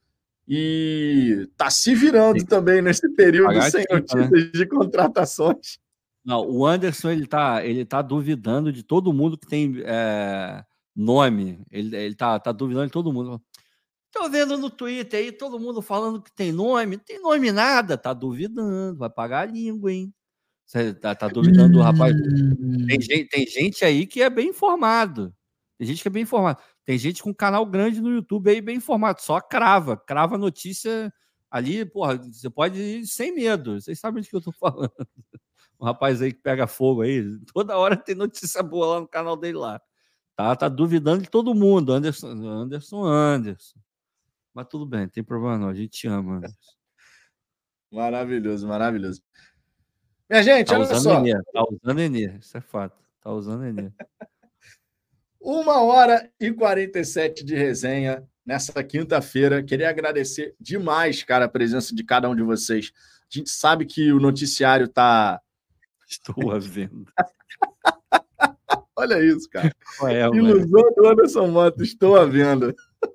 e tá se virando também nesse período sem né? notícias de contratações. Não, o Anderson ele tá, ele tá duvidando de todo mundo que tem é, nome. Ele, ele tá, tá duvidando de todo mundo. Tô vendo no Twitter aí todo mundo falando que tem nome. Tem nome nada, tá duvidando, vai pagar a língua, hein? Você tá, tá duvidando do rapaz. Tem gente, tem gente aí que é bem informado. Tem gente que é bem informado. Tem gente com canal grande no YouTube aí bem informado, só crava, crava notícia ali, porra, você pode ir sem medo. Vocês sabem de que eu tô falando. Um rapaz aí que pega fogo aí, (laughs) toda hora tem notícia boa lá no canal dele lá. Tá, tá duvidando de todo mundo, Anderson, Anderson, Anderson. Mas tudo bem, tem problema não, a gente te ama, Anderson. (laughs) Maravilhoso, maravilhoso. Minha gente, tá olha só. Enê, tá usando Enê, isso é fato. Tá usando Enê. (laughs) Uma hora e 47 de resenha nessa quinta-feira. Queria agradecer demais, cara, a presença de cada um de vocês. A gente sabe que o noticiário tá. Estou a vendo. (laughs) Olha isso, cara. É, Ilusão do Anderson Mota, estou à venda.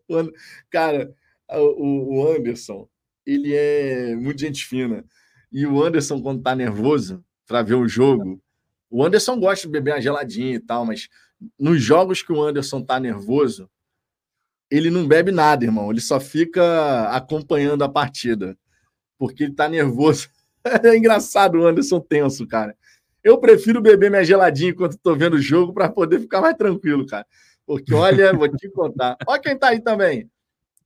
(laughs) Cara, o, Anderson, ele é muito gente fina. E o Anderson, quando tá nervoso para ver o jogo, o Anderson gosta de beber uma geladinha e tal, mas nos jogos que o Anderson tá nervoso, ele não bebe nada, irmão. Ele só fica acompanhando a partida. Porque ele tá nervoso. (laughs) É engraçado o Anderson tenso, cara. Eu prefiro beber minha geladinha enquanto tô vendo o jogo para poder ficar mais tranquilo, cara. Porque, olha, vou te contar. Olha quem tá aí também.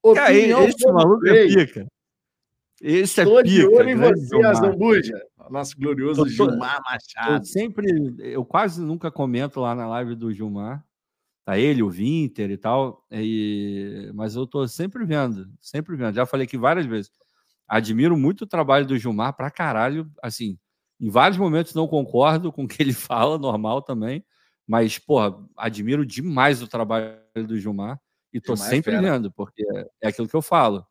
Opinião cara, esse maluco é pica. Esse é Tô pica. de olho em você, Azambuja. Nosso glorioso tô, Gilmar Machado. Eu sempre, eu quase nunca comento lá na live do Gilmar. Tá ele, o Winter e tal. E... Mas eu tô sempre vendo, sempre vendo. Já falei aqui várias vezes. Admiro muito o trabalho do Gilmar pra caralho. Assim, em vários momentos não concordo com o que ele (laughs) fala, normal também. Mas, porra, admiro demais o trabalho do Gilmar. E tô Gilmar é sempre é vendo, porque é aquilo que eu falo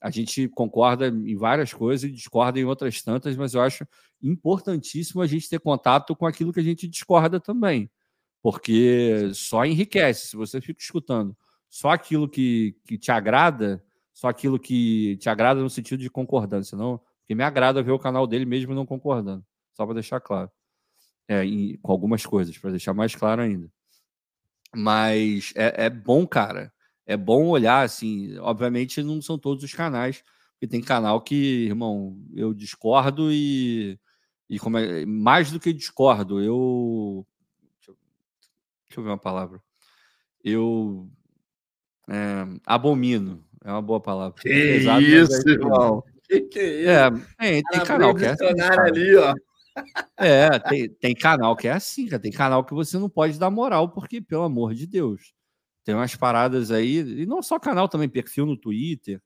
a gente concorda em várias coisas e discorda em outras tantas, mas eu acho importantíssimo a gente ter contato com aquilo que a gente discorda também, porque só enriquece. Se você fica escutando só aquilo que, que te agrada, só aquilo que te agrada no sentido de concordância, não? Porque me agrada ver o canal dele mesmo não concordando, só para deixar claro. É, e, com algumas coisas, para deixar mais claro ainda. Mas é, é bom, cara é bom olhar, assim, obviamente não são todos os canais, porque tem canal que, irmão, eu discordo e, e como é, mais do que discordo, eu. Deixa eu, deixa eu ver uma palavra. Eu é, abomino, é uma boa palavra. Que Exato, isso, irmão. (laughs) Que que é isso? É, tem, tem canal que é assim. ali, ó. É, tem, tem canal que é assim, cara. Tem canal que você não pode dar moral, porque, pelo amor de Deus. Tem umas paradas aí, e não só canal também, perfil no Twitter.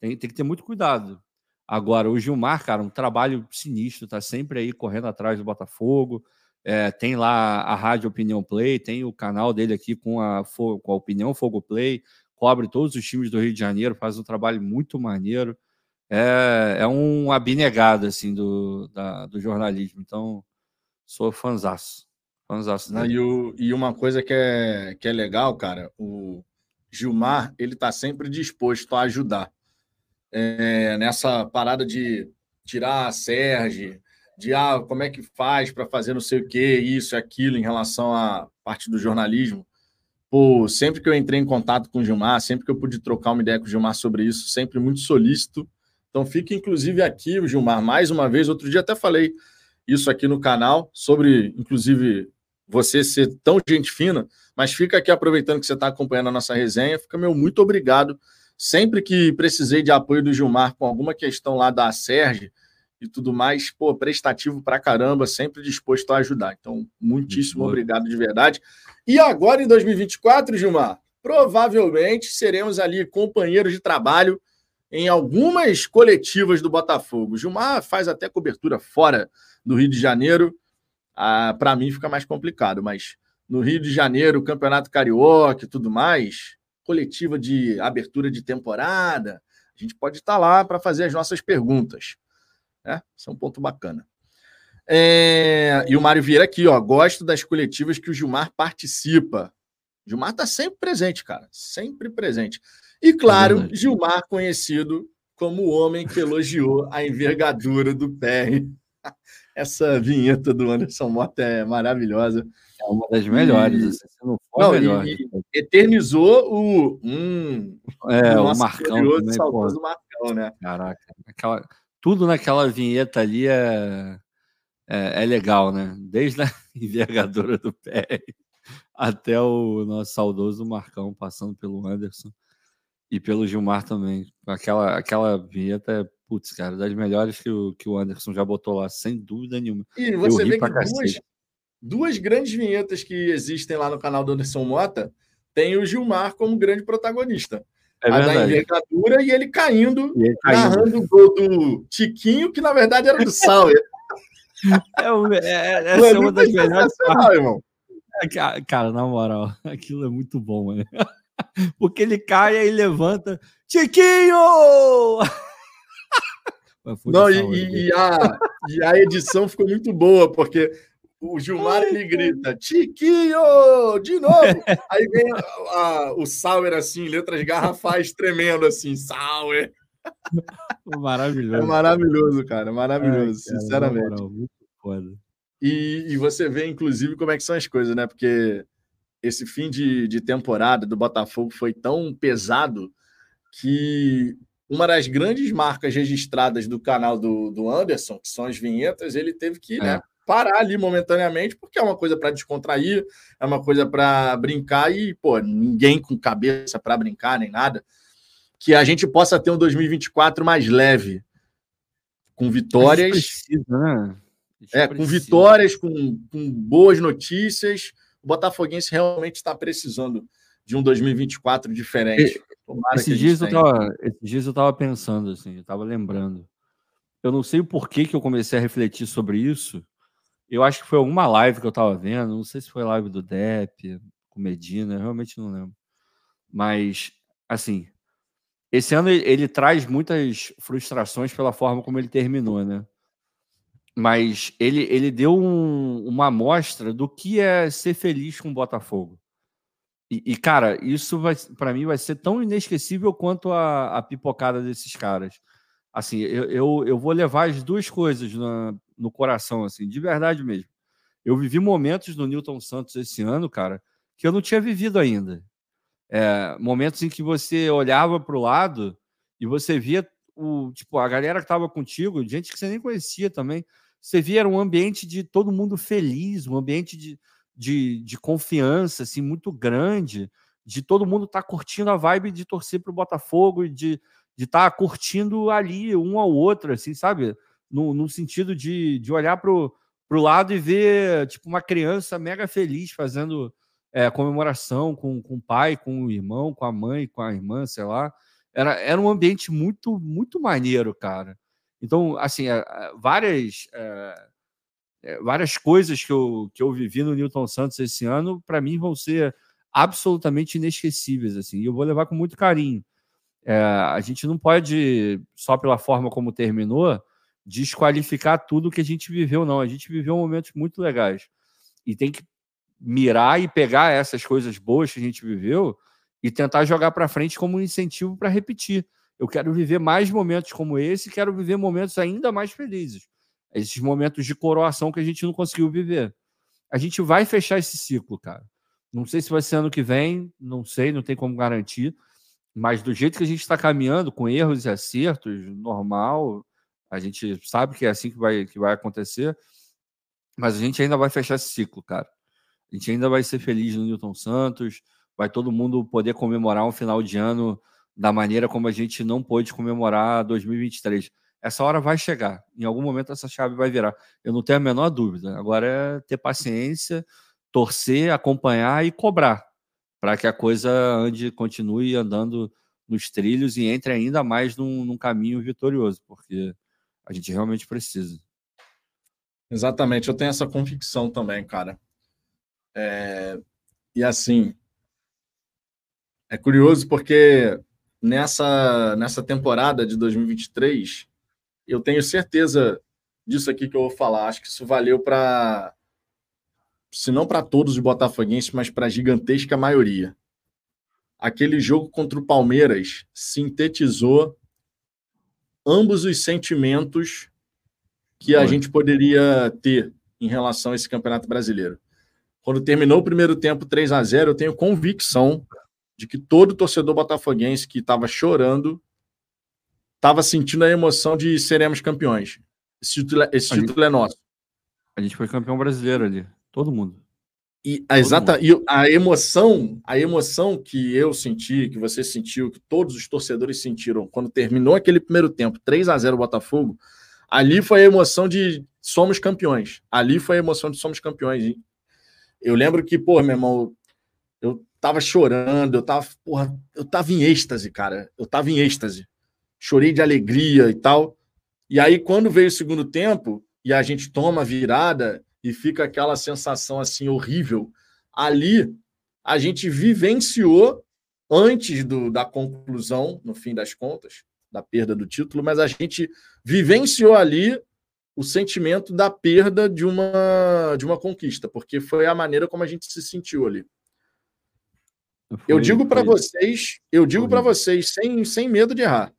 Tem, tem que ter muito cuidado. Agora, o Gilmar, cara, um trabalho sinistro, tá sempre aí correndo atrás do Botafogo. É, tem lá a Rádio Opinião Play, tem o canal dele aqui com a, com a Opinião Fogo Play, cobre todos os times do Rio de Janeiro, faz um trabalho muito maneiro. É, é um abnegado, assim, do, da, do jornalismo. Então, sou fãzaço. Não, e, o, e uma coisa que é, que é legal, cara, o Gilmar, ele tá sempre disposto a ajudar. É, nessa parada de tirar a Sérgio, de ah, como é que faz para fazer não sei o que, isso e aquilo em relação à parte do jornalismo. Pô, sempre que eu entrei em contato com o Gilmar, sempre que eu pude trocar uma ideia com o Gilmar sobre isso, sempre muito solícito. Então fica inclusive aqui o Gilmar mais uma vez. Outro dia até falei isso aqui no canal sobre, inclusive, você ser tão gente fina, mas fica aqui aproveitando que você está acompanhando a nossa resenha, fica meu muito obrigado. Sempre que precisei de apoio do Gilmar com alguma questão lá da Serge, e tudo mais, pô, prestativo pra caramba, sempre disposto a ajudar. Então, muitíssimo obrigado de verdade. E agora, em 2024, Gilmar, provavelmente seremos ali companheiros de trabalho em algumas coletivas do Botafogo. Gilmar faz até cobertura fora do Rio de Janeiro. Ah, Para mim fica mais complicado, mas no Rio de Janeiro, Campeonato Carioca e tudo mais, coletiva de abertura de temporada, a gente pode estar lá para fazer as nossas perguntas. Né? Isso é um ponto bacana. É... E o Mário Vieira aqui, ó. Gosto das coletivas que o Gilmar participa. Gilmar está sempre presente, cara. Sempre presente. E, claro, é Gilmar conhecido como o homem que elogiou a envergadura do PR. (laughs) Essa vinheta do Anderson Mota é maravilhosa. É uma das melhores. E... Assim, não, não melhor. E, e eternizou o. Hum, é, o, o Marcão. Também, saudoso Marcão, né? Caraca. Aquela, tudo naquela vinheta ali é, é, é legal, né? Desde a (laughs) envergadura do pé até o nosso saudoso Marcão passando pelo Anderson e pelo Gilmar também. Aquela, aquela vinheta é, putz, cara, das melhores que o, que o Anderson já botou lá, sem dúvida nenhuma. E você vê que duas, duas grandes vinhetas que existem lá no canal do Anderson Mota tem o Gilmar como grande protagonista. É a da envergadura e ele caindo, e ele caindo. narrando o gol do Tiquinho, que na verdade era do (laughs) Sauer. É, é, é, essa é uma das melhores. É, cara, na moral, (laughs) aquilo é muito bom, né? (laughs) Porque ele cai e levanta. Tiquinho! (laughs) Não, e, e, a, e a edição ficou muito boa, porque o Gilmar ele grita: Tiquinho! De novo! Aí vem a, a, o Sauer assim, letras garrafais tremendo assim, Sauer. (laughs) Maravilhoso. É maravilhoso, cara. Maravilhoso, Ai, cara, sinceramente. Moral, muito foda. E, e, você vê, inclusive, como é que são as coisas, né? Porque esse fim de, de temporada do Botafogo foi tão pesado que uma das grandes marcas registradas do canal do, do Anderson, que são as vinhetas, ele teve que né, é. né, parar ali momentaneamente, porque é uma coisa para descontrair, é uma coisa para brincar e, pô, ninguém com cabeça para brincar nem nada. Que a gente possa ter um 2024 mais leve, com vitórias. Precisa, né? É, com vitórias, com, com boas notícias. O Botafoguense realmente está precisando de um 2024 diferente. esses, dias eu tava, esses dias eu estava pensando, assim, eu estava lembrando. Eu não sei o porquê que eu comecei a refletir sobre isso, eu acho que foi alguma live que eu estava vendo, não sei se foi live do Depp, com Medina, realmente não lembro. Mas, assim, esse ano ele, ele, traz muitas frustrações pela forma como ele terminou, né? Mas ele, ele deu um, uma amostra do que é ser feliz com o Botafogo. E, e cara, isso para mim vai ser tão inesquecível quanto a, a pipocada desses caras. Assim, eu, eu, eu vou levar as duas coisas na, no coração, assim, de verdade mesmo. Eu vivi momentos no Newton Santos esse ano, cara, que eu não tinha vivido ainda. É, momentos em que você olhava para o lado e você via o tipo a galera que estava contigo, gente que você nem conhecia também. Você via um ambiente de todo mundo feliz, um ambiente de, de, de confiança assim muito grande, de todo mundo estar tá curtindo a vibe de torcer para o Botafogo e de de estar tá curtindo ali um ao outro, assim, sabe? no, no sentido de, de olhar para o lado e ver tipo uma criança mega feliz fazendo é, comemoração com, com o pai, com o irmão, com a mãe, com a irmã, sei lá. Era, era um ambiente muito, muito maneiro, cara. Então, assim, é, é várias, é, várias coisas que eu, que eu vivi no Newton Santos esse ano, para mim, vão ser absolutamente inesquecíveis. Assim, e eu vou levar com muito carinho. É, a gente não pode, só pela forma como terminou, desqualificar tudo que a gente viveu, não. A gente viveu momentos muito legais. E tem que mirar e pegar essas coisas boas que a gente viveu e tentar jogar para frente como um incentivo para repetir. Eu quero viver mais momentos como esse, quero viver momentos ainda mais felizes. Esses momentos de coroação que a gente não conseguiu viver. A gente vai fechar esse ciclo, cara. Não sei se vai ser ano que vem, não sei, não tem como garantir. Mas do jeito que a gente está caminhando, com erros e acertos, normal, a gente sabe que é assim que vai, que vai acontecer, mas a gente ainda vai fechar esse ciclo, cara. A gente ainda vai ser feliz no Newton Santos, vai todo mundo poder comemorar um final de ano da maneira como a gente não pôde comemorar 2023. essa hora vai chegar. Em algum momento essa chave vai virar. Eu não tenho a menor dúvida. Agora é ter paciência, torcer, acompanhar e cobrar para que a coisa ande, continue andando nos trilhos e entre ainda mais num, num caminho vitorioso, porque a gente realmente precisa. Exatamente, eu tenho essa convicção também, cara. É... E assim, é curioso porque nessa, nessa temporada de 2023, eu tenho certeza disso aqui que eu vou falar. Acho que isso valeu para, se não para todos os botafoguenses, mas para a gigantesca maioria. Aquele jogo contra o Palmeiras sintetizou ambos os sentimentos que a gente poderia ter em relação a esse Campeonato Brasileiro. Quando terminou o primeiro tempo 3 a 0 eu tenho convicção de que todo torcedor botafoguense que estava chorando estava sentindo a emoção de seremos campeões. Esse título, é, esse título gente, é nosso. A gente foi campeão brasileiro ali, todo mundo. E a, exata, e a emoção, a emoção que eu senti, que você sentiu, que todos os torcedores sentiram quando terminou aquele primeiro tempo, 3 a 0 Botafogo, ali foi a emoção de somos campeões. Ali foi a emoção de somos campeões. Eu lembro que, pô, meu irmão, eu tava chorando, eu tava, porra, eu tava em êxtase, cara. Eu tava em êxtase chorei de alegria e tal. E aí, quando veio o segundo tempo e a gente toma a virada e fica aquela sensação assim horrível, ali a gente vivenciou antes do, da conclusão, no fim das contas, da perda do título, mas a gente vivenciou ali o sentimento da perda de uma de uma conquista, porque foi a maneira como a gente se sentiu ali. Foi, eu digo para vocês, eu digo para vocês sem, sem medo de errar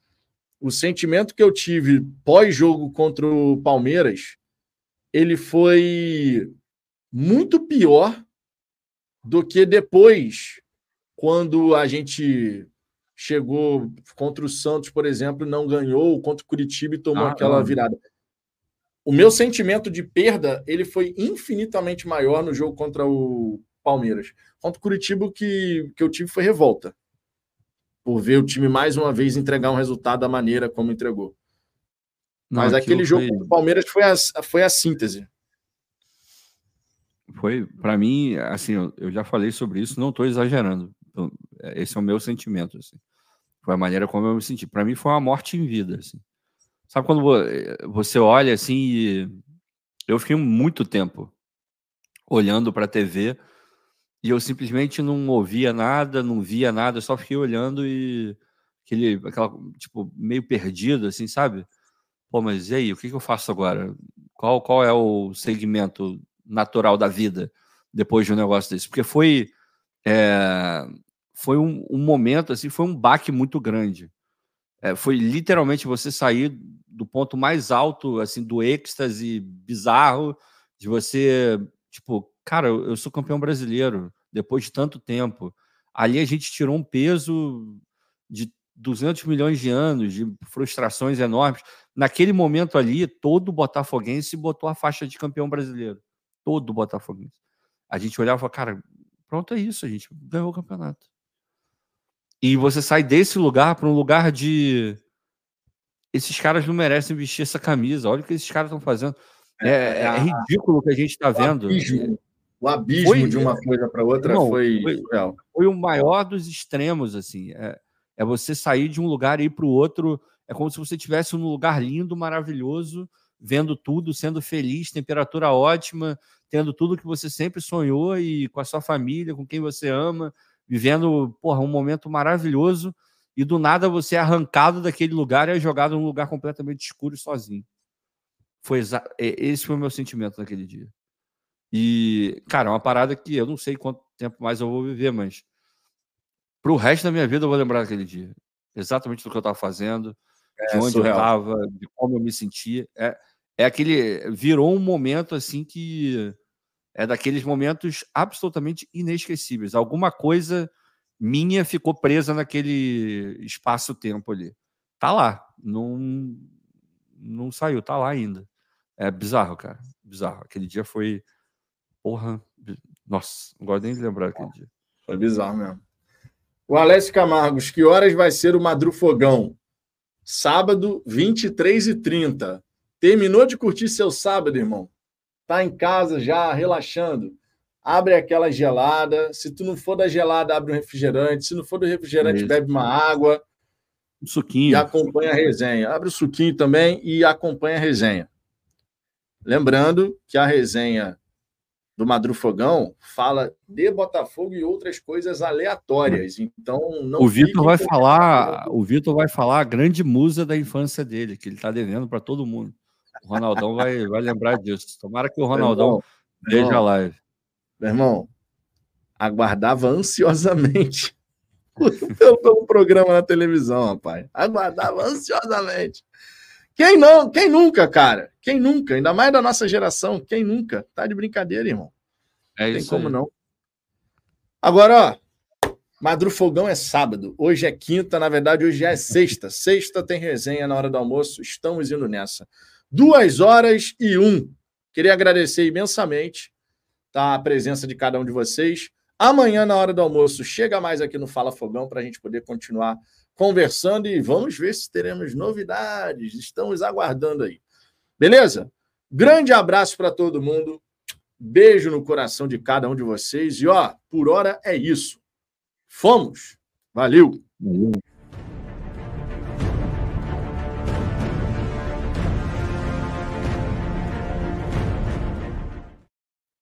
o sentimento que eu tive pós-jogo contra o Palmeiras, ele foi muito pior do que depois, quando a gente chegou contra o Santos, por exemplo, não ganhou, contra o Curitiba e tomou ah, aquela virada. O meu sentimento de perda, ele foi infinitamente maior no jogo contra o Palmeiras. Contra o Curitiba, que, que eu tive foi revolta por ver o time mais uma vez entregar um resultado da maneira como entregou. Não, Mas aquele jogo foi... do Palmeiras foi a, foi a síntese. Foi, para mim, assim, eu, eu, já falei sobre isso, não estou exagerando. Então, esse é o meu sentimento. Assim. Foi a maneira como eu me senti. Para mim, foi uma morte em vida. Assim. Sabe quando você olha assim e. Eu fiquei muito tempo olhando para a TV e eu simplesmente não ouvia nada, não via nada, só fiquei olhando e aquele, aquela, tipo, meio perdido, assim, sabe? Pô, mas e aí, o que, que eu faço agora? Qual, qual é o segmento natural da vida depois de um negócio desse? Porque foi, é, foi um, um, momento, assim, foi um baque muito grande. É, foi literalmente você sair do ponto mais alto, assim, do êxtase bizarro, de você, tipo, cara, eu sou campeão brasileiro depois de tanto tempo. Ali a gente tirou um peso de 200 milhões de anos, de frustrações enormes. Naquele momento ali, todo Botafoguense botou a faixa de campeão brasileiro. Todo Botafoguense. A gente olhava e falava, cara, pronto, é isso, a gente ganhou o campeonato. E você sai desse lugar para um lugar de. Esses caras não merecem vestir essa camisa. Olha o que esses caras estão fazendo. É, é, é, ridículo o que a gente está vendo. Abismo o abismo foi, de uma coisa para outra não, foi, foi, foi, o maior dos extremos, assim. É, é você sair de um lugar e ir para o outro. É como se você estivesse num lugar lindo, maravilhoso, vendo tudo, sendo feliz, temperatura ótima, tendo tudo que você sempre sonhou e com a sua família, com quem você ama, vivendo porra, um momento maravilhoso. E do nada você é arrancado daquele lugar e é jogado num lugar completamente escuro e sozinho. Foi esse foi o meu sentimento naquele dia. E, cara, é uma parada que eu não sei quanto tempo mais eu vou viver, mas pro resto da minha vida eu vou lembrar daquele dia. Exatamente do que eu estava fazendo, é, de onde surreal. eu estava, de como eu me sentia. É, é aquele. Virou um momento assim que é daqueles momentos absolutamente inesquecíveis. Alguma coisa minha ficou presa naquele espaço-tempo ali. Tá lá, não, não saiu, tá lá ainda. É bizarro, cara. Bizarro. Aquele dia foi Porra, nossa, não gosto nem de lembrar aquele dia. Foi bizarro mesmo. O Alessio Camargos, que horas vai ser o Madrufogão? Sábado, 23h30. Terminou de curtir seu sábado, irmão? Tá em casa já, relaxando. Abre aquela gelada. Se tu não for da gelada, abre um refrigerante. Se não for do refrigerante, Isso. bebe uma água. Um suquinho. E acompanha a resenha. Abre o suquinho também e acompanha a resenha. Lembrando que a resenha do Madrufogão fala de Botafogo e outras coisas aleatórias. Então, não o Vitor vai falar, o Vitor vai falar a grande musa da infância dele, que ele está devendo para todo mundo. O Ronaldão vai, vai lembrar disso. Tomara que o Ronaldão veja a live. Meu irmão, aguardava ansiosamente (laughs) pelo, programa na televisão, rapaz. Aguardava ansiosamente. Quem não? Quem nunca, cara? Quem nunca? Ainda mais da nossa geração. Quem nunca? Tá de brincadeira, irmão. É isso. Tem como aí. não. Agora, ó. Madru Fogão é sábado. Hoje é quinta, na verdade, hoje é sexta. Sexta tem resenha na hora do almoço. Estamos indo nessa. Duas horas e um. Queria agradecer imensamente tá, a presença de cada um de vocês. Amanhã, na hora do almoço, chega mais aqui no Fala Fogão para a gente poder continuar conversando e vamos ver se teremos novidades. Estamos aguardando aí. Beleza? Grande abraço para todo mundo. Beijo no coração de cada um de vocês. E ó, por hora é isso. Fomos. Valeu. Valeu.